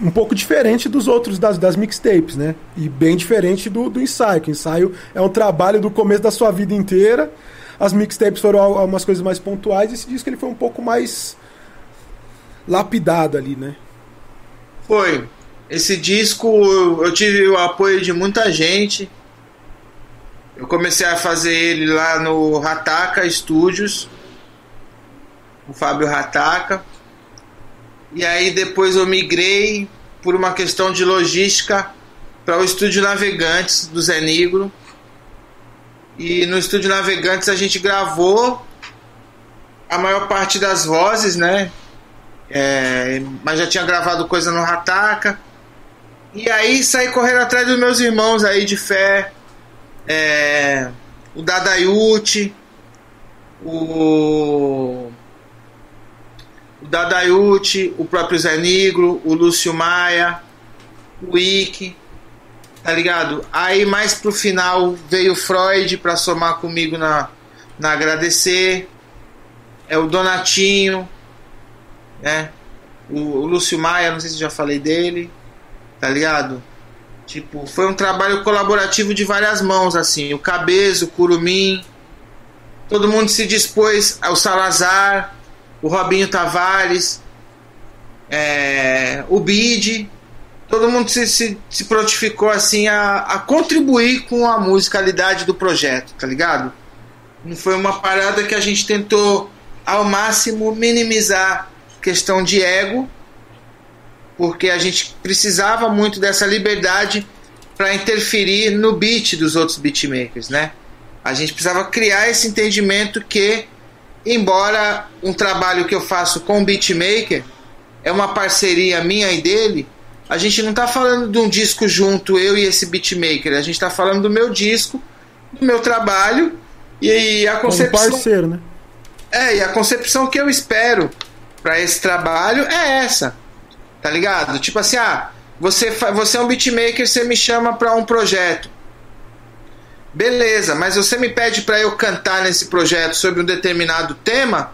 um pouco diferente dos outros das, das mixtapes, né? E bem diferente do, do ensaio. Que o ensaio é um trabalho do começo da sua vida inteira. As mixtapes foram algumas coisas mais pontuais. Esse disco ele foi um pouco mais lapidado ali, né? Foi. Esse disco eu tive o apoio de muita gente. Eu comecei a fazer ele lá no Rataka Studios, o Fábio Rataka. E aí depois eu migrei por uma questão de logística para o Estúdio Navegantes do Zé Negro. E no Estúdio Navegantes a gente gravou a maior parte das vozes, né? É, mas já tinha gravado coisa no Rataka. E aí saí correndo atrás dos meus irmãos aí de fé, é, o Dadayuti, o, o Dadayuti, o próprio Zé Negro, o Lúcio Maia, o Ike, tá ligado? Aí mais pro final veio Freud para somar comigo na, na agradecer, é o Donatinho, né? O, o Lúcio Maia, não sei se já falei dele, tá ligado? Tipo, foi um trabalho colaborativo de várias mãos, assim. O Cabezo, o Curumim, todo mundo se dispôs, o Salazar, o Robinho Tavares, é, o Bid, todo mundo se, se, se prontificou assim a, a contribuir com a musicalidade do projeto, tá ligado? Não foi uma parada que a gente tentou ao máximo minimizar questão de ego porque a gente precisava muito dessa liberdade para interferir no beat dos outros beatmakers, né? A gente precisava criar esse entendimento que, embora um trabalho que eu faço com o beatmaker é uma parceria minha e dele, a gente não está falando de um disco junto, eu e esse beatmaker, a gente está falando do meu disco, do meu trabalho e a concepção. Como parceiro, né? É, e a concepção que eu espero para esse trabalho é essa Tá ligado? Tipo assim, ah, você, você é um beatmaker, você me chama pra um projeto. Beleza, mas você me pede para eu cantar nesse projeto sobre um determinado tema,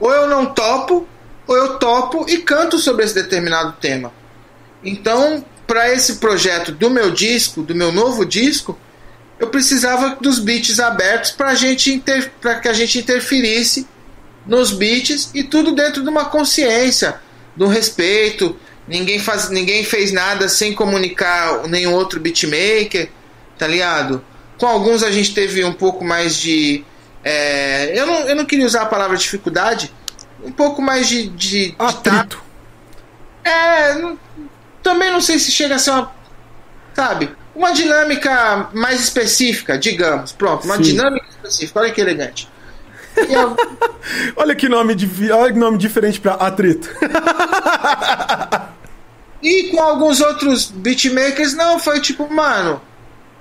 ou eu não topo, ou eu topo e canto sobre esse determinado tema. Então, para esse projeto do meu disco, do meu novo disco, eu precisava dos beats abertos para para que a gente interferisse nos beats e tudo dentro de uma consciência do respeito. Ninguém, faz, ninguém fez nada sem comunicar nenhum outro beatmaker, tá ligado? Com alguns a gente teve um pouco mais de. É, eu, não, eu não queria usar a palavra dificuldade, um pouco mais de. de, de Atrito. É, não, também não sei se chega a ser uma. Sabe? Uma dinâmica mais específica, digamos. Pronto, uma Sim. dinâmica específica. Olha que elegante. olha que nome, de, olha que nome diferente para atrito. e com alguns outros beatmakers, não, foi tipo, mano,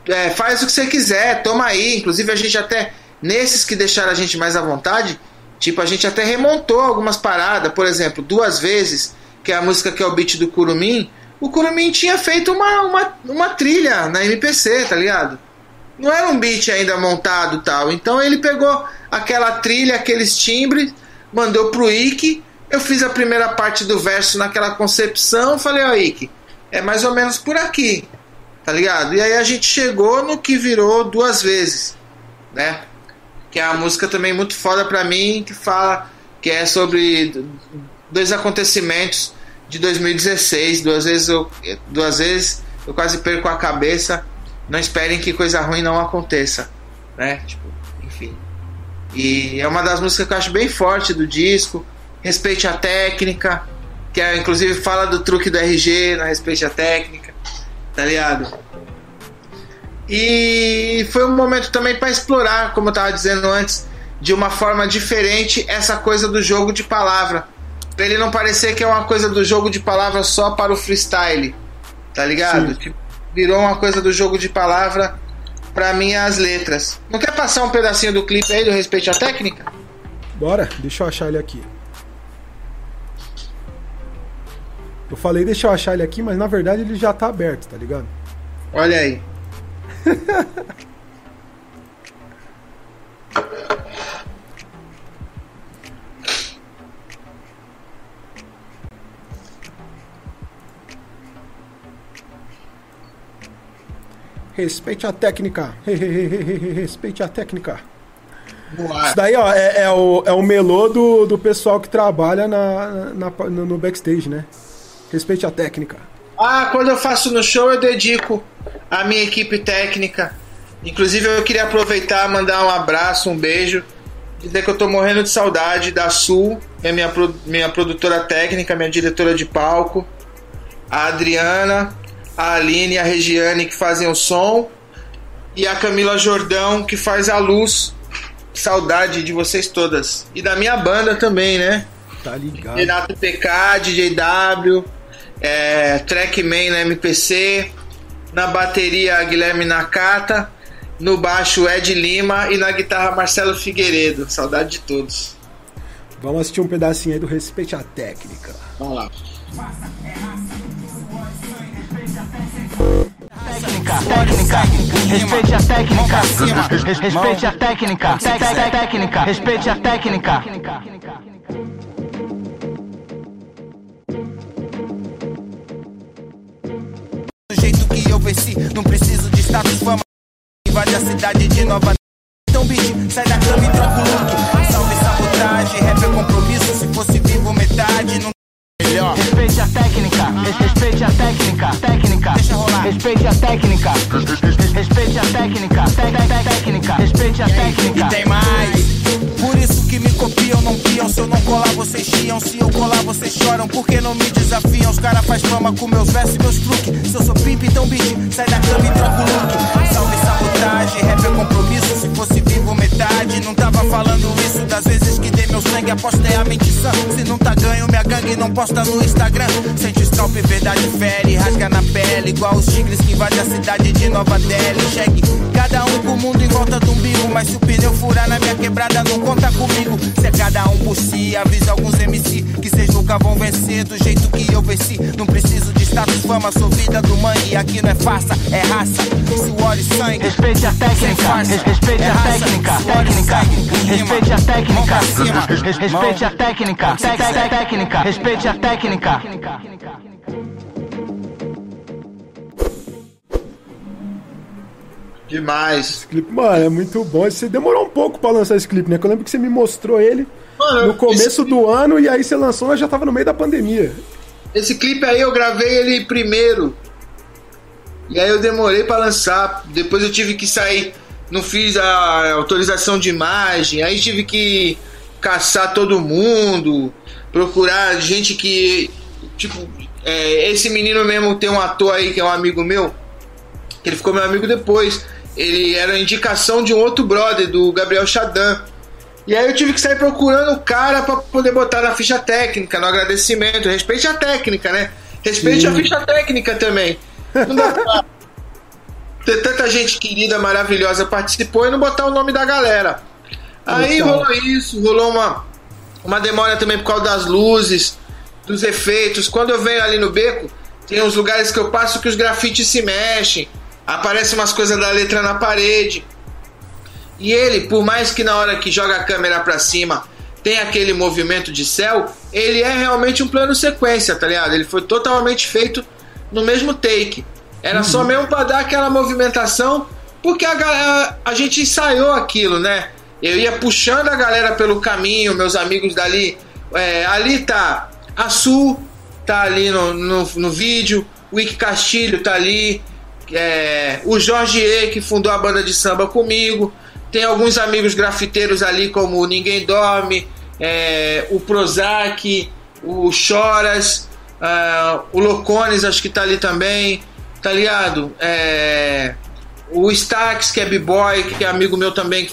é, faz o que você quiser, toma aí. Inclusive, a gente até, nesses que deixaram a gente mais à vontade, tipo, a gente até remontou algumas paradas. Por exemplo, duas vezes, que é a música que é o beat do Curumim, o Curumim tinha feito uma, uma, uma trilha na MPC, tá ligado? Não era um beat ainda montado tal. Então ele pegou aquela trilha, aqueles timbres, mandou pro Ike. Eu fiz a primeira parte do verso naquela concepção, falei, ó, Ike, é mais ou menos por aqui, tá ligado? E aí a gente chegou no que virou duas vezes, né? Que é uma música também muito foda pra mim, que fala que é sobre dois acontecimentos de 2016. Duas vezes eu, duas vezes eu quase perco a cabeça. Não esperem que coisa ruim não aconteça, né? Tipo, enfim. E é uma das músicas que eu acho bem forte do disco. Respeite a técnica, que é, inclusive fala do truque do RG, na Respeite a técnica, tá ligado? E foi um momento também para explorar, como eu tava dizendo antes, de uma forma diferente essa coisa do jogo de palavra. Pra ele não parecer que é uma coisa do jogo de palavra só para o freestyle, tá ligado? Tipo, virou uma coisa do jogo de palavra para minhas letras. Não quer passar um pedacinho do clipe aí do Respeite a Técnica? Bora, deixa eu achar ele aqui. Eu falei deixa eu achar ele aqui, mas na verdade ele já tá aberto, tá ligado? Olha aí. Respeite a técnica. Respeite a técnica. Isso daí, ó, é, é, o, é o melô do, do pessoal que trabalha na, na, no backstage, né? Respeite a técnica. Ah, quando eu faço no show, eu dedico a minha equipe técnica. Inclusive, eu queria aproveitar mandar um abraço, um beijo. Dizer que eu tô morrendo de saudade da Sul, é minha, minha produtora técnica, minha diretora de palco. A Adriana, a Aline e a Regiane, que fazem o som. E a Camila Jordão, que faz a luz. Saudade de vocês todas. E da minha banda também, né? Tá ligado. Renato PK, DJ W, é, Trackman na MPC, na bateria Guilherme Nakata, no baixo Ed Lima e na guitarra Marcelo Figueiredo. Saudade de todos. Vamos assistir um pedacinho aí do Respeite a técnica. Vamos lá. técnica, respeite a técnica, respeite a técnica, técnica, respeite a técnica. Não preciso de status, fama. Invade a cidade de Nova. Então, bicho, sai da cama e troca o look. Salve sabotagem, rap é compromisso. Se fosse vivo, metade não melhor. Respeite a técnica, res- respeite a técnica, técnica, Deixa rolar. respeite a técnica, res- res- respeite a técnica, técnica, respeite a técnica. E tem mais. Que me copiam, não piam. Se eu não colar, vocês chiam. Se eu colar, vocês choram. Porque não me desafiam. Os caras faz fama com meus versos e meus truques. Se eu sou pimp, então bicho, sai da cama e troca o look. Salve sabotagem, rap é compromisso. Se fosse vivo, metade. Não tava falando isso das vezes que meu sangue. Aposta é a mente sã. Se não tá ganho, minha gangue não posta no Instagram. Sente o scalp, verdade fere. Rasga na pele, igual os tigres que invadem a cidade de Nova Delhi. Chegue, cada um com o mundo em volta do umbigo. Mas se o pneu furar na minha quebrada, não conta comigo. Se é cada um por si, avisa alguns MC que vocês nunca vão vencer do jeito que eu venci. Não preciso de status, fama, sou vida do mangue. Aqui não é farsa, é raça. Suor e sangue. Respeite a técnica, res- respeite é a técnica, técnica, respeite a técnica, Respeite a técnica, técnica, respeite a técnica. Demais. Esse clipe, mano, é muito bom. Você demorou um pouco pra lançar esse clipe, né? Que eu lembro que você me mostrou ele Mano, no começo esse- do ano e aí você lançou, mas já tava no meio da pandemia. Esse clipe aí eu gravei ele primeiro. E aí eu demorei pra lançar. Depois eu tive que sair. Não fiz a autorização de imagem. Aí tive que caçar todo mundo. Procurar gente que. Tipo, é, esse menino mesmo tem um ator aí que é um amigo meu. Que ele ficou meu amigo depois. Ele era indicação de um outro brother, do Gabriel Chadan. E aí eu tive que sair procurando o cara pra poder botar na ficha técnica, no agradecimento. Respeite a técnica, né? Respeite a ficha técnica também. Não dá pra ter tanta gente querida, maravilhosa participou e não botar o nome da galera. Aí Total. rolou isso, rolou uma, uma demora também por causa das luzes, dos efeitos. Quando eu venho ali no beco, tem uns lugares que eu passo que os grafites se mexem, aparecem umas coisas da letra na parede. E ele, por mais que na hora que joga a câmera pra cima tem aquele movimento de céu, ele é realmente um plano sequência, tá ligado? Ele foi totalmente feito no mesmo take. Era só mesmo pra dar aquela movimentação, porque a, galera, a gente ensaiou aquilo, né? Eu ia puxando a galera pelo caminho, meus amigos dali. É, ali tá a Su, tá ali no, no, no vídeo, o Ike Castilho tá ali, é, o Jorge E, que fundou a banda de samba comigo. tem alguns amigos grafiteiros ali, como Ninguém Dorme, é, o Prozac, o Choras, uh, o Locones, acho que tá ali também, tá ligado? É, o Stax, que é b-boy, que é amigo meu também, que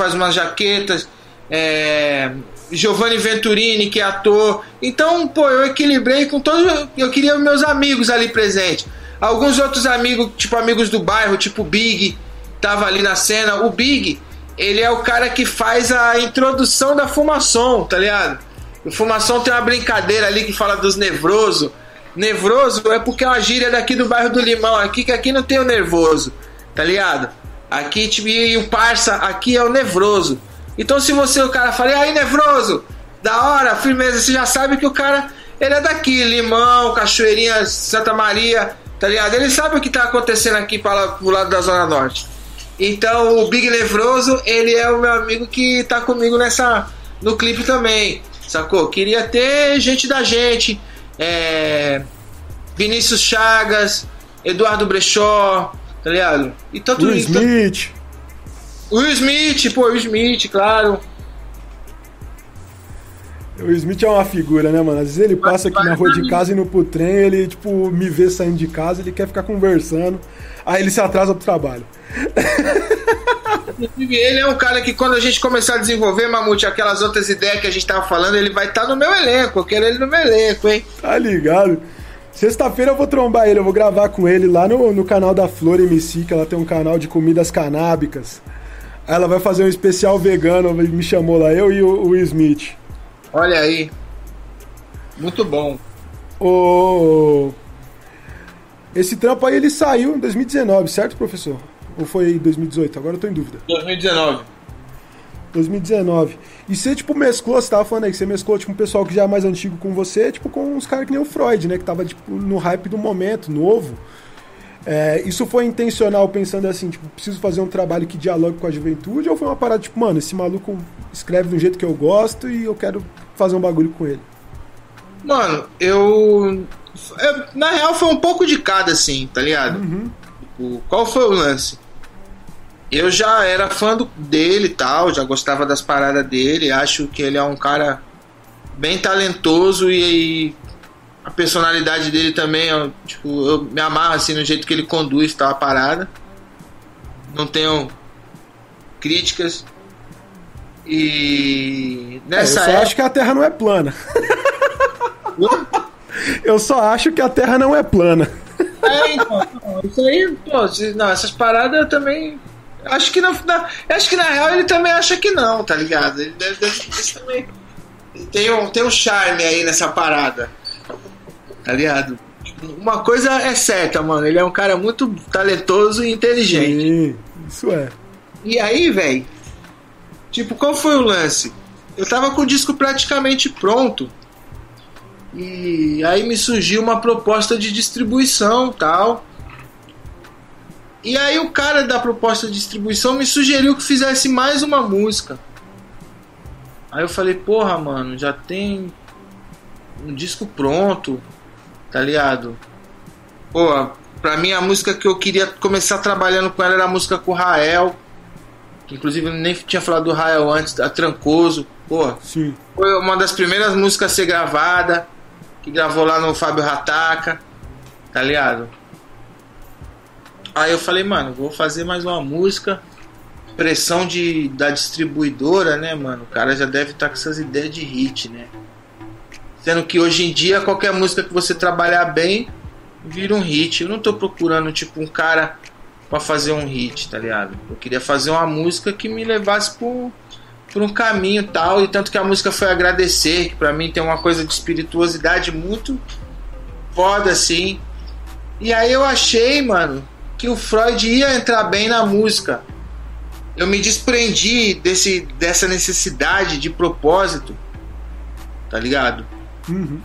faz umas jaquetas. É, Giovanni Venturini, que é ator. Então, pô, eu equilibrei com todos. Eu queria meus amigos ali presentes. Alguns outros amigos, tipo amigos do bairro, tipo Big, tava ali na cena. O Big, ele é o cara que faz a introdução da fumação, tá ligado? O fumação tem uma brincadeira ali que fala dos nevroso. Nevroso é porque é uma gíria daqui do bairro do Limão, aqui que aqui não tem o nervoso, tá ligado? Aqui tipo, e o parça, aqui é o nevroso. Então se você o cara fala, e aí nevroso, da hora, firmeza, você já sabe que o cara ele é daqui, Limão, Cachoeirinha, Santa Maria, tá ligado? Ele sabe o que tá acontecendo aqui para pro lado da Zona Norte. Então o Big Nevroso, ele é o meu amigo que tá comigo nessa no clipe também, sacou? Queria ter gente da gente, é, Vinícius Chagas, Eduardo Brechó, tá ligado? E tanto Will Smith. Will Smith, pô, Will Smith, claro. O Smith é uma figura, né, mano? Às vezes ele passa aqui na rua de casa indo pro trem, ele, tipo, me vê saindo de casa, ele quer ficar conversando, aí ele se atrasa pro trabalho. Ele é um cara que quando a gente começar a desenvolver, Mamute, aquelas outras ideias que a gente tava falando, ele vai estar tá no meu elenco. Eu quero ele no meu elenco, hein? Tá ligado? Sexta-feira eu vou trombar ele, eu vou gravar com ele lá no, no canal da Flor MC, que ela tem um canal de comidas canábicas. Aí ela vai fazer um especial vegano, me chamou lá, eu e o, o Smith. Olha aí. Muito bom. O... Esse trampo aí ele saiu em 2019, certo, professor? Ou foi em 2018? Agora eu tô em dúvida. 2019. 2019. E você, tipo, mesclou, você tava falando aí que você mesclou, tipo, um pessoal que já é mais antigo com você, tipo, com uns caras que nem o Freud, né? Que tava, tipo, no hype do momento, novo. É, isso foi intencional, pensando assim, tipo, preciso fazer um trabalho que dialogue com a juventude, ou foi uma parada, tipo, mano, esse maluco escreve do jeito que eu gosto e eu quero fazer um bagulho com ele? Mano, eu. É, na real, foi um pouco de cada, assim, tá ligado? Uhum. Tipo, qual foi o lance? Eu já era fã do, dele e tal, já gostava das paradas dele, acho que ele é um cara bem talentoso e, e a personalidade dele também, eu, tipo, eu me amarro assim no jeito que ele conduz tal a parada. Não tenho críticas. E nessa é, eu só época... acho que a Terra não é plana. eu só acho que a Terra não é plana. É, então, isso aí, pô, não, essas paradas eu também. Acho que, não, na, acho que na real ele também acha que não, tá ligado? Ele deve, deve também. Tem um, tem um charme aí nessa parada. Tá ligado? Uma coisa é certa, mano. Ele é um cara muito talentoso e inteligente. Sim, isso é. E aí, velho. Tipo, qual foi o lance? Eu tava com o disco praticamente pronto. E aí me surgiu uma proposta de distribuição tal. E aí o cara da proposta de distribuição me sugeriu que fizesse mais uma música. Aí eu falei, porra, mano, já tem um disco pronto tá ligado? Pô, pra mim a música que eu queria começar trabalhando com ela era a música com o Rael. Que inclusive eu nem tinha falado do Rael antes, a Trancoso. Pô, Sim. foi uma das primeiras músicas a ser gravada. Que gravou lá no Fábio Rataca. Tá ligado? Aí eu falei, mano, vou fazer mais uma música. Pressão de, da distribuidora, né, mano? O cara já deve estar tá com essas ideias de hit, né? Sendo que hoje em dia, qualquer música que você trabalhar bem, vira um hit. Eu não tô procurando, tipo, um cara para fazer um hit, tá ligado? Eu queria fazer uma música que me levasse por, por um caminho tal. E tanto que a música foi agradecer, que pra mim tem uma coisa de espirituosidade muito foda, assim. E aí eu achei, mano, que o Freud ia entrar bem na música. Eu me desprendi desse, dessa necessidade de propósito, tá ligado? Uhum.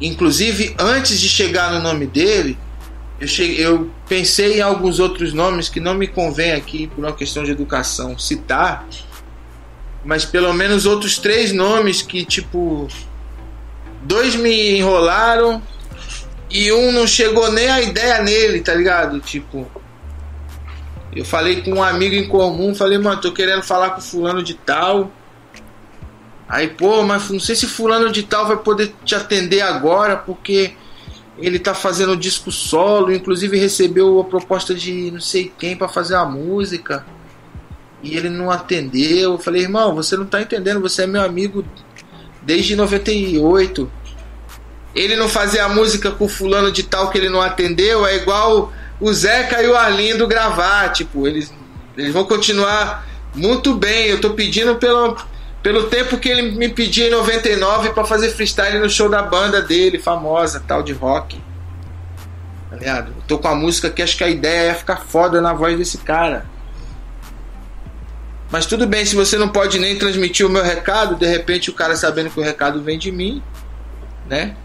Inclusive, antes de chegar no nome dele, eu, cheguei, eu pensei em alguns outros nomes que não me convém aqui, por uma questão de educação, citar. Mas pelo menos outros três nomes que, tipo. Dois me enrolaram e um não chegou nem a ideia nele, tá ligado? Tipo. Eu falei com um amigo em comum, falei, mano, tô querendo falar com fulano de tal. Aí, pô, mas não sei se fulano de tal vai poder te atender agora, porque ele tá fazendo disco solo, inclusive recebeu a proposta de não sei quem para fazer a música. E ele não atendeu. Eu falei, irmão, você não tá entendendo, você é meu amigo desde 98. Ele não fazer a música com fulano de tal que ele não atendeu, é igual o Zeca e o Arlindo gravar, tipo, eles, eles vão continuar muito bem. Eu tô pedindo pelo, pelo tempo que ele me pediu em 99 para fazer freestyle no show da banda dele, famosa, tal de rock. Tá ligado? Eu tô com a música que acho que a ideia é ficar foda na voz desse cara. Mas tudo bem, se você não pode nem transmitir o meu recado, de repente o cara sabendo que o recado vem de mim, né?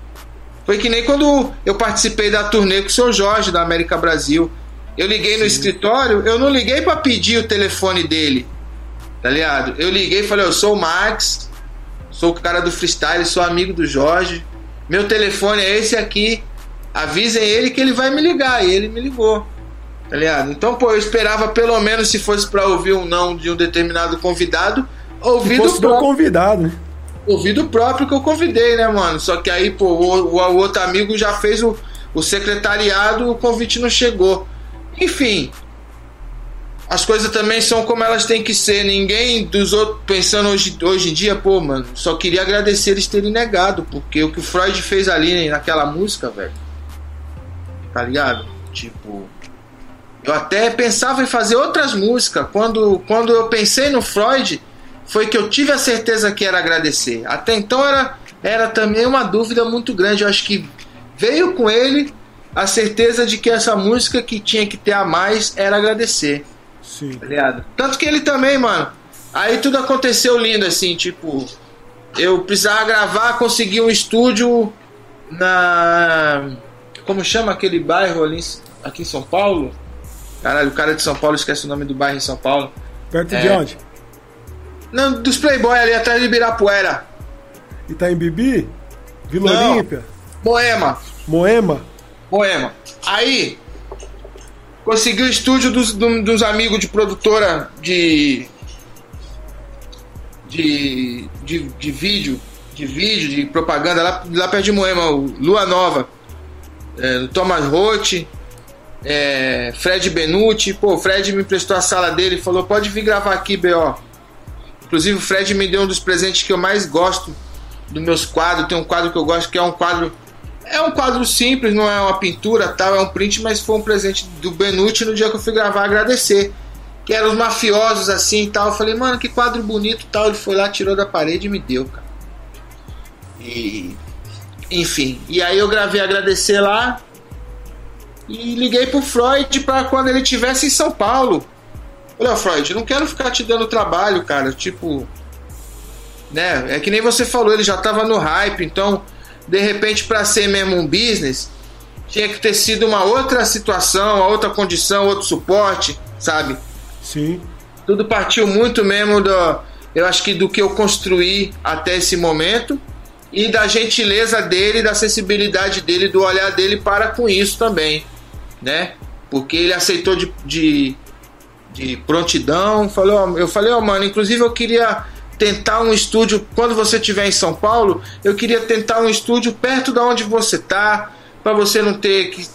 Foi que nem quando eu participei da turnê com o seu Jorge da América Brasil. Eu liguei no Sim. escritório, eu não liguei para pedir o telefone dele, tá ligado? Eu liguei e falei: Eu sou o Max, sou o cara do freestyle, sou amigo do Jorge. Meu telefone é esse aqui. Avisem ele que ele vai me ligar. E ele me ligou, tá ligado? Então, pô, eu esperava pelo menos se fosse para ouvir um não de um determinado convidado, ouvir do, do convidado, né? ouvido próprio que eu convidei, né, mano? Só que aí, pô, o, o outro amigo já fez o, o secretariado, o convite não chegou. Enfim, as coisas também são como elas têm que ser. Ninguém dos outros pensando hoje, hoje em dia, pô, mano, só queria agradecer eles terem negado, porque o que o Freud fez ali naquela música, velho. Tá ligado? Tipo, eu até pensava em fazer outras músicas. Quando, quando eu pensei no Freud, foi que eu tive a certeza que era agradecer. Até então era, era também uma dúvida muito grande. Eu acho que veio com ele a certeza de que essa música que tinha que ter a mais era agradecer. Sim. Tá Tanto que ele também, mano. Aí tudo aconteceu lindo, assim, tipo. Eu precisava gravar, consegui um estúdio na. Como chama aquele bairro ali aqui em São Paulo? Caralho, o cara de São Paulo esquece o nome do bairro em São Paulo. Perto é... de onde? Não, dos Playboy ali atrás de Ibirapuera. em Bibi? Vila Não. Olímpia? Moema. Moema? Moema. Aí, consegui o estúdio dos, dos amigos de produtora de, de, de, de vídeo, de vídeo, de propaganda, lá, lá perto de Moema, Lua Nova, é, Thomas Roth, é, Fred Benucci. Pô, o Fred me emprestou a sala dele e falou: pode vir gravar aqui, B.O. Inclusive, o Fred me deu um dos presentes que eu mais gosto dos meus quadros. Tem um quadro que eu gosto que é um quadro. É um quadro simples, não é uma pintura, tal, é um print, mas foi um presente do Benucci no dia que eu fui gravar agradecer. Que eram os mafiosos assim e tal. Eu falei, mano, que quadro bonito tal. Ele foi lá, tirou da parede e me deu, cara. E. Enfim. E aí eu gravei agradecer lá. E liguei pro Freud para quando ele estivesse em São Paulo. Olha, Freud, eu não quero ficar te dando trabalho, cara. Tipo. Né? É que nem você falou, ele já tava no hype, então, de repente, para ser mesmo um business, tinha que ter sido uma outra situação, uma outra condição, outro suporte, sabe? Sim. Tudo partiu muito mesmo do. Eu acho que do que eu construí até esse momento e da gentileza dele, da sensibilidade dele, do olhar dele para com isso também, né? Porque ele aceitou de, de de prontidão. Falou, eu falei, ó, mano, inclusive eu queria tentar um estúdio quando você estiver em São Paulo, eu queria tentar um estúdio perto da onde você tá, para você não ter que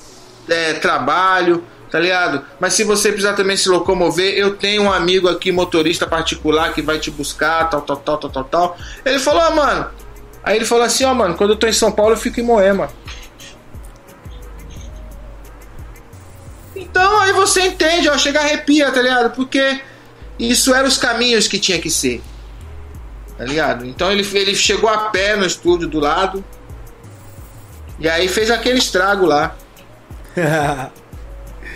é, trabalho, tá ligado? Mas se você precisar também se locomover, eu tenho um amigo aqui motorista particular que vai te buscar, tal, tal, tal, tal, tal, tal. Ele falou, mano. Aí ele falou assim, ó, mano, quando eu tô em São Paulo eu fico em Moema. Então aí você entende, ó, chega arrepia, tá ligado? Porque isso eram os caminhos que tinha que ser. Tá ligado? Então ele, ele chegou a pé no estúdio do lado. E aí fez aquele estrago lá.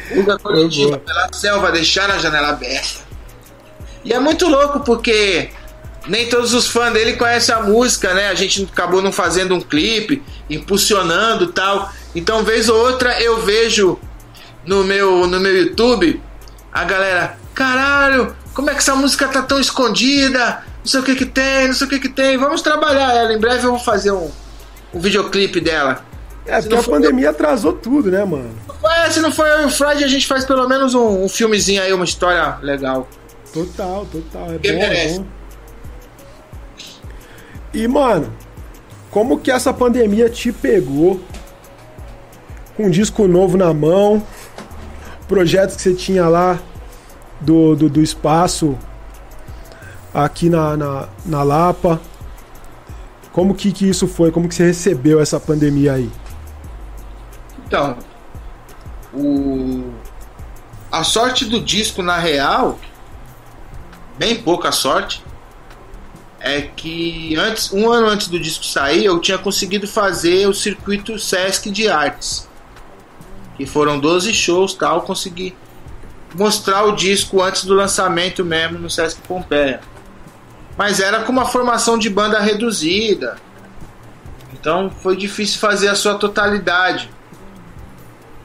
Fuga coletiva pela selva, deixar a janela aberta. E é muito louco porque nem todos os fãs dele conhecem a música, né? A gente acabou não fazendo um clipe, impulsionando tal. Então, vez ou outra, eu vejo no meu, no meu YouTube, a galera, caralho, como é que essa música tá tão escondida? Não sei o que que tem, não sei o que que tem. Vamos trabalhar ela. Em breve eu vou fazer um, um videoclipe dela. É, porque a pandemia atrasou tudo, né, mano? É, se não for eu e o Fred, a gente faz pelo menos um, um filmezinho aí, uma história legal. Total, total. É bom, é merece. bom. E, mano, como que essa pandemia te pegou? Com um disco novo na mão, projetos que você tinha lá do, do, do espaço aqui na, na, na Lapa. Como que, que isso foi? Como que você recebeu essa pandemia aí? Então, o... a sorte do disco, na real, bem pouca sorte, é que antes, um ano antes do disco sair, eu tinha conseguido fazer o circuito Sesc de artes. Que foram 12 shows tal, consegui mostrar o disco antes do lançamento mesmo no Sesc Pompeia. Mas era com uma formação de banda reduzida. Então foi difícil fazer a sua totalidade.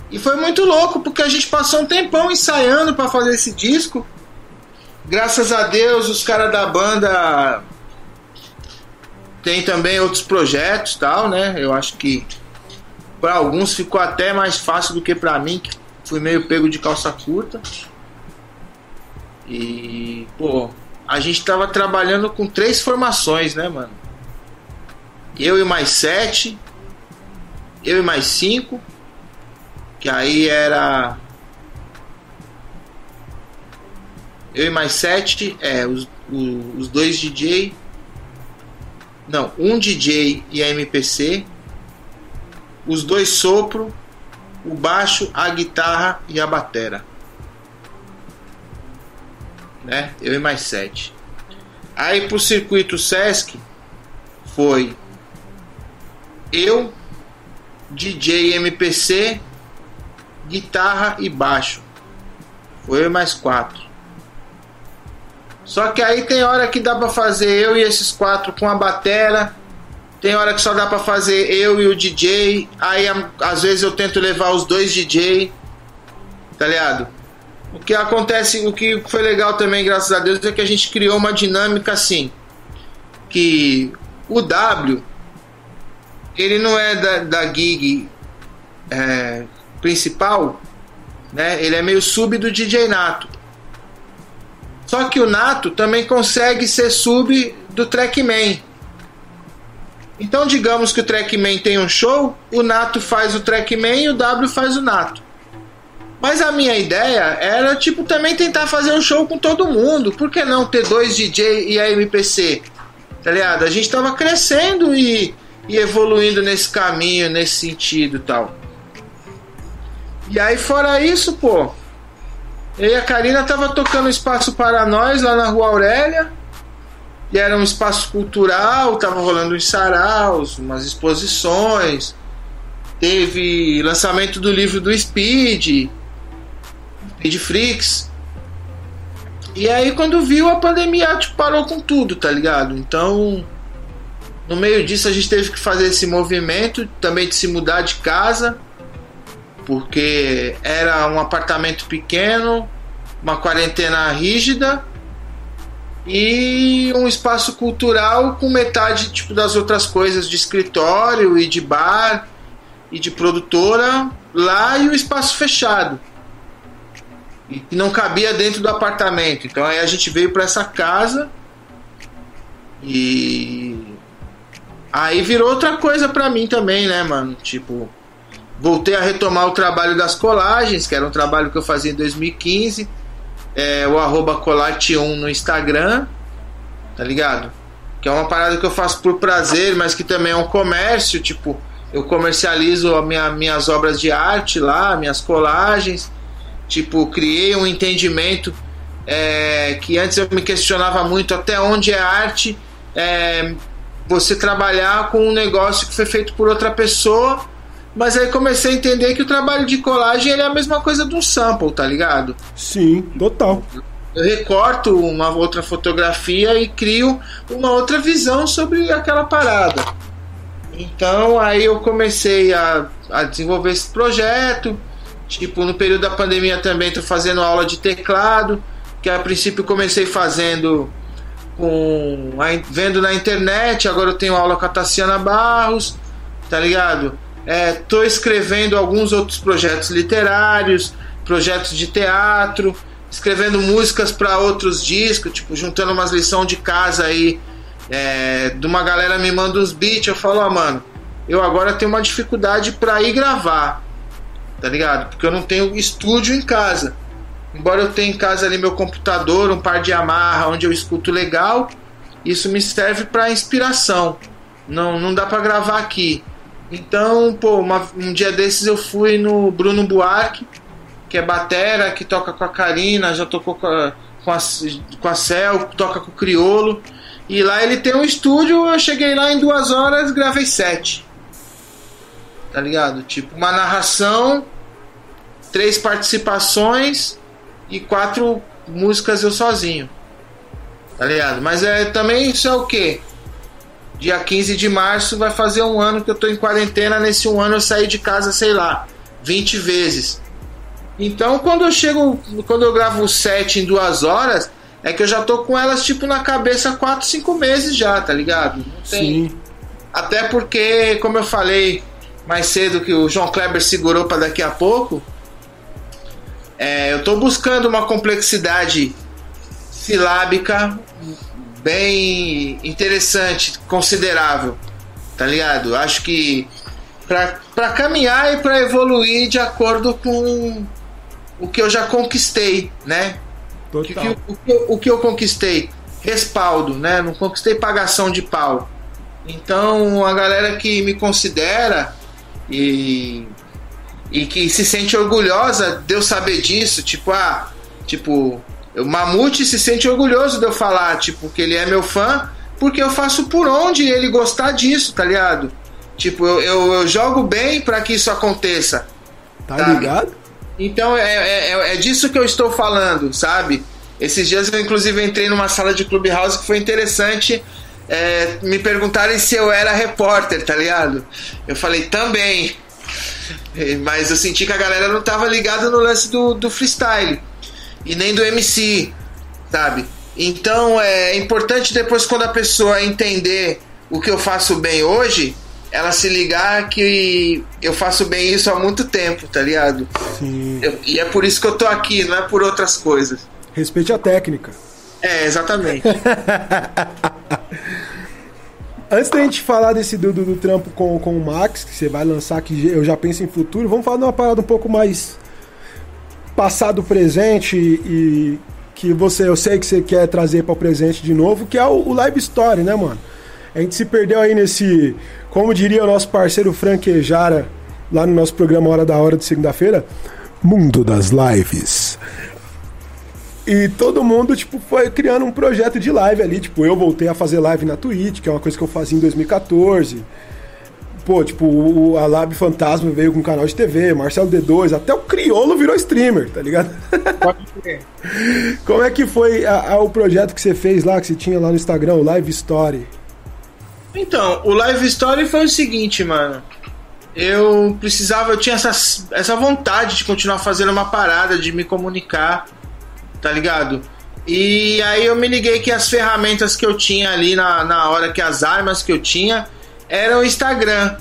E foi muito louco, porque a gente passou um tempão ensaiando para fazer esse disco. Graças a Deus, os caras da banda tem também outros projetos, tal, né? Eu acho que para alguns ficou até mais fácil do que para mim, que fui meio pego de calça curta. E, pô, a gente tava trabalhando com três formações, né, mano? Eu e mais sete, eu e mais cinco, que aí era. Eu e mais sete, é, os, o- os dois DJ. Não, um DJ e a MPC. Os dois sopro, o baixo, a guitarra e a batera. Né? Eu e mais sete. Aí pro circuito Sesc foi eu, DJ MPC, guitarra e baixo. Foi eu e mais quatro. Só que aí tem hora que dá pra fazer eu e esses quatro com a batera. Tem hora que só dá pra fazer eu e o DJ. Aí às vezes eu tento levar os dois DJ. Tá ligado? O que acontece, o que foi legal também, graças a Deus, é que a gente criou uma dinâmica assim. Que o W, ele não é da, da gig é, principal, né? Ele é meio sub do DJ Nato. Só que o Nato também consegue ser sub do Trackman. Então, digamos que o Trackman tem um show, o Nato faz o Trackman e o W faz o Nato. Mas a minha ideia era, tipo, também tentar fazer um show com todo mundo. Por que não ter dois DJ e a MPC? Tá ligado? A gente tava crescendo e, e evoluindo nesse caminho, nesse sentido tal. E aí, fora isso, pô, eu e a Karina tava tocando Espaço para Nós lá na Rua Aurélia. E era um espaço cultural, tava rolando uns saraus, umas exposições. Teve lançamento do livro do Speed, Speed Freaks. E aí quando viu a pandemia tipo, parou com tudo, tá ligado? Então, no meio disso a gente teve que fazer esse movimento também de se mudar de casa, porque era um apartamento pequeno, uma quarentena rígida e um espaço cultural com metade tipo das outras coisas de escritório e de bar e de produtora lá e o espaço fechado. E que não cabia dentro do apartamento. Então aí a gente veio para essa casa e aí virou outra coisa para mim também né mano? Tipo voltei a retomar o trabalho das colagens que era um trabalho que eu fazia em 2015 é, o arroba colate1 no Instagram, tá ligado? Que é uma parada que eu faço por prazer, mas que também é um comércio, tipo, eu comercializo a minha, minhas obras de arte lá, minhas colagens, tipo, criei um entendimento é, que antes eu me questionava muito até onde é arte, é, você trabalhar com um negócio que foi feito por outra pessoa, mas aí comecei a entender que o trabalho de colagem é a mesma coisa de um sample, tá ligado? Sim, total. Eu recorto uma outra fotografia e crio uma outra visão sobre aquela parada. Então aí eu comecei a, a desenvolver esse projeto. Tipo, no período da pandemia também estou fazendo aula de teclado, que a princípio comecei fazendo com a- vendo na internet, agora eu tenho aula com a Tassiana Barros, tá ligado? Estou escrevendo alguns outros projetos literários, projetos de teatro, escrevendo músicas para outros discos, tipo, juntando umas lições de casa aí. É, de uma galera me manda uns beats, eu falo, ó, mano, eu agora tenho uma dificuldade para ir gravar, tá ligado? Porque eu não tenho estúdio em casa. Embora eu tenha em casa ali meu computador, um par de amarra onde eu escuto legal, isso me serve para inspiração. Não, não dá para gravar aqui. Então, pô, uma, um dia desses eu fui no Bruno Buarque, que é batera, que toca com a Karina, já tocou com a, com a, com a Cel, toca com o Criolo. E lá ele tem um estúdio, eu cheguei lá em duas horas, gravei sete. Tá ligado? Tipo, uma narração, três participações e quatro músicas eu sozinho. Tá ligado? Mas é também isso é o quê? Dia 15 de março vai fazer um ano que eu tô em quarentena. Nesse um ano eu saí de casa, sei lá, 20 vezes. Então quando eu chego, quando eu gravo o set em duas horas, é que eu já tô com elas tipo na cabeça 4, 5 meses já, tá ligado? Sim. Até porque, como eu falei mais cedo que o João Kleber segurou para daqui a pouco, é, eu tô buscando uma complexidade silábica bem interessante, considerável, tá ligado? Acho que para caminhar e para evoluir de acordo com o que eu já conquistei, né? O que, o, que, o que eu conquistei? Respaldo, né? Não conquistei pagação de pau. Então a galera que me considera e, e que se sente orgulhosa de eu saber disso, tipo, ah, tipo, o Mamute se sente orgulhoso de eu falar, tipo, que ele é meu fã, porque eu faço por onde ele gostar disso, tá ligado? Tipo, eu, eu, eu jogo bem para que isso aconteça. Tá, tá ligado? Então é, é, é, é, disso que eu estou falando, sabe? Esses dias eu inclusive entrei numa sala de Clubhouse que foi interessante. É, me perguntarem se eu era repórter, tá ligado? Eu falei também. Mas eu senti que a galera não tava ligada no lance do, do freestyle e nem do MC, sabe? Então é importante depois quando a pessoa entender o que eu faço bem hoje, ela se ligar que eu faço bem isso há muito tempo, tá ligado? Sim. Eu, e é por isso que eu tô aqui, não é por outras coisas. Respeite a técnica. É, exatamente. Antes da gente falar desse do, do, do, trampo com, com o Max, que você vai lançar, que eu já penso em futuro, vamos falar de uma parada um pouco mais passado, presente e que você, eu sei que você quer trazer para o presente de novo, que é o, o Live Story, né, mano? A gente se perdeu aí nesse, como diria o nosso parceiro Franquejara, lá no nosso programa Hora da Hora de segunda-feira, Mundo das Lives. E todo mundo, tipo, foi criando um projeto de live ali. Tipo, eu voltei a fazer live na Twitch, que é uma coisa que eu fazia em 2014. Pô, tipo, o, a Lab Fantasma veio com um canal de TV, Marcelo D2, até o Criolo virou streamer, tá ligado? Pode crer. Como é que foi a, a, o projeto que você fez lá, que você tinha lá no Instagram, o Live Story? Então, o Live Story foi o seguinte, mano. Eu precisava, eu tinha essa, essa vontade de continuar fazendo uma parada, de me comunicar tá ligado? E aí eu me liguei que as ferramentas que eu tinha ali na, na hora, que as armas que eu tinha, eram o Instagram.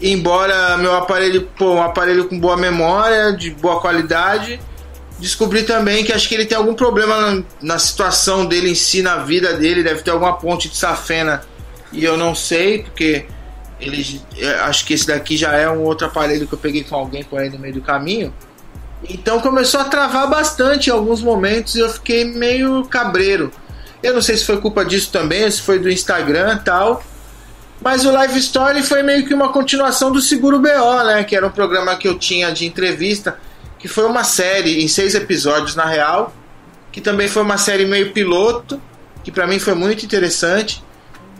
Embora meu aparelho, pô, um aparelho com boa memória, de boa qualidade, descobri também que acho que ele tem algum problema na, na situação dele em si, na vida dele, deve ter alguma ponte de safena. E eu não sei, porque ele acho que esse daqui já é um outro aparelho que eu peguei com alguém por aí no meio do caminho. Então começou a travar bastante em alguns momentos e eu fiquei meio cabreiro. Eu não sei se foi culpa disso também, se foi do Instagram e tal. Mas o Live Story foi meio que uma continuação do Seguro BO, né? Que era um programa que eu tinha de entrevista, que foi uma série em seis episódios na real, que também foi uma série meio piloto, que para mim foi muito interessante,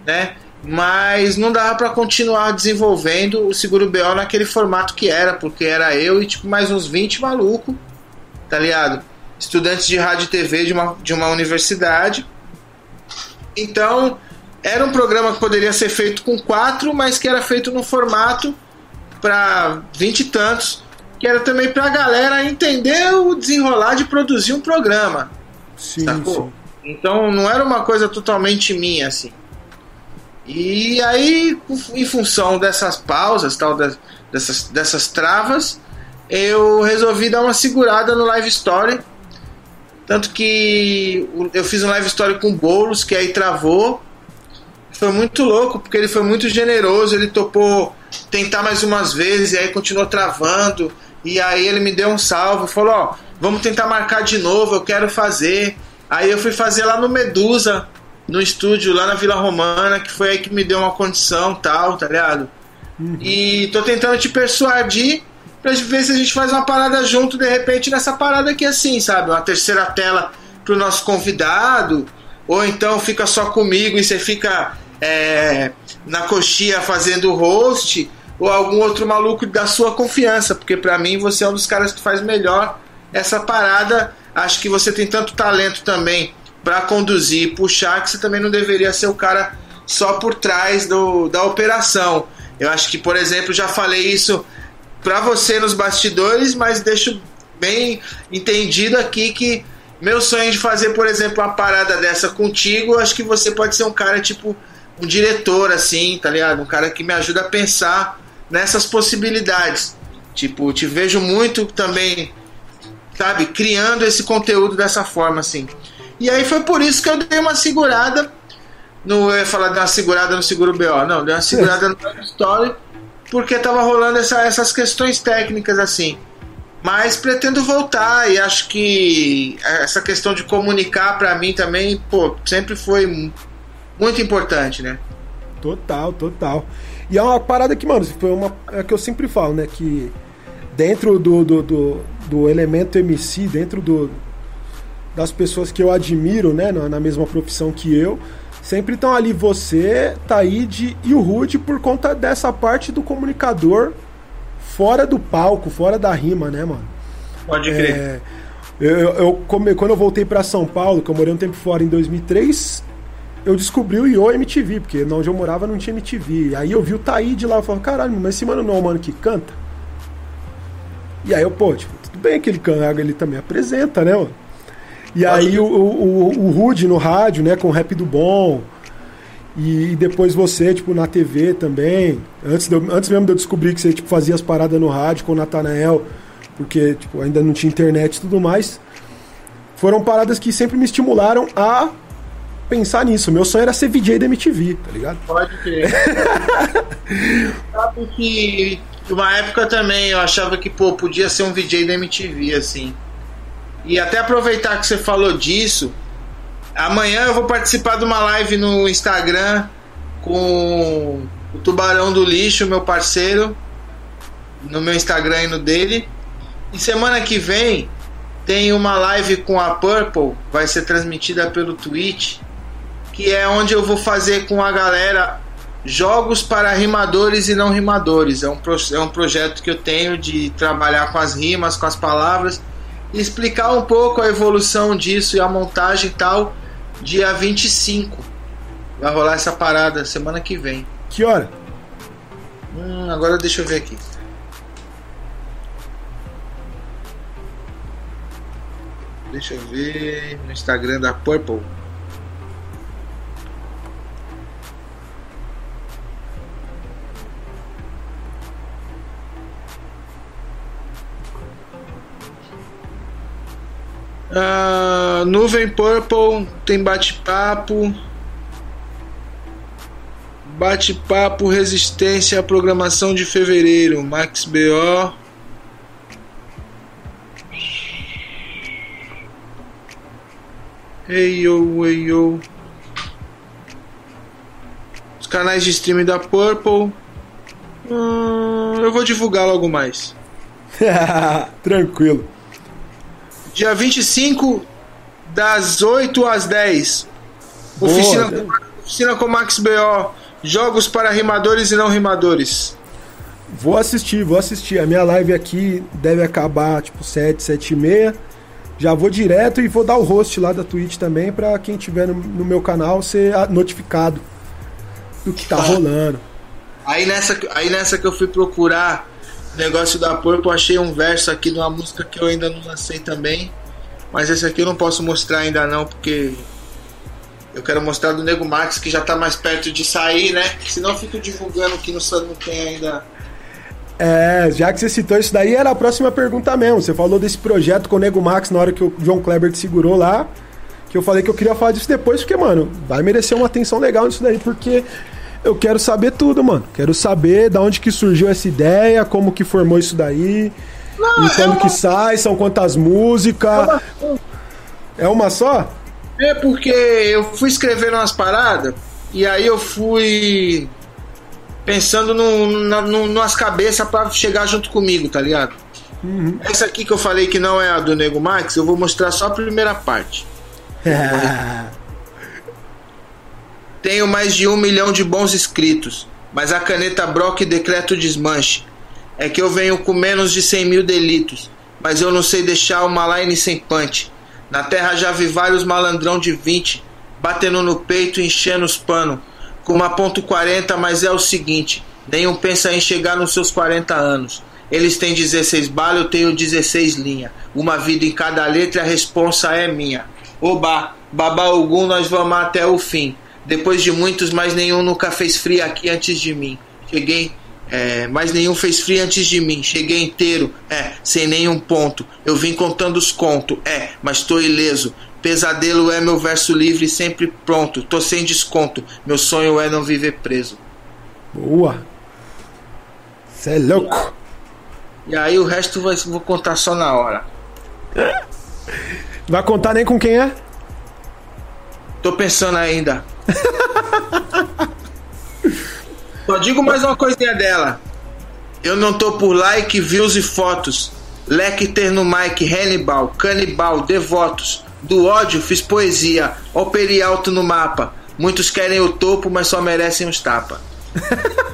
né? mas não dava para continuar desenvolvendo o seguro BO naquele formato que era, porque era eu e tipo mais uns 20 malucos, tá ligado? Estudantes de rádio e TV de uma, de uma universidade. Então, era um programa que poderia ser feito com quatro, mas que era feito no formato para vinte e tantos, que era também para a galera entender o desenrolar de produzir um programa. Sim, sim. Então não era uma coisa totalmente minha assim. E aí, em função dessas pausas, tal, dessas, dessas travas, eu resolvi dar uma segurada no live story. Tanto que eu fiz um live story com bolos, que aí travou. Foi muito louco, porque ele foi muito generoso, ele topou tentar mais umas vezes, e aí continuou travando. E aí ele me deu um salve, falou, ó, vamos tentar marcar de novo, eu quero fazer. Aí eu fui fazer lá no Medusa, no estúdio, lá na Vila Romana, que foi aí que me deu uma condição tal, tá ligado? Uhum. E tô tentando te persuadir pra ver se a gente faz uma parada junto, de repente, nessa parada aqui assim, sabe? Uma terceira tela pro nosso convidado, ou então fica só comigo e você fica é, na coxinha fazendo host, ou algum outro maluco da sua confiança, porque para mim você é um dos caras que faz melhor essa parada. Acho que você tem tanto talento também para conduzir e puxar que você também não deveria ser o cara só por trás do, da operação. Eu acho que, por exemplo, já falei isso para você nos bastidores, mas deixo bem entendido aqui que meu sonho de fazer, por exemplo, uma parada dessa contigo, acho que você pode ser um cara tipo um diretor assim, tá ligado? Um cara que me ajuda a pensar nessas possibilidades. Tipo, te vejo muito também, sabe, criando esse conteúdo dessa forma assim. E aí foi por isso que eu dei uma segurada. Não ia falar de uma segurada no seguro BO, não, dei uma segurada no story porque tava rolando essa, essas questões técnicas assim. Mas pretendo voltar e acho que essa questão de comunicar para mim também, pô, sempre foi muito importante, né? Total, total. E é uma parada que, mano, foi uma. É que eu sempre falo, né? Que dentro do, do, do, do elemento MC, dentro do, das pessoas que eu admiro, né? Na, na mesma profissão que eu, sempre estão ali você, Taíde e o Rude por conta dessa parte do comunicador fora do palco, fora da rima, né, mano? Pode crer. É, eu, eu, quando eu voltei para São Paulo, que eu morei um tempo fora em 2003, eu descobri o Yo MTV, porque onde eu morava não tinha MTV. Aí eu vi o Taíde lá, eu falei, caralho, mas esse mano não é o mano que canta? E aí eu, pô, tipo, tudo bem que ele canta, ele também apresenta, né, mano? E aí o, o, o Rude no rádio, né, com o Rap do Bom. E, depois você, tipo, na TV também. Antes, de, antes mesmo de eu descobrir que você tipo, fazia as paradas no rádio com o Natanael, porque tipo, ainda não tinha internet e tudo mais. Foram paradas que sempre me estimularam a pensar nisso. Meu sonho era ser VJ da MTV, tá ligado? Pode crer. Sabe que uma época também eu achava que, pô, podia ser um VJ da MTV, assim. E até aproveitar que você falou disso, amanhã eu vou participar de uma live no Instagram com o Tubarão do Lixo, meu parceiro, no meu Instagram e no dele. E semana que vem tem uma live com a Purple, vai ser transmitida pelo Twitch, que é onde eu vou fazer com a galera jogos para rimadores e não rimadores. É um, é um projeto que eu tenho de trabalhar com as rimas, com as palavras e explicar um pouco a evolução disso e a montagem e tal, dia 25. Vai rolar essa parada semana que vem. Que hora? Hum, agora deixa eu ver aqui. Deixa eu ver no Instagram da Purple. Uh, Nuvem Purple tem bate-papo. Bate-papo Resistência à Programação de Fevereiro. Max BO. Yo, hey yo. Os canais de streaming da Purple. Hum, eu vou divulgar logo mais. Tranquilo. Dia 25, das 8 às 10. Oficina, oficina com Max BO. Jogos para rimadores e não rimadores. Vou assistir, vou assistir. A minha live aqui deve acabar tipo 7, 7 e meia. Já vou direto e vou dar o host lá da Twitch também para quem tiver no, no, meu canal ser notificado do que tá, tá rolando. Aí nessa, aí nessa que eu fui procurar negócio da Purple, achei um verso aqui de uma música que eu ainda não lancei também. Mas esse aqui eu não posso mostrar ainda não, porque eu quero mostrar do Nego Max que já tá mais perto de sair, né? Senão eu fico divulgando que não, não tem ainda É, já que você citou isso daí, era a próxima pergunta mesmo. Você falou desse projeto com o Nego Max na hora que o João Kleber te segurou lá. Que eu falei que eu queria falar disso depois, porque, mano, vai merecer uma atenção legal nisso daí, porque eu quero saber tudo, mano. Quero saber da onde que surgiu essa ideia, como que formou isso daí. Não, e quando é uma... que sai, são quantas músicas. É uma só? É porque eu fui escrevendo umas paradas e aí eu fui pensando no, na, no, nas cabeças para chegar junto comigo, tá ligado? Uhum. Essa aqui que eu falei que não é a do Nego Max, eu vou mostrar só a primeira parte. Tenho mais de um milhão de bons inscritos, mas a caneta Brock decreta o desmanche. É que eu venho com menos de 100 mil delitos, mas eu não sei deixar uma line sem punch. Na terra já vi vários malandrão de 20, batendo no peito e enchendo os pano. Com uma ponto .40, mas é o seguinte, nenhum pensa em chegar nos seus 40 anos. Eles têm 16 balas, eu tenho 16 linha. Uma vida em cada letra, a responsa é minha. Oba, babá algum, nós vamos até o fim. Depois de muitos, mas nenhum nunca fez frio aqui antes de mim. Cheguei, é, mas nenhum fez frio antes de mim. Cheguei inteiro, é, sem nenhum ponto. Eu vim contando os contos, é, mas tô ileso. Pesadelo é meu verso livre sempre pronto. Tô sem desconto. Meu sonho é não viver preso. Boa. Cê é louco. E aí o resto vai, vou contar só na hora. Vai contar nem com quem é? Tô pensando ainda. Só digo mais uma coisinha dela. Eu não tô por like, views e fotos. Lecter no Mike, Hannibal, canibal, devotos. Do ódio fiz poesia, operei alto no mapa. Muitos querem o topo, mas só merecem os tapa.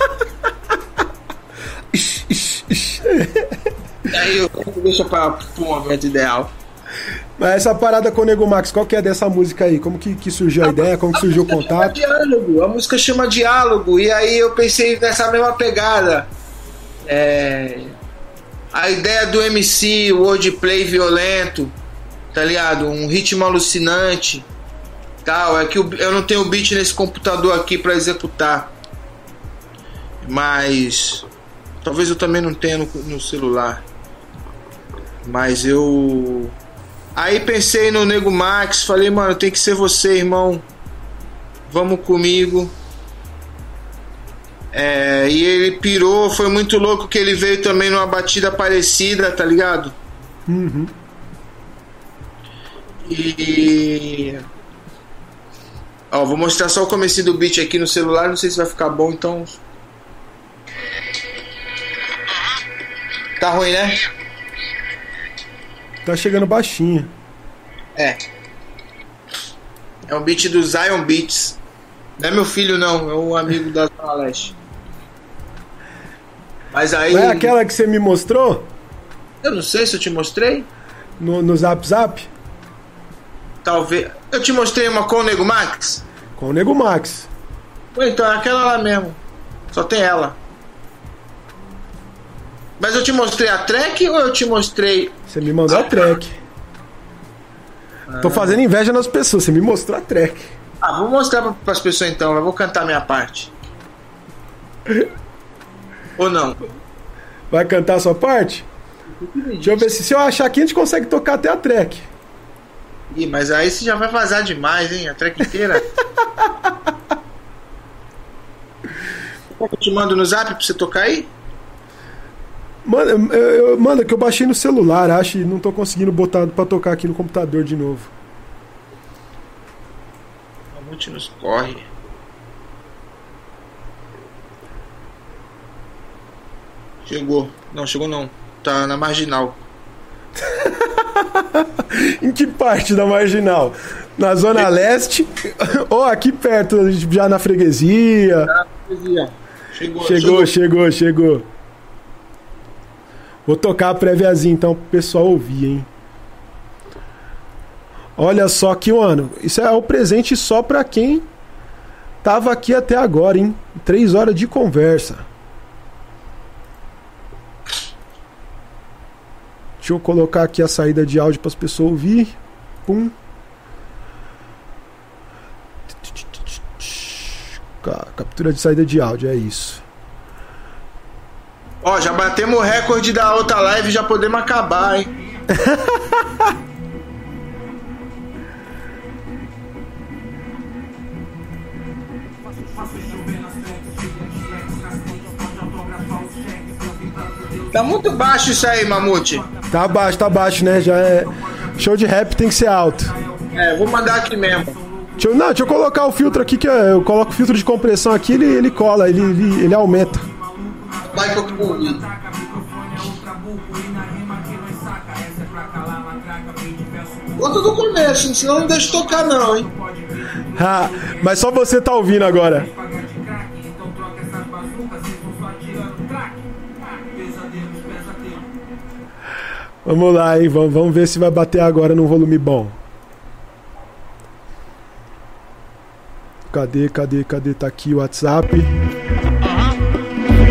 Aí eu deixa para o momento ideal. Mas essa parada com o Nego Max, qual que é dessa música aí? Como que, que surgiu a, a ideia? Como que surgiu o contato? Diálogo, a música chama Diálogo, e aí eu pensei nessa mesma pegada. É... A ideia do MC, o wordplay violento, tá ligado? Um ritmo alucinante, tal. É que eu não tenho beat nesse computador aqui para executar, mas talvez eu também não tenha no, no celular. Mas eu Aí pensei no Nego Max, falei, mano, tem que ser você, irmão. Vamos comigo. É, e ele pirou, foi muito louco que ele veio também numa batida parecida, tá ligado? Uhum. E. Ó, vou mostrar só o começo do beat aqui no celular, não sei se vai ficar bom, então. Tá ruim, né? Tá chegando baixinho. É. É um beat do Zion Beats. Não é meu filho, não. É um amigo da Zona Leste. Mas aí. Não é aquela que você me mostrou? Eu não sei se eu te mostrei. No, no Zap Zap? Talvez. Eu te mostrei uma com o Nego Max? Com o Nego Max. Então é aquela lá mesmo. Só tem ela. Mas eu te mostrei a track ou eu te mostrei. Você me mandou a track. Ah. Tô fazendo inveja nas pessoas, você me mostrou a track. Ah, vou mostrar para as pessoas então, eu vou cantar minha parte. ou não? Vai cantar a sua parte? Deixa eu ver se, se eu achar aqui a gente consegue tocar até a track. Ih, mas aí você já vai vazar demais, hein? A track inteira. eu te mando no zap pra você tocar aí? Manda, eu, eu, manda que eu baixei no celular, acho, e não tô conseguindo botar pra tocar aqui no computador de novo. A noite nos corre. Chegou. Não, chegou não. Tá na marginal. em que parte da marginal? Na zona é. leste ou aqui perto, já na freguesia? Na freguesia. Chegou, chegou, chegou. chegou. chegou. Vou tocar a préviazinha então pro pessoal ouvir, hein? Olha só que, mano, isso é o presente só pra quem tava aqui até agora, hein? Três horas de conversa. Deixa eu colocar aqui a saída de áudio para as pessoas ouvir. Pum. Captura de saída de áudio, é isso. Ó, já batemos o recorde da outra live, já podemos acabar, hein? Tá muito baixo isso aí, Mamute. Tá baixo, tá baixo, né? Já é. Show de rap tem que ser alto. É, vou mandar aqui mesmo. Deixa eu, não, deixa eu colocar o filtro aqui, que eu coloco o filtro de compressão aqui, ele, ele cola, ele, ele, ele aumenta. Vai que eu ouvi. Bota do começo, senão não deixa tocar não, hein? Ah, mas só você tá ouvindo agora. Vamos lá, hein? Vamos, vamos ver se vai bater agora num volume bom. Cadê, cadê, cadê? Tá aqui o WhatsApp.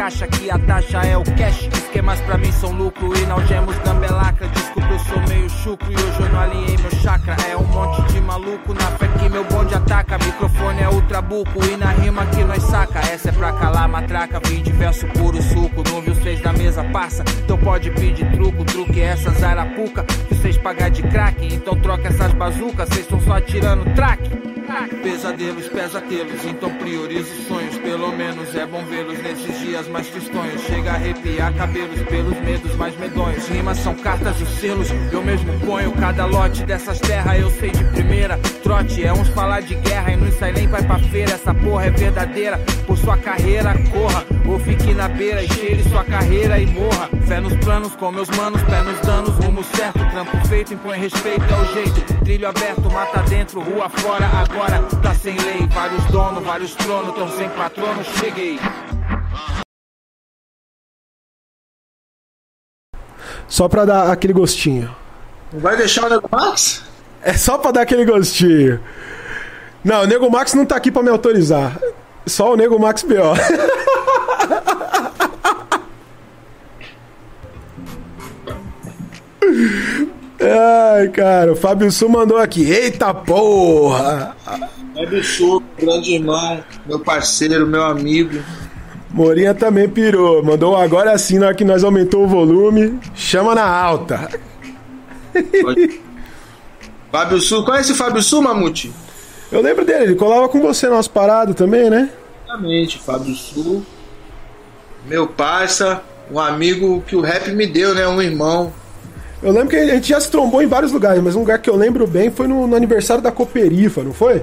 Caixa que a taxa é o cash, esquemas pra mim são lucro e não gemos gambelaca. Desculpa, eu sou meio chucro e hoje eu não alinhei meu chakra. É um monte de maluco na fé que meu bonde ataca. Microfone é ultrabuco e na rima que nós saca. Essa é pra calar matraca, vim de verso puro suco. Não viu vocês da mesa passa, então pode pedir truco. Truque essas arapuca que vocês pagar de crack. Então troca essas bazucas, vocês estão só atirando track. Pesadelos, pesadelos, então priorizo sonhos. Pelo menos é bom vê-los nesses dias mais tristonhos. Chega a arrepiar cabelos pelos medos mais medonhos. Rimas são cartas e selos, eu mesmo ponho cada lote dessas terras. Eu sei de primeira. Trote é uns falar de guerra e não sai nem vai pra feira. Essa porra é verdadeira. Por sua carreira, corra. Ou fique na beira cheire sua carreira e morra. Fé nos planos, com meus manos, pé nos danos. Rumo certo, trampo feito, impõe respeito, é o jeito. Trilho aberto, mata dentro, rua fora. Agora tá sem lei, vários donos, vários tronos, tão sem patrono. Cheguei. Só pra dar aquele gostinho. Não vai deixar o Nego Max? É só pra dar aquele gostinho. Não, o Nego Max não tá aqui pra me autorizar. Só o Nego Max B.O. Ai, cara, o Fábio Su mandou aqui. Eita porra! Fábio Sul, grande irmão, meu parceiro, meu amigo. Morinha também pirou. Mandou agora sim, na hora que nós aumentou o volume. Chama na alta. Fábio Sul, conhece o Fábio Sul, Mamute? Eu lembro dele, ele colava com você nas paradas também, né? Exatamente, Fábio Sul. Meu parça, um amigo que o rap me deu, né? Um irmão. Eu lembro que a gente já se trombou em vários lugares, mas um lugar que eu lembro bem foi no, no aniversário da Coperifa, não foi?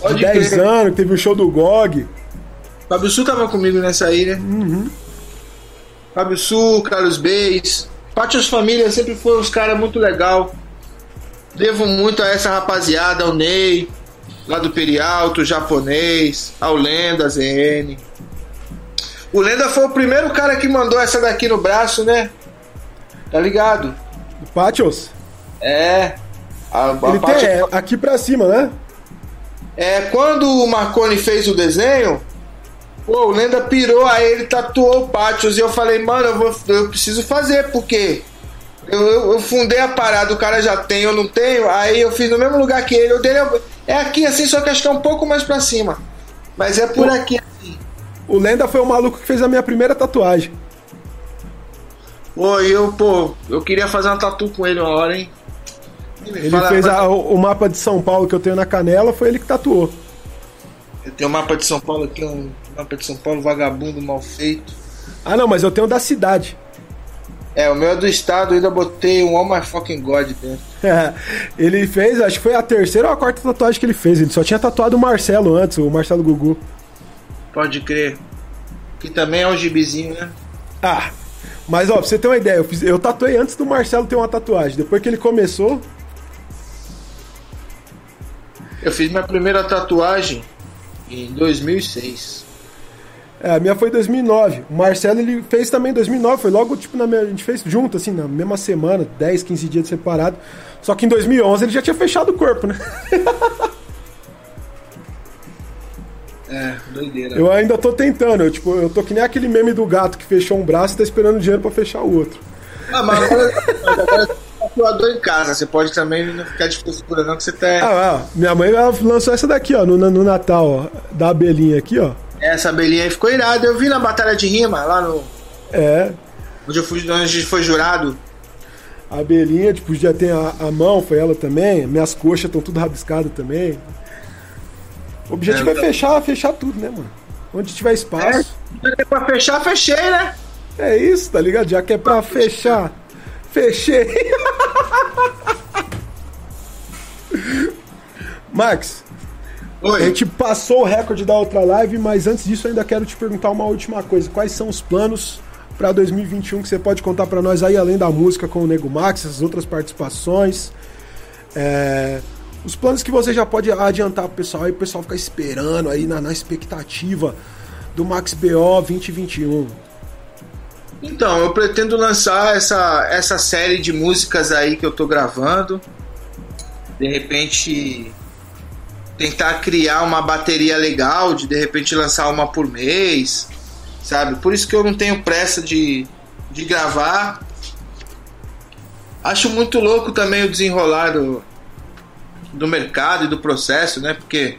Pode De 10 crer. anos, que teve o show do GOG. Fábio Sul tava comigo nessa aí, né? Uhum. Fábio Sul, Carlos Beis. Pátios Família sempre foram uns caras muito legal. Devo muito a essa rapaziada, ao Ney, lá do Perialto, japonês, ao Lenda, ZN. O Lenda foi o primeiro cara que mandou essa daqui no braço, né? Tá ligado? O Patios? É. A, a Ele tem é, aqui pra cima, né? É, quando o Marconi fez o desenho, pô, o Lenda pirou, aí ele tatuou o Pátios e eu falei, mano, eu, vou, eu preciso fazer, porque eu, eu, eu fundei a parada, o cara já tem, eu não tenho, aí eu fiz no mesmo lugar que ele, o dele é, é aqui assim, só que acho que é um pouco mais pra cima. Mas é por aqui. O Lenda foi o maluco que fez a minha primeira tatuagem. Pô, eu, pô, eu queria fazer uma tatu com ele uma hora, hein? Ele fez a- o, o mapa de São Paulo que eu tenho na canela, foi ele que tatuou. Eu tenho um mapa de São Paulo aqui, um mapa de São Paulo vagabundo, mal feito. Ah, não, mas eu tenho da cidade. É, o meu é do estado, eu ainda botei um All My Fucking God dentro. É, ele fez, acho que foi a terceira ou a quarta tatuagem que ele fez. Ele só tinha tatuado o Marcelo antes, o Marcelo Gugu. Pode crer. Que também é um gibizinho, né? Ah, mas ó, pra você ter uma ideia, eu, fiz- eu tatuei antes do Marcelo ter uma tatuagem. Depois que ele começou, Eu fiz minha primeira tatuagem em 2006. É, a minha foi em 2009. O Marcelo ele fez também em 2009, foi logo tipo na minha, a gente fez junto, assim, na mesma semana, 10, 15 dias separado. Só que em 2011 ele já tinha fechado o corpo, né? É, doideira. Eu ainda tô tentando, eu, tipo, eu tô que nem aquele meme do gato que fechou um braço e tá esperando dinheiro pra fechar o outro. Ah, mas agora, tá em casa, você pode também não ficar de frescura não, que você tá... Ah, ah, minha mãe lançou essa daqui, ó, no, no Natal, ó, da abelhinha aqui, ó. Essa abelhinha aí ficou irada, eu vi na batalha de rima, lá no... É, Onde, eu fui, onde a gente foi jurado. a abelhinha, tipo, já tem a, a mão, foi ela também, minhas coxas estão tudo rabiscadas também. O objetivo é, É, fechar, fechar tudo, né, mano? Onde tiver espaço. É, pra fechar, fechei, né? É isso, tá ligado? Já que é pra fechar, fechei. Max, a gente passou o recorde da outra live, mas antes disso ainda quero te perguntar uma última coisa. Quais são os planos pra 2021 que você pode contar pra nós aí, além da música com o Nego Max, as outras participações? É, os planos que você já pode adiantar pro pessoal aí, o pessoal ficar esperando aí na, na expectativa do Max BO 2021. Então, eu pretendo lançar essa, essa série de músicas aí que eu tô gravando. De repente tentar criar uma bateria legal, de de repente lançar uma por mês, sabe? Por isso que eu não tenho pressa de, de gravar. Acho muito louco também o desenrolar do, do mercado e do processo, né? Porque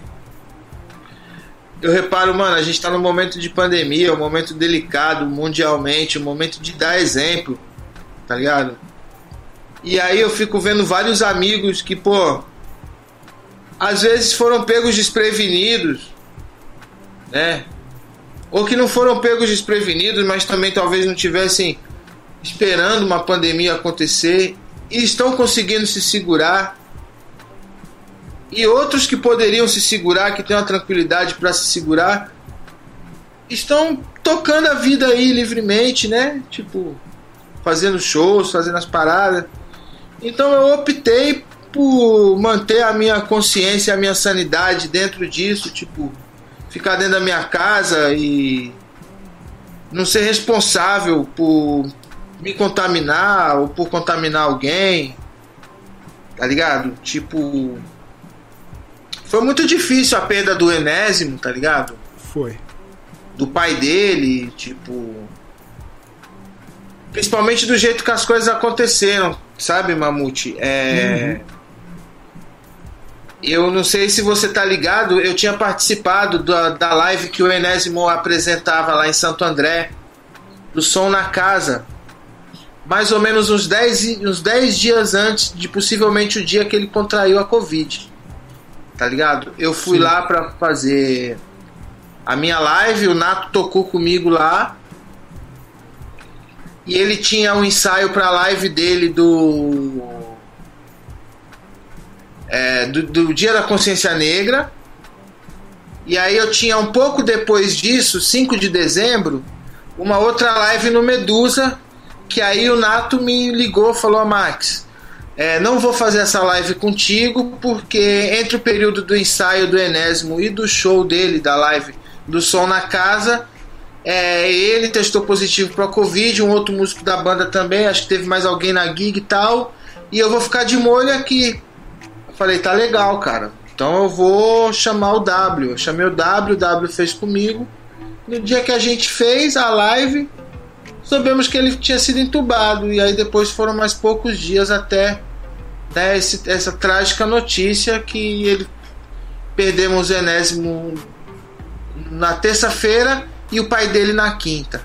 eu reparo, mano, a gente tá num momento de pandemia, um momento delicado mundialmente, um momento de dar exemplo, tá ligado? E aí eu fico vendo vários amigos que, pô, às vezes foram pegos desprevenidos, né? Ou que não foram pegos desprevenidos, mas também talvez não tivessem esperando uma pandemia acontecer e estão conseguindo se segurar. E outros que poderiam se segurar, que têm uma tranquilidade para se segurar, estão tocando a vida aí livremente, né? Tipo, fazendo shows, fazendo as paradas. Então eu optei por manter a minha consciência, a minha sanidade dentro disso, tipo, ficar dentro da minha casa e não ser responsável por me contaminar ou por contaminar alguém. Tá ligado? Tipo, foi muito difícil a perda do Enésimo, tá ligado? Foi. Do pai dele, tipo. Principalmente do jeito que as coisas aconteceram, sabe, Mamute? É. Eu não sei se você tá ligado, eu tinha participado da, da live que o Enésimo apresentava lá em Santo André, do Som na Casa. Mais ou menos uns 10, uns 10 dias antes de possivelmente o dia que ele contraiu a Covid. Tá ligado? Eu fui Sim. lá pra fazer a minha live, o Nato tocou comigo lá. E ele tinha um ensaio pra live dele do é, do, do Dia da Consciência Negra. E aí eu tinha um pouco depois disso, 5 de dezembro, uma outra live no Medusa, que aí o Nato me ligou, falou, Max, é, não vou fazer essa live contigo, porque entre o período do ensaio do Enésimo e do show dele, da live do Som na Casa, é, ele testou positivo para Covid, um outro músico da banda também, acho que teve mais alguém na gig e tal, e eu vou ficar de molho aqui. Falei, tá legal, cara. Então eu vou chamar o W. Eu chamei o W, o W fez comigo. No dia que a gente fez a live, soubemos que ele tinha sido entubado. E aí depois foram mais poucos dias até né, esse- essa trágica notícia que ele perdemos o Enésimo na terça-feira e o pai dele na quinta.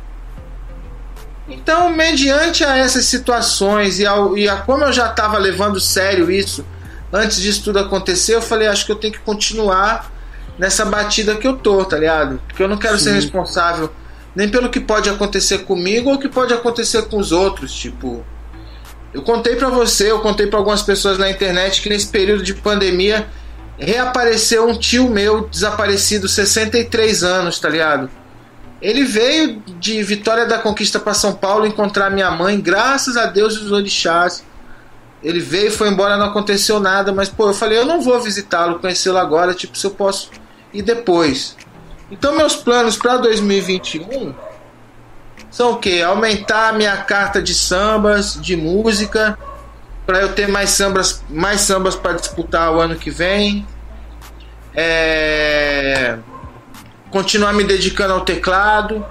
Então, mediante a essas situações e, e a como eu já estava levando sério isso antes disso tudo acontecer, eu falei, acho que eu tenho que continuar nessa batida que eu tô, tá ligado? Porque eu não quero ser Sim. responsável nem pelo que pode acontecer comigo ou o que pode acontecer com os outros, tipo, eu contei pra você, eu contei pra algumas pessoas na internet que nesse período de pandemia reapareceu um tio meu desaparecido, 63 anos, tá ligado? Ele veio de Vitória da Conquista para São Paulo encontrar minha mãe, graças a Deus e os orixás. Ele veio, foi embora, não aconteceu nada, mas pô, eu falei, eu não vou visitá-lo, conhecê-lo agora, tipo, se eu posso ir depois. Então meus planos para 2021 são o quê? Aumentar a minha carta de sambas, de música, para eu ter mais sambas, mais sambas para disputar o ano que vem. É continuar me dedicando ao teclado,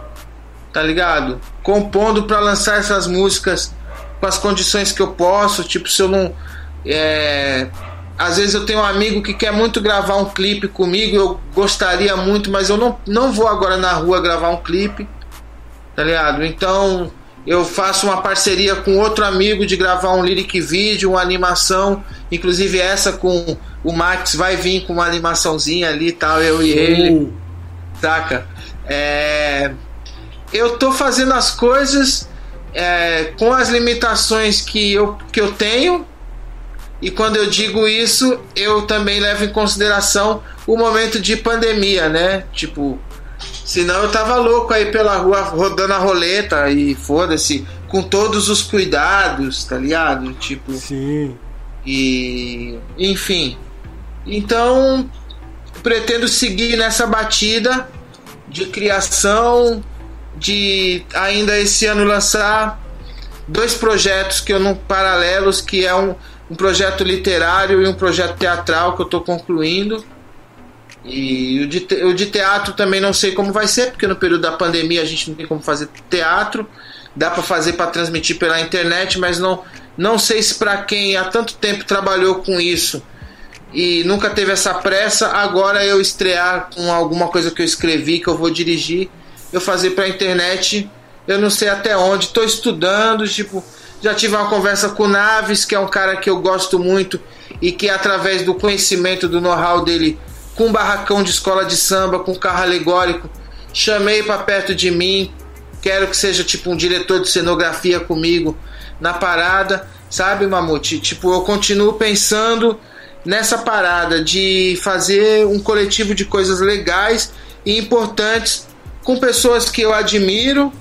tá ligado? Compondo para lançar essas músicas com as condições que eu posso, tipo, se eu não. É, às vezes eu tenho um amigo que quer muito gravar um clipe comigo, eu gostaria muito, mas eu não, não vou agora na rua gravar um clipe, tá ligado? Então eu faço uma parceria com outro amigo de gravar um lyric vídeo, uma animação, inclusive essa com o Max vai vir com uma animaçãozinha ali tal, eu e ele, saca? É, eu tô fazendo as coisas é, com as limitações que eu, que eu tenho, e quando eu digo isso, eu também levo em consideração o momento de pandemia, né? Tipo, senão eu tava louco aí pela rua rodando a roleta e foda-se, com todos os cuidados, tá ligado? Tipo. Sim. E. Enfim. Então, pretendo seguir nessa batida de criação, de ainda esse ano lançar dois projetos que eu não paralelos, que é um um projeto literário e um projeto teatral que eu estou concluindo. E o de, o de teatro também não sei como vai ser, porque no período da pandemia a gente não tem como fazer teatro. Dá para fazer para transmitir pela internet, mas não, não sei se para quem há tanto tempo trabalhou com isso e nunca teve essa pressa, agora eu estrear com alguma coisa que eu escrevi, que eu vou dirigir, eu fazer para a internet, eu não sei até onde, estou estudando, tipo, já tive uma conversa com o Naves, que é um cara que eu gosto muito e que através do conhecimento, do know-how dele, com um barracão de escola de samba, com carro alegórico, chamei para perto de mim. Quero que seja tipo um diretor de cenografia comigo na parada, sabe, Mamute? Tipo, eu continuo pensando nessa parada de fazer um coletivo de coisas legais e importantes com pessoas que eu admiro,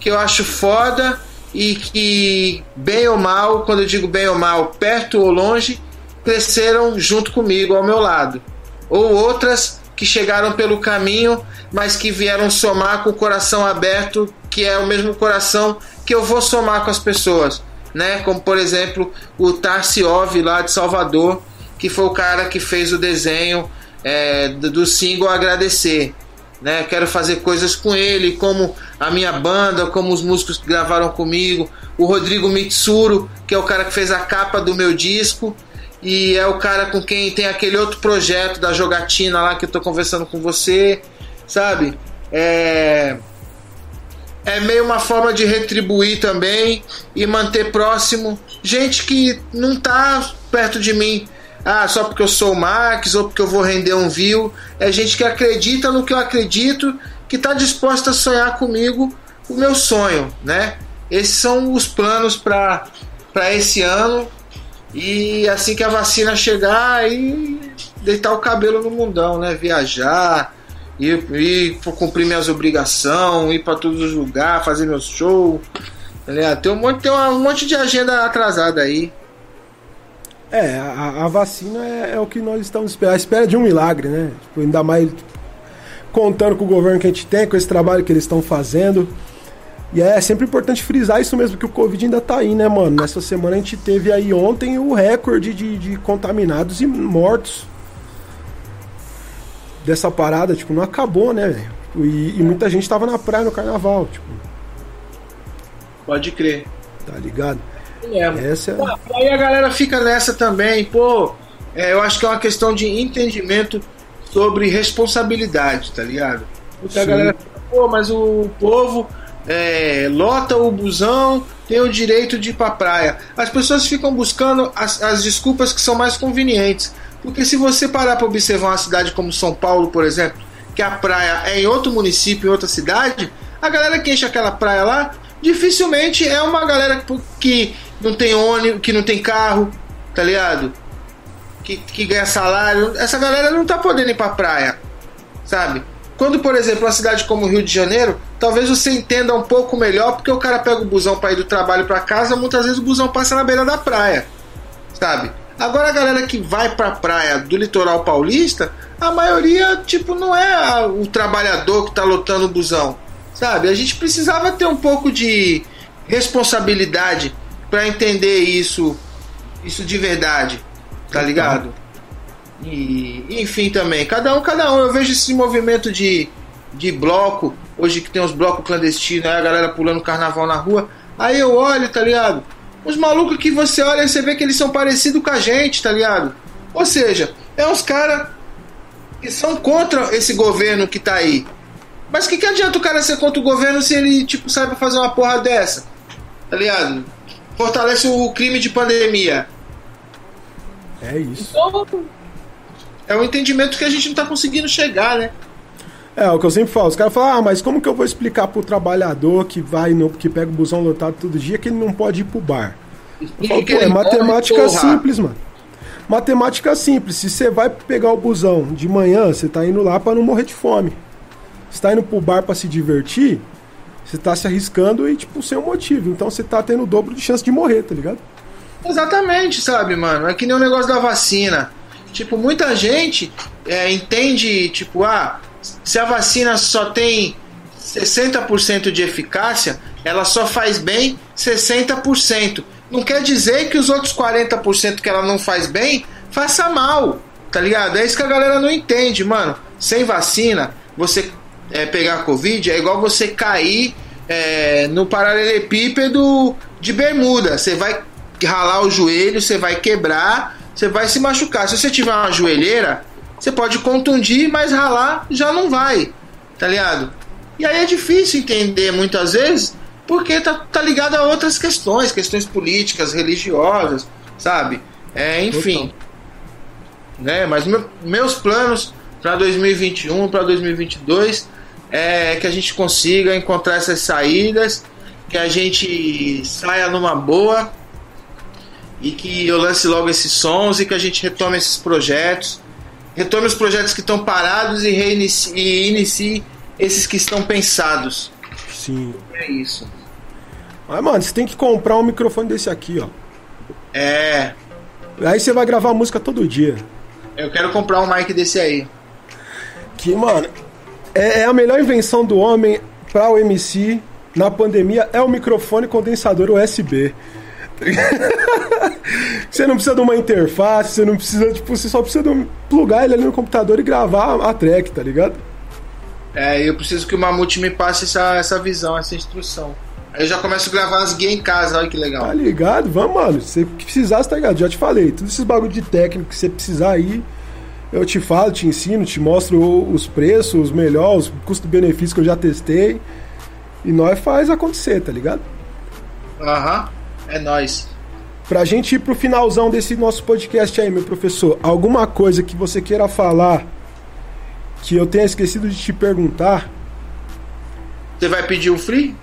que eu acho foda e que, bem ou mal, quando eu digo bem ou mal, perto ou longe, cresceram junto comigo, ao meu lado. Ou outras que chegaram pelo caminho, mas que vieram somar com o coração aberto, que é o mesmo coração que eu vou somar com as pessoas, né? Como por exemplo o Tarsiov lá de Salvador, que foi o cara que fez o desenho é, do single Agradecer né? Quero fazer coisas com ele, como a minha banda, como os músicos que gravaram comigo, o Rodrigo Mitsuru, que é o cara que fez a capa do meu disco, e é o cara com quem tem aquele outro projeto da jogatina lá que eu tô conversando com você, sabe? É é meio uma forma de retribuir também e manter próximo gente que não tá perto de mim ah, só porque eu sou o Max ou porque eu vou render um view. É gente que acredita no que eu acredito, que está disposta a sonhar comigo o meu sonho, né? Esses são os planos para esse ano. E assim que a vacina chegar, aí deitar o cabelo no mundão, né? Viajar, ir, ir cumprir minhas obrigações, ir para todos os lugares, fazer meu show. Tá tem um monte, tem um monte de agenda atrasada aí. É, a, a vacina é, é, o que nós estamos esperando. A espera de um milagre, né? Tipo, ainda mais contando com o governo que a gente tem, com esse trabalho que eles estão fazendo. E é sempre importante frisar isso mesmo, que o Covid ainda tá aí, né, mano? Nessa semana a gente teve aí ontem o recorde de, de contaminados e mortos dessa parada, tipo, não acabou, né, velho? E, e, muita gente tava na praia no carnaval, tipo. Pode crer. Tá ligado? É. Essa é... Ah, aí a galera fica nessa também, pô. É, eu acho que é uma questão de entendimento sobre responsabilidade, tá ligado? Porque a galera fica, pô, mas o povo é, lota o busão, tem o direito de ir pra praia. As pessoas ficam buscando as, as desculpas que são mais convenientes. Porque se você parar para observar uma cidade como São Paulo, por exemplo, que a praia é em outro município, em outra cidade, a galera que enche aquela praia lá dificilmente é uma galera que não tem ônibus, que não tem carro, tá ligado? Que, que ganha salário. Essa galera não tá podendo ir pra praia, sabe? Quando, por exemplo, uma cidade como o Rio de Janeiro, talvez você entenda um pouco melhor, porque o cara pega o busão para ir do trabalho para casa, muitas vezes o busão passa na beira da praia, sabe? Agora a galera que vai pra praia do litoral paulista, a maioria, tipo, não é o trabalhador que tá lotando o busão, sabe? A gente precisava ter um pouco de responsabilidade para entender isso, isso de verdade, tá ligado? E enfim também, cada um, cada um, eu vejo esse movimento de, de bloco, hoje que tem os blocos clandestinos, aí a galera pulando carnaval na rua. Aí eu olho, tá ligado? Os malucos que você olha você vê que eles são parecidos com a gente, tá ligado? Ou seja, é uns caras que são contra esse governo que tá aí. Mas que que adianta o cara ser contra o governo se ele, tipo, sabe fazer uma porra dessa? Tá ligado? Fortalece o crime de pandemia. É isso. Então, é um entendimento que a gente não tá conseguindo chegar, né? É, o que eu sempre falo, os caras falam, ah, mas como que eu vou explicar pro trabalhador que vai no, que pega o busão lotado todo dia que ele não pode ir pro bar? Eu falo, pô, é matemática porra. simples, mano. Matemática simples. Se você vai pegar o busão de manhã, você tá indo lá pra não morrer de fome. Você tá indo pro bar pra se divertir, você tá se arriscando e, tipo, sem um motivo. Então você tá tendo o dobro de chance de morrer, tá ligado? Exatamente, sabe, mano? É que nem o negócio da vacina. Tipo, muita gente é, entende, tipo, ah, se a vacina só tem 60% de eficácia, ela só faz bem 60%. Não quer dizer que os outros 40% que ela não faz bem, faça mal, tá ligado? É isso que a galera não entende, mano. Sem vacina, você é, pegar Covid é igual você cair é, no paralelepípedo de bermuda. Você vai ralar o joelho, você vai quebrar, você vai se machucar. Se você tiver uma joelheira, você pode contundir, mas ralar já não vai, tá ligado? E aí é difícil entender muitas vezes, porque tá, tá ligado a outras questões, questões políticas, religiosas, sabe? É, enfim. Né? Mas meu- meus planos para 2021, para 2022 é que a gente consiga encontrar essas saídas, que a gente saia numa boa e que eu lance logo esses sons e que a gente retome esses projetos, retome os projetos que estão parados e, reinicie, e inicie esses que estão pensados. Sim. É isso. Mas, mano, você tem que comprar um microfone desse aqui, ó. É, Aí você vai gravar música todo dia. eu quero comprar um mic desse aí. Que, mano, é, é a melhor invenção do homem para o MC na pandemia é o microfone condensador USB. você não precisa de uma interface, você não precisa, tipo, você só precisa de um- plugar ele ali no computador e gravar a track, tá ligado? É, eu preciso que o Mamute me passe essa, essa visão, essa instrução. Aí eu já começo a gravar as guias em casa, olha que legal. Tá ligado? Vamos, mano. Se você precisar, você tá ligado? Já te falei. Todos esses bagulho de técnico que você precisar aí, eu te falo, te ensino, te mostro os preços, os melhores, os custo-benefício que eu já testei. E nós faz acontecer, tá ligado? Aham, é nóis. Pra gente ir pro finalzão desse nosso podcast aí, meu professor, alguma coisa que você queira falar que eu tenha esquecido de te perguntar? Você vai pedir o free?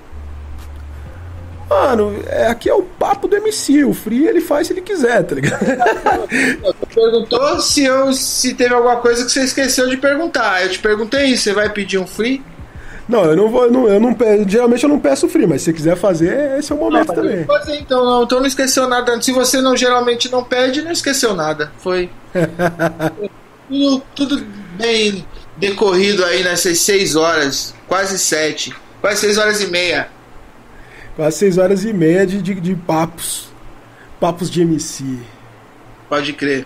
Mano, é, aqui é o papo do MC. O free ele faz se ele quiser, tá ligado? Você perguntou se, eu, se teve alguma coisa que você esqueceu de perguntar. Eu te perguntei isso, você vai pedir um free? Não, eu não vou. Eu não, eu não geralmente eu não peço free, mas se você quiser fazer, esse é o momento eu também. fazer então, não, então não esqueceu nada. Se você não geralmente não pede, não esqueceu nada. Foi tudo, tudo bem decorrido aí nessas seis horas, quase sete, quase seis horas e meia. Quase seis horas e meia de, de, de papos. Papos de MC. Pode crer.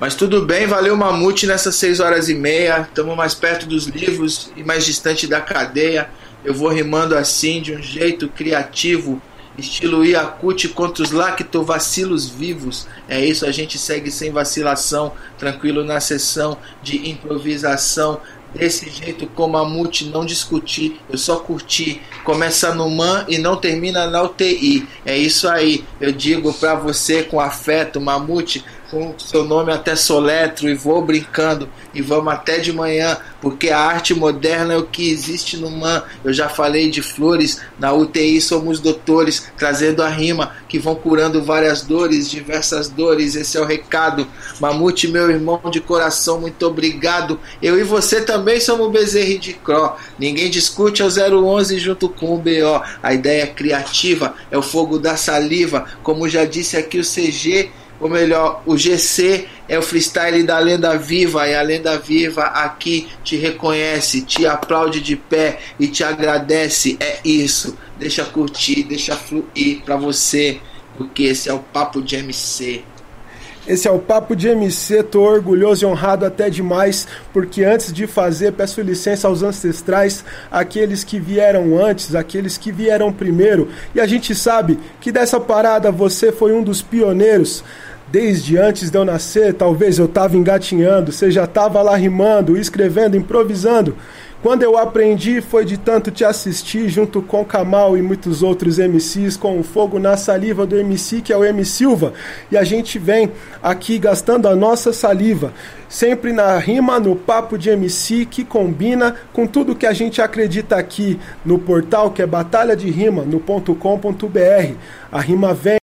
Mas tudo bem, valeu Mamute nessas seis horas e meia. Estamos mais perto dos livros e mais distante da cadeia. Eu vou rimando assim, de um jeito criativo, estilo Yakut contra os lactovacilos vivos. É isso, a gente segue sem vacilação, tranquilo na sessão de improvisação. Desse jeito com Mamute, não discutir, eu só curti. Começa no MAN e não termina na UTI. É isso aí, eu digo pra você com afeto, Mamute, com seu nome até soletro e vou brincando e vamos até de manhã, porque a arte moderna é o que existe no MAN. Eu já falei de flores, na UTI somos doutores, trazendo a rima que vão curando várias dores, diversas dores. Esse é o recado. Mamute, meu irmão de coração, muito obrigado. Eu e você também somos Bezerra de Cro. Ninguém discute é o 011 junto com o BO. A ideia é criativa, é o fogo da saliva. Como já disse aqui o CG, ou melhor, o GC é o freestyle da lenda viva e a lenda viva aqui te reconhece, te aplaude de pé e te agradece. É isso. Deixa curtir, deixa fluir pra você, porque esse é o papo de MC. Esse é o Papo de MC, tô orgulhoso e honrado até demais, porque antes de fazer, peço licença aos ancestrais, aqueles que vieram antes, aqueles que vieram primeiro, e a gente sabe que dessa parada você foi um dos pioneiros. Desde antes de eu nascer, talvez eu tava engatinhando, você já tava lá rimando, escrevendo, improvisando. Quando eu aprendi foi de tanto te assistir junto com Kamal e muitos outros MCs com o fogo na saliva do MC que é o M Silva e a gente vem aqui gastando a nossa saliva sempre na rima, no papo de MC que combina com tudo que a gente acredita aqui no portal que é batalha de rima no .com.br. A rima vem